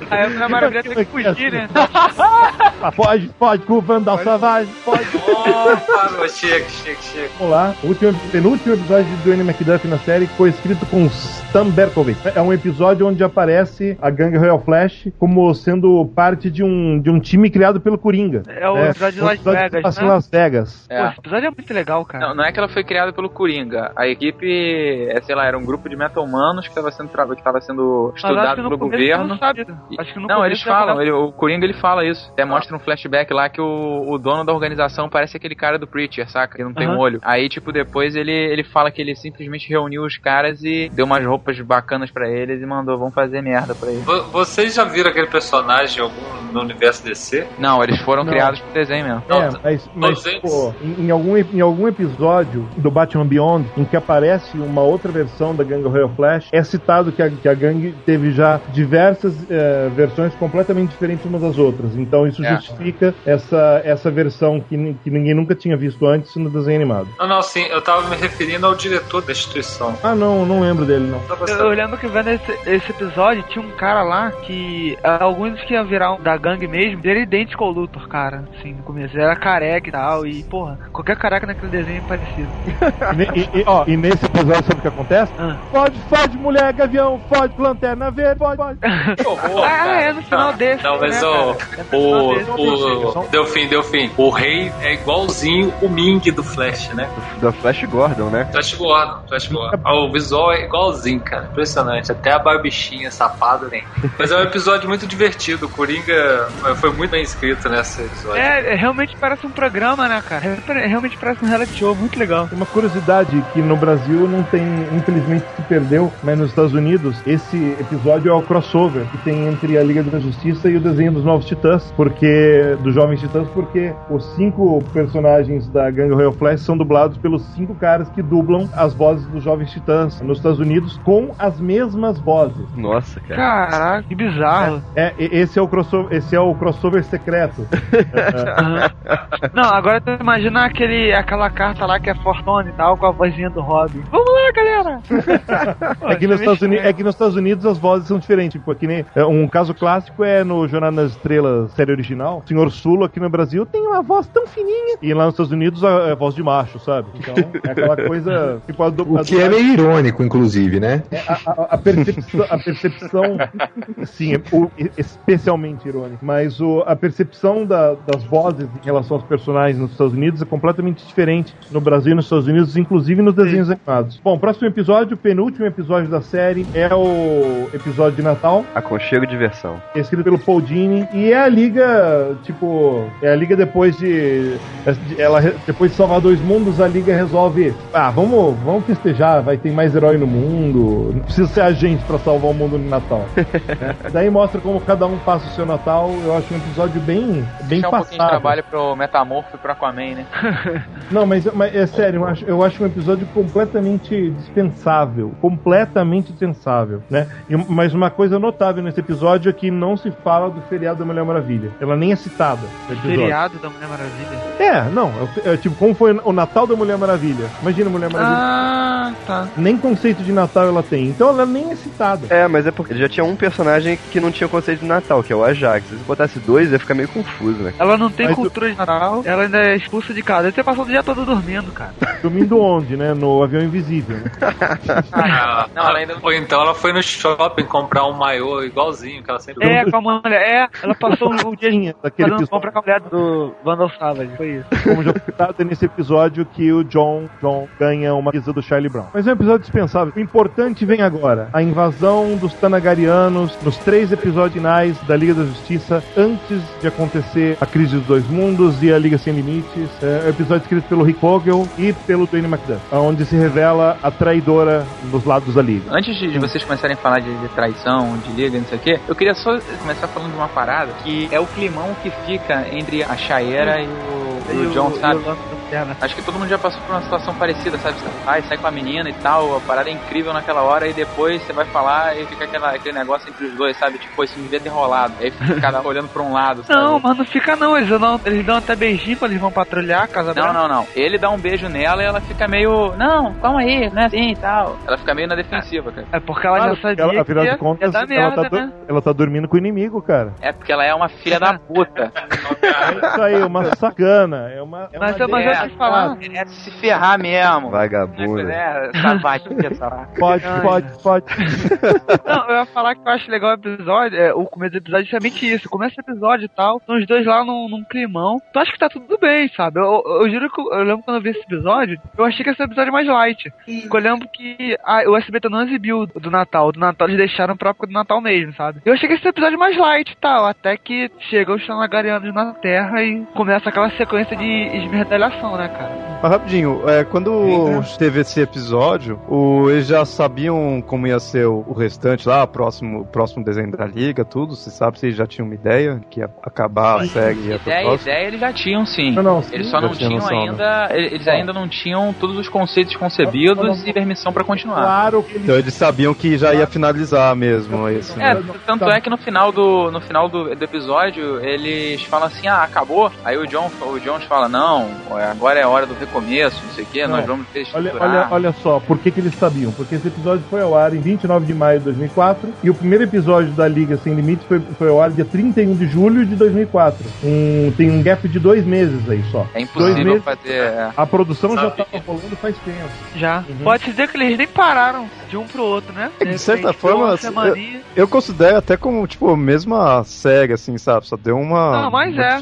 Aí a Mulher Maravilha tem que fugir, né? Ah, pode, pode, com o Vandal Savage, pode. Opa, chega, chega, chega. Vamos lá. O último, penúltimo episódio de Dwayne McDuff na série foi escrito com Stan Berkovich. É um episódio onde aparece a gangue Royal Flash como sendo parte de um, de um time criado pelo Coringa. É o episódio de Las episódio Vegas, em né? Las Vegas. É. Pô, esse episódio é muito legal, cara. Não, não é que ela foi criada pelo Coringa. A equipe, é, sei lá, era um grupo de meta-humanos que estava sendo, que tava sendo estudado pelo governo. Acho que no Não, eles falam, ele- o Coringa ele fala isso. Até mostra um flashback lá que o, o dono da organização parece aquele cara do Preacher, saca? Que não tem Aham. um olho. Aí, tipo, depois ele, ele fala que ele simplesmente reuniu os caras e deu umas roupas bacanas pra eles e mandou, vão fazer merda pra eles. Vo- Vocês já viram aquele personagem algum no universo DC? Não, eles foram Não. criados pro desenho mesmo. É, mas, mas pô, em, em algum, em algum episódio do Batman Beyond, em que aparece uma outra versão da gangue Royal Flash, é citado que a, que a gangue teve já diversas versões completamente diferentes umas das outras. Então isso É. justifica essa, essa versão que, que ninguém nunca tinha visto antes no desenho animado. Não, não, sim, eu tava me referindo ao diretor da instituição. Ah, não, não lembro dele, não. Eu, eu lembro que vendo esse, esse episódio, tinha um cara lá que. ah, Alguns que iam virar um da gangue mesmo, ele era idêntico ao Luthor, cara. Assim, no começo. Ele era careca e tal. E, porra, qualquer careca naquele desenho é parecido. E, e- e, ó, e nesse episódio, sabe o que acontece? Ah. Fode, fode, mulher, gavião, fode, lanterna verde, fode, fode. ah, é no final desse. Não, mas né, o, cara? É desse. o, o. Deu fim, deu fim. O rei é igualzinho o Ming do Flash, né? Da Flash Gordon, né? Flash Gordon, Flash Gordon. Ah, O visual é igualzinho, cara. Impressionante. Até a barbichinha safada tem. Mas é um episódio muito divertido. O Coringa foi muito bem escrito nesse episódio. É, é, realmente parece um programa, né, cara? É, Realmente parece um reality show, muito legal. Uma curiosidade que no Brasil não tem, infelizmente se perdeu, mas nos Estados Unidos, esse episódio é o crossover que tem entre a Liga da Justiça e o desenho dos Novos Titãs, porque dos Jovens Titãs, porque os cinco personagens da Gangue Royal Flash são dublados pelos cinco caras que dublam as vozes dos Jovens Titãs nos Estados Unidos com as mesmas vozes. Nossa, cara. Caraca, que bizarro. É, e- esse é o crossover, esse é o crossover secreto. Aham. Não, agora tu imagina aquele, aquela carta lá que é Fortune e tal, com a vozinha do Robin. Vamos lá, galera! É que, nos Estados Unidos, é que nos Estados Unidos as vozes são diferentes. Tipo, aqui nem, é, um caso clássico é no Jornada nas Estrelas, série original. O Senhor Sulo aqui no Brasil tem uma voz tão fininha. E lá nos Estados Unidos a- é voz de macho, sabe? Então é aquela coisa. Tipo, a, du- O que é meio irônico, inclusive, né? é, a, a- a percepção, a percepção sim, é o- especialmente irônico, mas o, a percepção da- das vozes em relação aos personagens nos Estados Unidos é completamente diferente no Brasil e nos Estados Unidos, inclusive nos desenhos animados. Bom, próximo episódio, o penúltimo episódio da série, é o episódio de Natal, Aconchego e diversão. é escrito pelo Paul Dini, e é a liga, tipo, é a liga depois de, ela depois de salvar dois mundos, a liga resolve, ah, vamos, vamos festejar, vai ter mais herói no mundo, não precisa ser a gente pra salvar o mundo no Natal. Daí mostra como cada um passa o seu Natal, eu acho um episódio bem, bem Deixar um pouquinho de passado. trabalho pro Metamorfo e pro Aquaman, né? Não, mas, mas é sério, eu acho, eu acho um episódio completamente dispensável. Completamente dispensável, né? E, mas uma coisa notável nesse episódio é que não se fala do feriado da Mulher Maravilha. Ela nem é citada episódio. Feriado da Mulher Maravilha. É, não. É, é tipo, como foi o Natal da Mulher Maravilha. Imagina a Mulher Maravilha. Ah, tá. Nem conceito de Natal ela tem. Então ela nem é citada. É, mas é porque já tinha um personagem que não tinha conceito de Natal, que é o Ajax. Se botasse dois, ia ficar meio confuso, né? Ela não tem Mas cultura de Natal, ela ainda é expulsa de casa. Deve ter passado o dia todo dormindo, cara. Dormindo onde, né? No avião invisível. Né? Ah, Não, ela ainda- Ou então ela foi no shopping comprar um maiô igualzinho que ela sempre É, com a mulher. É, ela passou o dia fazendo compra com a mulher do Vandal Savage. Foi isso. como já foi citado nesse episódio que o John, John ganha uma camisa do Charlie Brown. Mas é um episódio dispensável. O importante vem agora. A invasão dos Tanagarianos nos três episódios finais da Liga da Justiça antes de acontecer a crise dos dois mundos e a Liga Sem Limites. É um episódio escrito pelo Rick Vogel e pelo Dwayne McDuff, onde se revela a traidora dos lados da Liga. Antes de, de vocês começarem a falar de, de traição, de liga, não sei o quê, eu queria só começar falando de uma parada que é o climão que fica entre a Chaeira e o, e o John, sabe? Terra. Acho que todo mundo já passou por uma situação parecida, sabe? Você vai, sai com a menina e tal, a parada é incrível naquela hora e depois você vai falar e fica aquela, aquele negócio entre os dois, sabe? Tipo, isso devia ter rolado. Aí fica cada um olhando pra um lado, sabe? Não, mas não fica não. Eles dão, eles dão até beijinho quando eles vão patrulhar a casa Não, dela. não, não. Ele dá um beijo nela e ela fica meio. Não, calma aí, não é assim e tal. Ela fica meio na defensiva, cara. É porque ela Claro, já sabia ela, afinal de contas, ia dar ela, merda, tá, né? ela tá dormindo com o inimigo, cara. É porque ela é uma filha da puta. É isso aí, uma sacana. É uma, é Mas, uma eu- mas eu é, falar. É de se ferrar mesmo. Vagabundo. É, lá. Pode, pode, pode. Não, eu ia falar que eu acho legal o episódio, é, o começo do episódio é justamente isso. Começa o episódio e tal, estão os dois lá num, num climão. Tu acha que tá tudo bem, sabe? Eu, eu, eu juro que eu, eu lembro quando eu vi esse episódio, eu achei que esse episódio é mais light. Porque eu lembro que a, o SBT não exibiu o do Natal. O do Natal eles deixaram pra época do Natal mesmo, sabe? Eu achei que esse episódio é mais light e tal, até que chegam os Tanagarianos na Terra e começa aquela sequência de esmerdalhação, né, cara? Mas rapidinho, é, quando teve esse episódio, o, eles já sabiam como ia ser o, o restante lá, o próximo, próximo desenho da Liga, tudo? Você sabe se eles já tinham uma ideia que ia acabar a série e ia pro Ideia, ideia eles já tinham sim. Não, não, sim. Eles só não Já tinha tinham noção, né? ainda. Eles ainda não tinham todos os conceitos concebidos e permissão pra continuar. Claro que Então eles sabiam que já ia finalizar mesmo esse, É, né? tanto é que no final do no final do, do episódio eles falam assim, ah, acabou. Aí o John o Jones fala, não, agora é a hora do recomeço, não sei o que, nós Não. vamos Olha, reestruturar. olha, olha só, por que, que eles sabiam? Porque esse episódio foi ao ar em 29 de maio de 2004 e o primeiro episódio da Liga Sem Limites foi, foi ao ar dia 31 de julho de 2004. Um, tem um gap de dois meses aí só. É Dois impossível meses, fazer. é. A produção já Sabe. tava rolando faz tempo. Já. Pode se dizer que eles nem pararam de um pro outro, né? É, de certa repente, deu forma, semaninha. Eu considero até como, tipo, a mesma série, assim, sabe? Só deu uma Não, mas é. né?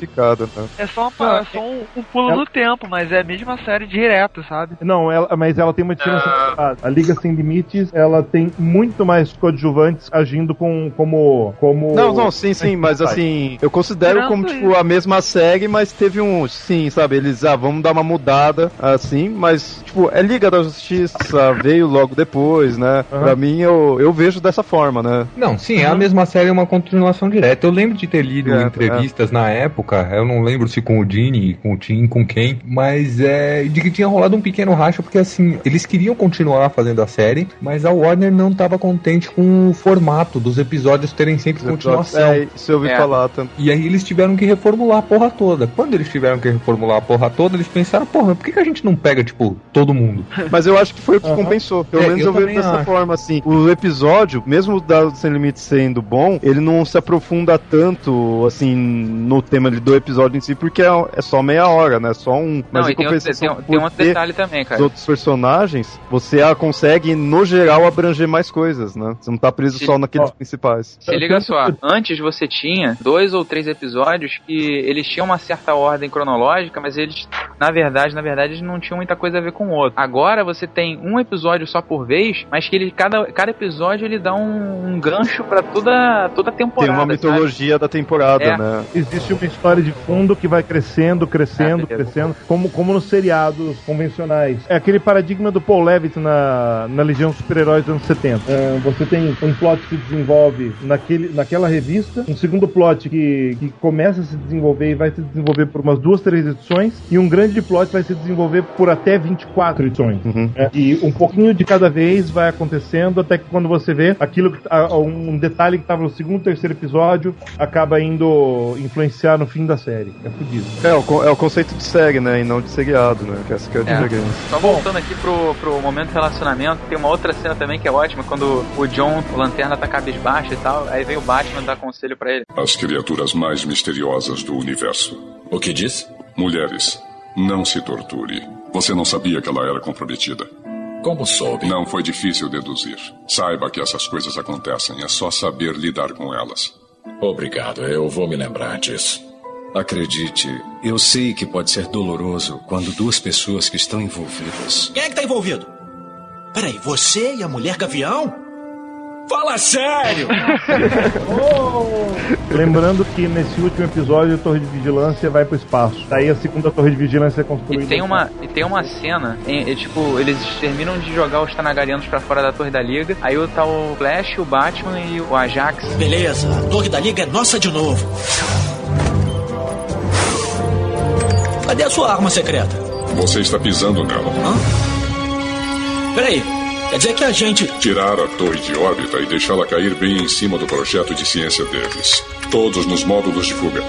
É só, uma, é só um, um pulo no tempo, mas é a mesma série direto, sabe? Não, ela, mas ela tem uma diferença. Ah. A Liga Sem Limites, ela tem muito mais coadjuvantes agindo com, como, como. Não, não, sim, sim, mas assim, eu considero como, tipo, a mesma série, mas teve um, sim, sabe, eles, ah, vamos dar uma mudada, assim, mas, tipo, é Liga da Justiça, veio logo depois, né? Aham. Pra mim, eu, eu vejo dessa forma, né? Não, sim, é a mesma série, é uma continuação direta. Eu lembro de ter lido É, entrevistas na época, eu não lembro se com o Dini, com o Tim, com quem, mas é de que tinha rolado um pequeno racha, porque assim, eles queriam continuar fazendo a série, mas a Warner não estava contente com o formato dos episódios terem sempre continuação. É, isso eu ouvi É. falar também. E aí eles tiveram que reformular a porra toda. Quando eles tiveram que reformular a porra toda, eles pensaram, porra, mas por que, que a gente não pega, tipo, todo mundo? Mas eu acho que foi o que Aham. compensou. Pelo É, menos eu eu, vejo dessa acho. forma, assim. O episódio, mesmo o Dado Sem Limites sendo bom, ele não se aprofunda tanto, assim, no tema do episódio em si, porque é, é só meia hora, né? Só um. Mas Não, e tem, outro, tem, tem outro detalhe também, os cara. outros personagens, você consegue, no geral, abranger mais coisas, né? Você não tá preso Se- só naqueles ó. principais. Se liga só, antes você tinha dois ou três episódios que eles tinham uma certa ordem cronológica, mas eles, na verdade, na verdade, eles não tinham muita coisa a ver com o outro. Agora você tem um episódio só por vez, mas que ele, cada, cada episódio ele dá um, um gancho pra toda, toda a Tem temporada. uma sabe? mitologia da temporada, É. né? Existe uma história de fundo que vai crescendo, crescendo, Ah, beleza. crescendo, como, como nos seriados convencionais. É aquele paradigma do Paul Levitt na, na Legião dos Super-Heróis dos anos 70. É, você tem um plot que se desenvolve naquele, naquela revista, um segundo plot que, que começa a se desenvolver e vai se desenvolver por umas duas, três edições, e um grande plot vai se desenvolver por até 24 edições. Uhum. É, e um pouquinho de cada vez vai acontecendo até que quando você vê aquilo que, a- um detalhe que estava no segundo, terceiro episódio acaba indo influenciar no fim da série. É fudido. É, o, é o conceito de série, né? E não de seriado, né? Que essa que é a É. diferença. Só voltando aqui pro, pro momento relacionamento, tem uma outra cena também que é ótima, quando o John, o Lanterna tá cabisbaixo e tal, aí vem o Batman dar conselho pra ele. As criaturas mais misteriosas do universo. O que diz? Mulheres, não se torture. Você não sabia que ela era comprometida. Como soube? Não foi difícil deduzir. Saiba que essas coisas acontecem, é só saber lidar com elas. Obrigado, eu vou me lembrar disso. Acredite, eu sei que pode ser doloroso quando duas pessoas que estão envolvidas. Quem é que tá envolvido? Peraí, você e a mulher gavião? Fala sério! Lembrando que nesse último episódio a Torre de Vigilância vai pro espaço. Daí a segunda Torre de Vigilância é construída. E tem uma, e tem uma cena, em, é, tipo, eles terminam de jogar os Tanagarianos pra fora da Torre da Liga, aí tá o Flash, o Batman e o Ajax. Beleza, a Torre da Liga é nossa de novo. Cadê a sua arma secreta? Você está pisando nela. Peraí, quer dizer que a gente. Tirar a torre de órbita e deixá-la cair bem em cima do projeto de ciência deles. Todos nos módulos de fuga.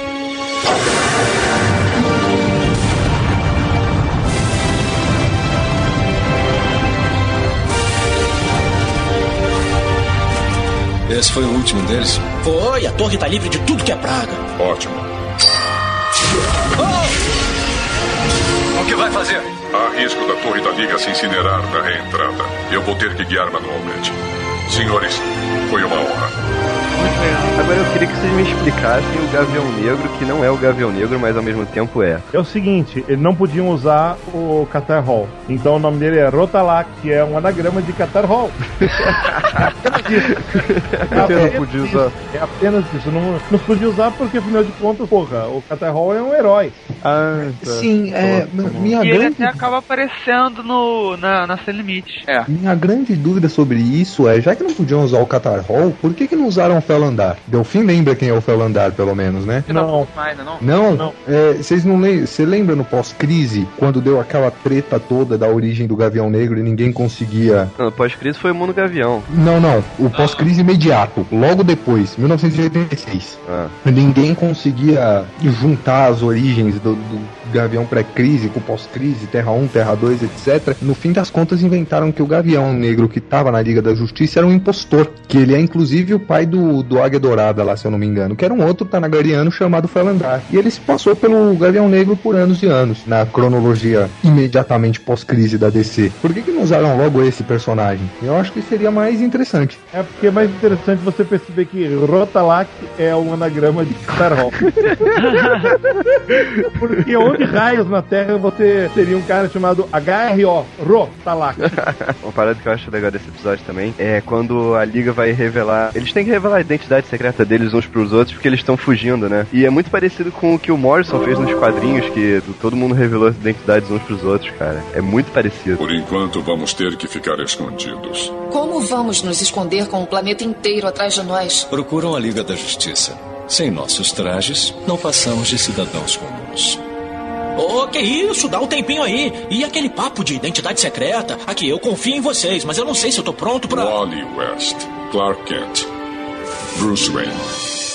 Esse foi o último deles? Foi, a torre tá livre de tudo que é praga. Ótimo. Que vai fazer? Há risco da torre da Liga se incinerar na reentrada. Eu vou ter que guiar manualmente. Senhores, foi uma honra. Agora eu queria que vocês me explicassem o Gavião Negro, que não é o Gavião Negro, mas ao mesmo tempo é. É o seguinte, eles não podiam usar o Qatar Hall. Então o nome dele é Rotalak, que é um anagrama de Qatar Hall. Eu não podia usar. É apenas isso. Não, não podia usar porque, afinal de contas, porra, o Qatar Hall é um herói. Ah, Sim, é, minha e ele grande até acaba aparecendo no, na, na Sem Limite. É. Minha grande dúvida sobre isso é, já que não podiam usar o Qatar Hall, por que, que não usaram o Felandar? Delfim lembra quem é o Felandar, pelo menos, né? Não. Não? Não, é, vocês não lembram? Você lembra no pós-crise, quando deu aquela treta toda da origem do Gavião Negro e ninguém conseguia. Não, pós-crise foi o Mundo Gavião. Não, não, o pós-crise imediato, logo depois, 1986. Ah. Ninguém conseguia juntar as origens do, do Gavião pré-crise com pós-crise, Terra 1, Terra 2, etc. No fim das contas, inventaram que o Gavião Negro que estava na Liga da Justiça era um impostor. Que ele é inclusive o pai do, do Águia Dourada lá, se eu não me engano. Que era um outro Tanagariano chamado Felandar. E ele se passou pelo Gavião Negro por anos e anos, na cronologia imediatamente pós-crise da DC. Por que, que não usaram logo esse personagem? Eu acho que seria mais interessante. É porque é mais interessante você perceber que Rotalak é um anagrama de Qatar Hall. porque onde raios na Terra você teria um cara chamado HRO, Rotalak. Uma parada que eu acho legal desse episódio também é quando a Liga vai revelar. Eles têm que revelar a identidade secreta deles uns pros outros porque eles estão fugindo, né? E é muito parecido com o que o Morrison fez nos quadrinhos, que todo mundo revelou as identidades uns pros outros, cara. É muito parecido. Por enquanto, vamos ter que ficar escondidos. Como vamos nos esconder com o planeta inteiro atrás de nós? Procuram a Liga da Justiça. Sem nossos trajes, não passamos de cidadãos comuns. Ô, que isso? Dá um tempinho aí. E aquele papo de identidade secreta? Aqui, eu confio em vocês, mas eu não sei se eu tô pronto pra. Wally West, Clark Kent, Bruce Wayne.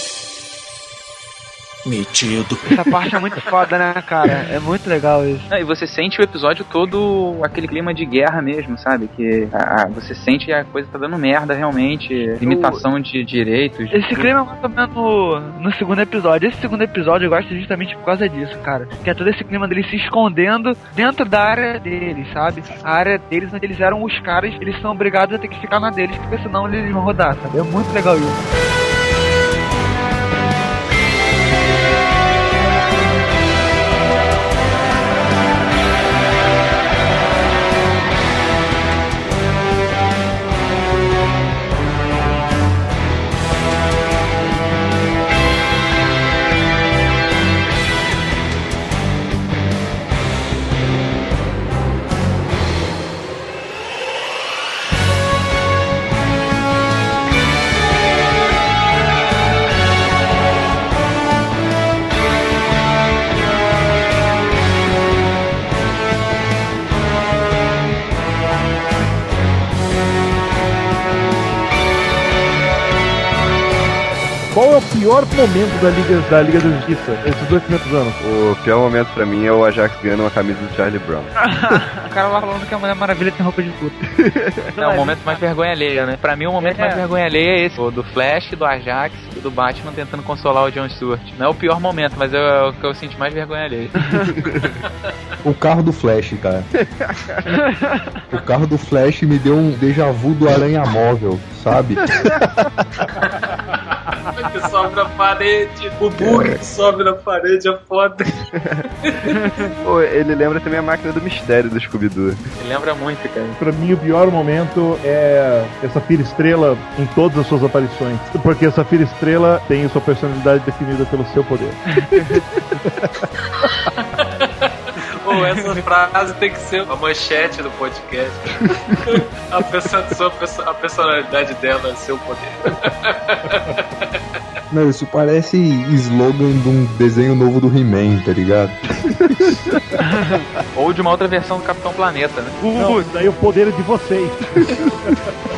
Metido. Essa parte é muito foda, né, cara? É muito legal isso. Não, e você sente o episódio todo aquele clima de guerra mesmo, sabe? Que a- a- você sente que a coisa tá dando merda realmente, limitação de direitos. Esse clima é mais ou menos no, no segundo episódio. Esse segundo episódio eu gosto justamente por causa disso, cara. Que é todo esse clima deles se escondendo dentro da área deles, sabe? A área deles, onde eles eram os caras, eles são obrigados a ter que ficar na deles, porque senão eles vão rodar, sabe? É muito legal isso. Qual é o pior momento da Liga da, Liga da Justiça? Esses dois primeiros anos. O pior momento pra mim é o Ajax ganhando uma camisa do Charlie Brown. o cara lá falando que a Mulher Maravilha tem roupa de puta. É o momento mais vergonha alheia, né? Pra mim, o momento É. mais vergonha alheia é esse: o do Flash, do Ajax e do Batman tentando consolar o John Stewart. Não é o pior momento, mas é o que eu sinto mais vergonha alheia. O carro do Flash, cara. o carro do Flash me deu um déjà vu do Aranha Móvel, sabe? Que sobe na parede. O bug que sobe na parede é foda. Pô, ele lembra também a máquina do mistério do Scooby-Doo. Ele lembra muito, cara. Pra mim, o pior momento é essa Fira Estrela em todas as suas aparições. Porque essa Fira Estrela tem sua personalidade definida pelo seu poder. Ou essa frase tem que ser a manchete do podcast. A, pessoa, a personalidade dela é seu poder. Não, isso parece slogan de um desenho novo do He-Man, tá ligado? Ou de uma outra versão do Capitão Planeta, né? Não, isso daí é o poder de vocês.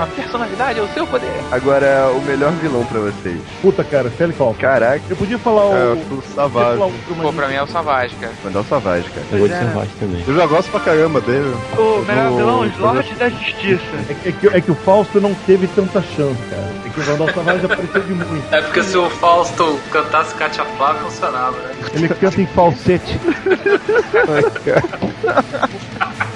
A personalidade é o seu poder. Agora, o melhor vilão pra vocês. Puta, cara, Felicol. Caraca. Eu podia falar o. É, o eu podia Savage. mas- Pô, pra mim é o Savage, cara. Mandar o Savage, cara. Eu vou de é. Savage também. Eu já gosto pra caramba dele. O melhor No- vilão, os Lords da Justiça. É, que- é que, é que o Fausto não teve tanta chance, cara. É que o Vandal Savage apareceu de muito. É porque se o Fausto cantasse Katia Flávia, funcionava, né? Ele canta em falsete. Eu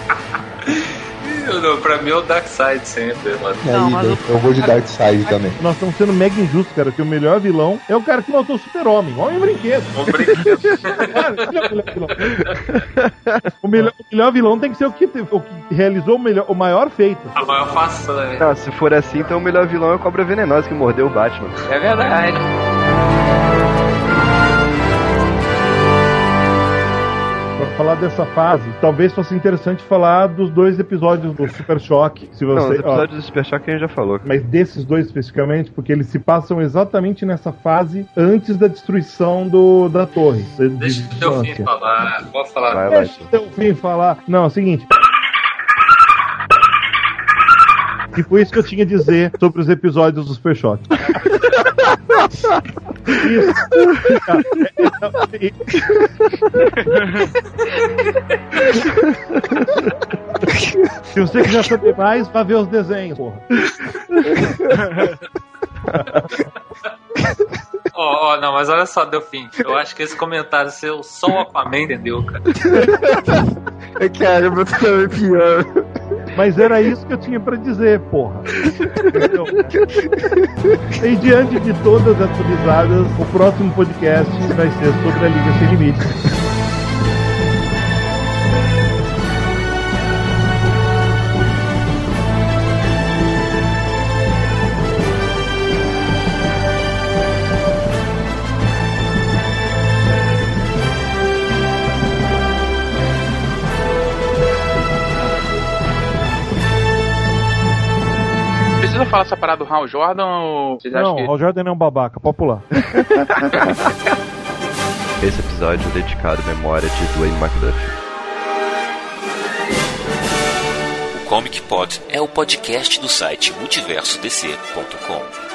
não, pra mim é o Darkseid sempre, mano. Não, mas eu, eu vou de Darkseid também. Nós estamos sendo mega injustos, cara, que o melhor vilão é o cara que matou o super-homem. Homem brinquedo. Um brinquedo. É o melhor vilão. O melhor, o melhor vilão tem que ser o que, o que realizou o, melhor, o maior feito. A maior façanha. Não, se for assim, então o melhor vilão é a Cobra Venenosa que mordeu o Batman. É verdade. Falar dessa fase, talvez fosse interessante falar dos dois episódios do Super Choque. Se Não, os você, ó, episódios do Super Shock a gente já falou. mas desses dois especificamente, porque eles se passam exatamente nessa fase antes da destruição do, da torre. de- de Deixa o teu fim falar. Pode falar. Vai. Deixa eu fim falar. Não, é o seguinte. E foi isso que eu tinha a dizer sobre os episódios do Super Choque. Isso. Se você quiser saber mais, vá ver os desenhos, porra. Ó, ó, não, mas olha só, Delfim. Eu acho que esse comentário seu, só o Aquaman entendeu, cara. É que a meu também pior. Mas era isso que eu tinha pra dizer, porra. Entendeu? E diante de todas as risadas, o próximo podcast vai ser sobre a Liga Sem Limites. Falar essa parada do Hal Jordan ou vocês acham Não, que... o Jordan é um babaca, pode pular. Esse episódio é dedicado à memória de Dwayne McDuffie. O Comic Pod é o podcast do site multiversodc.com.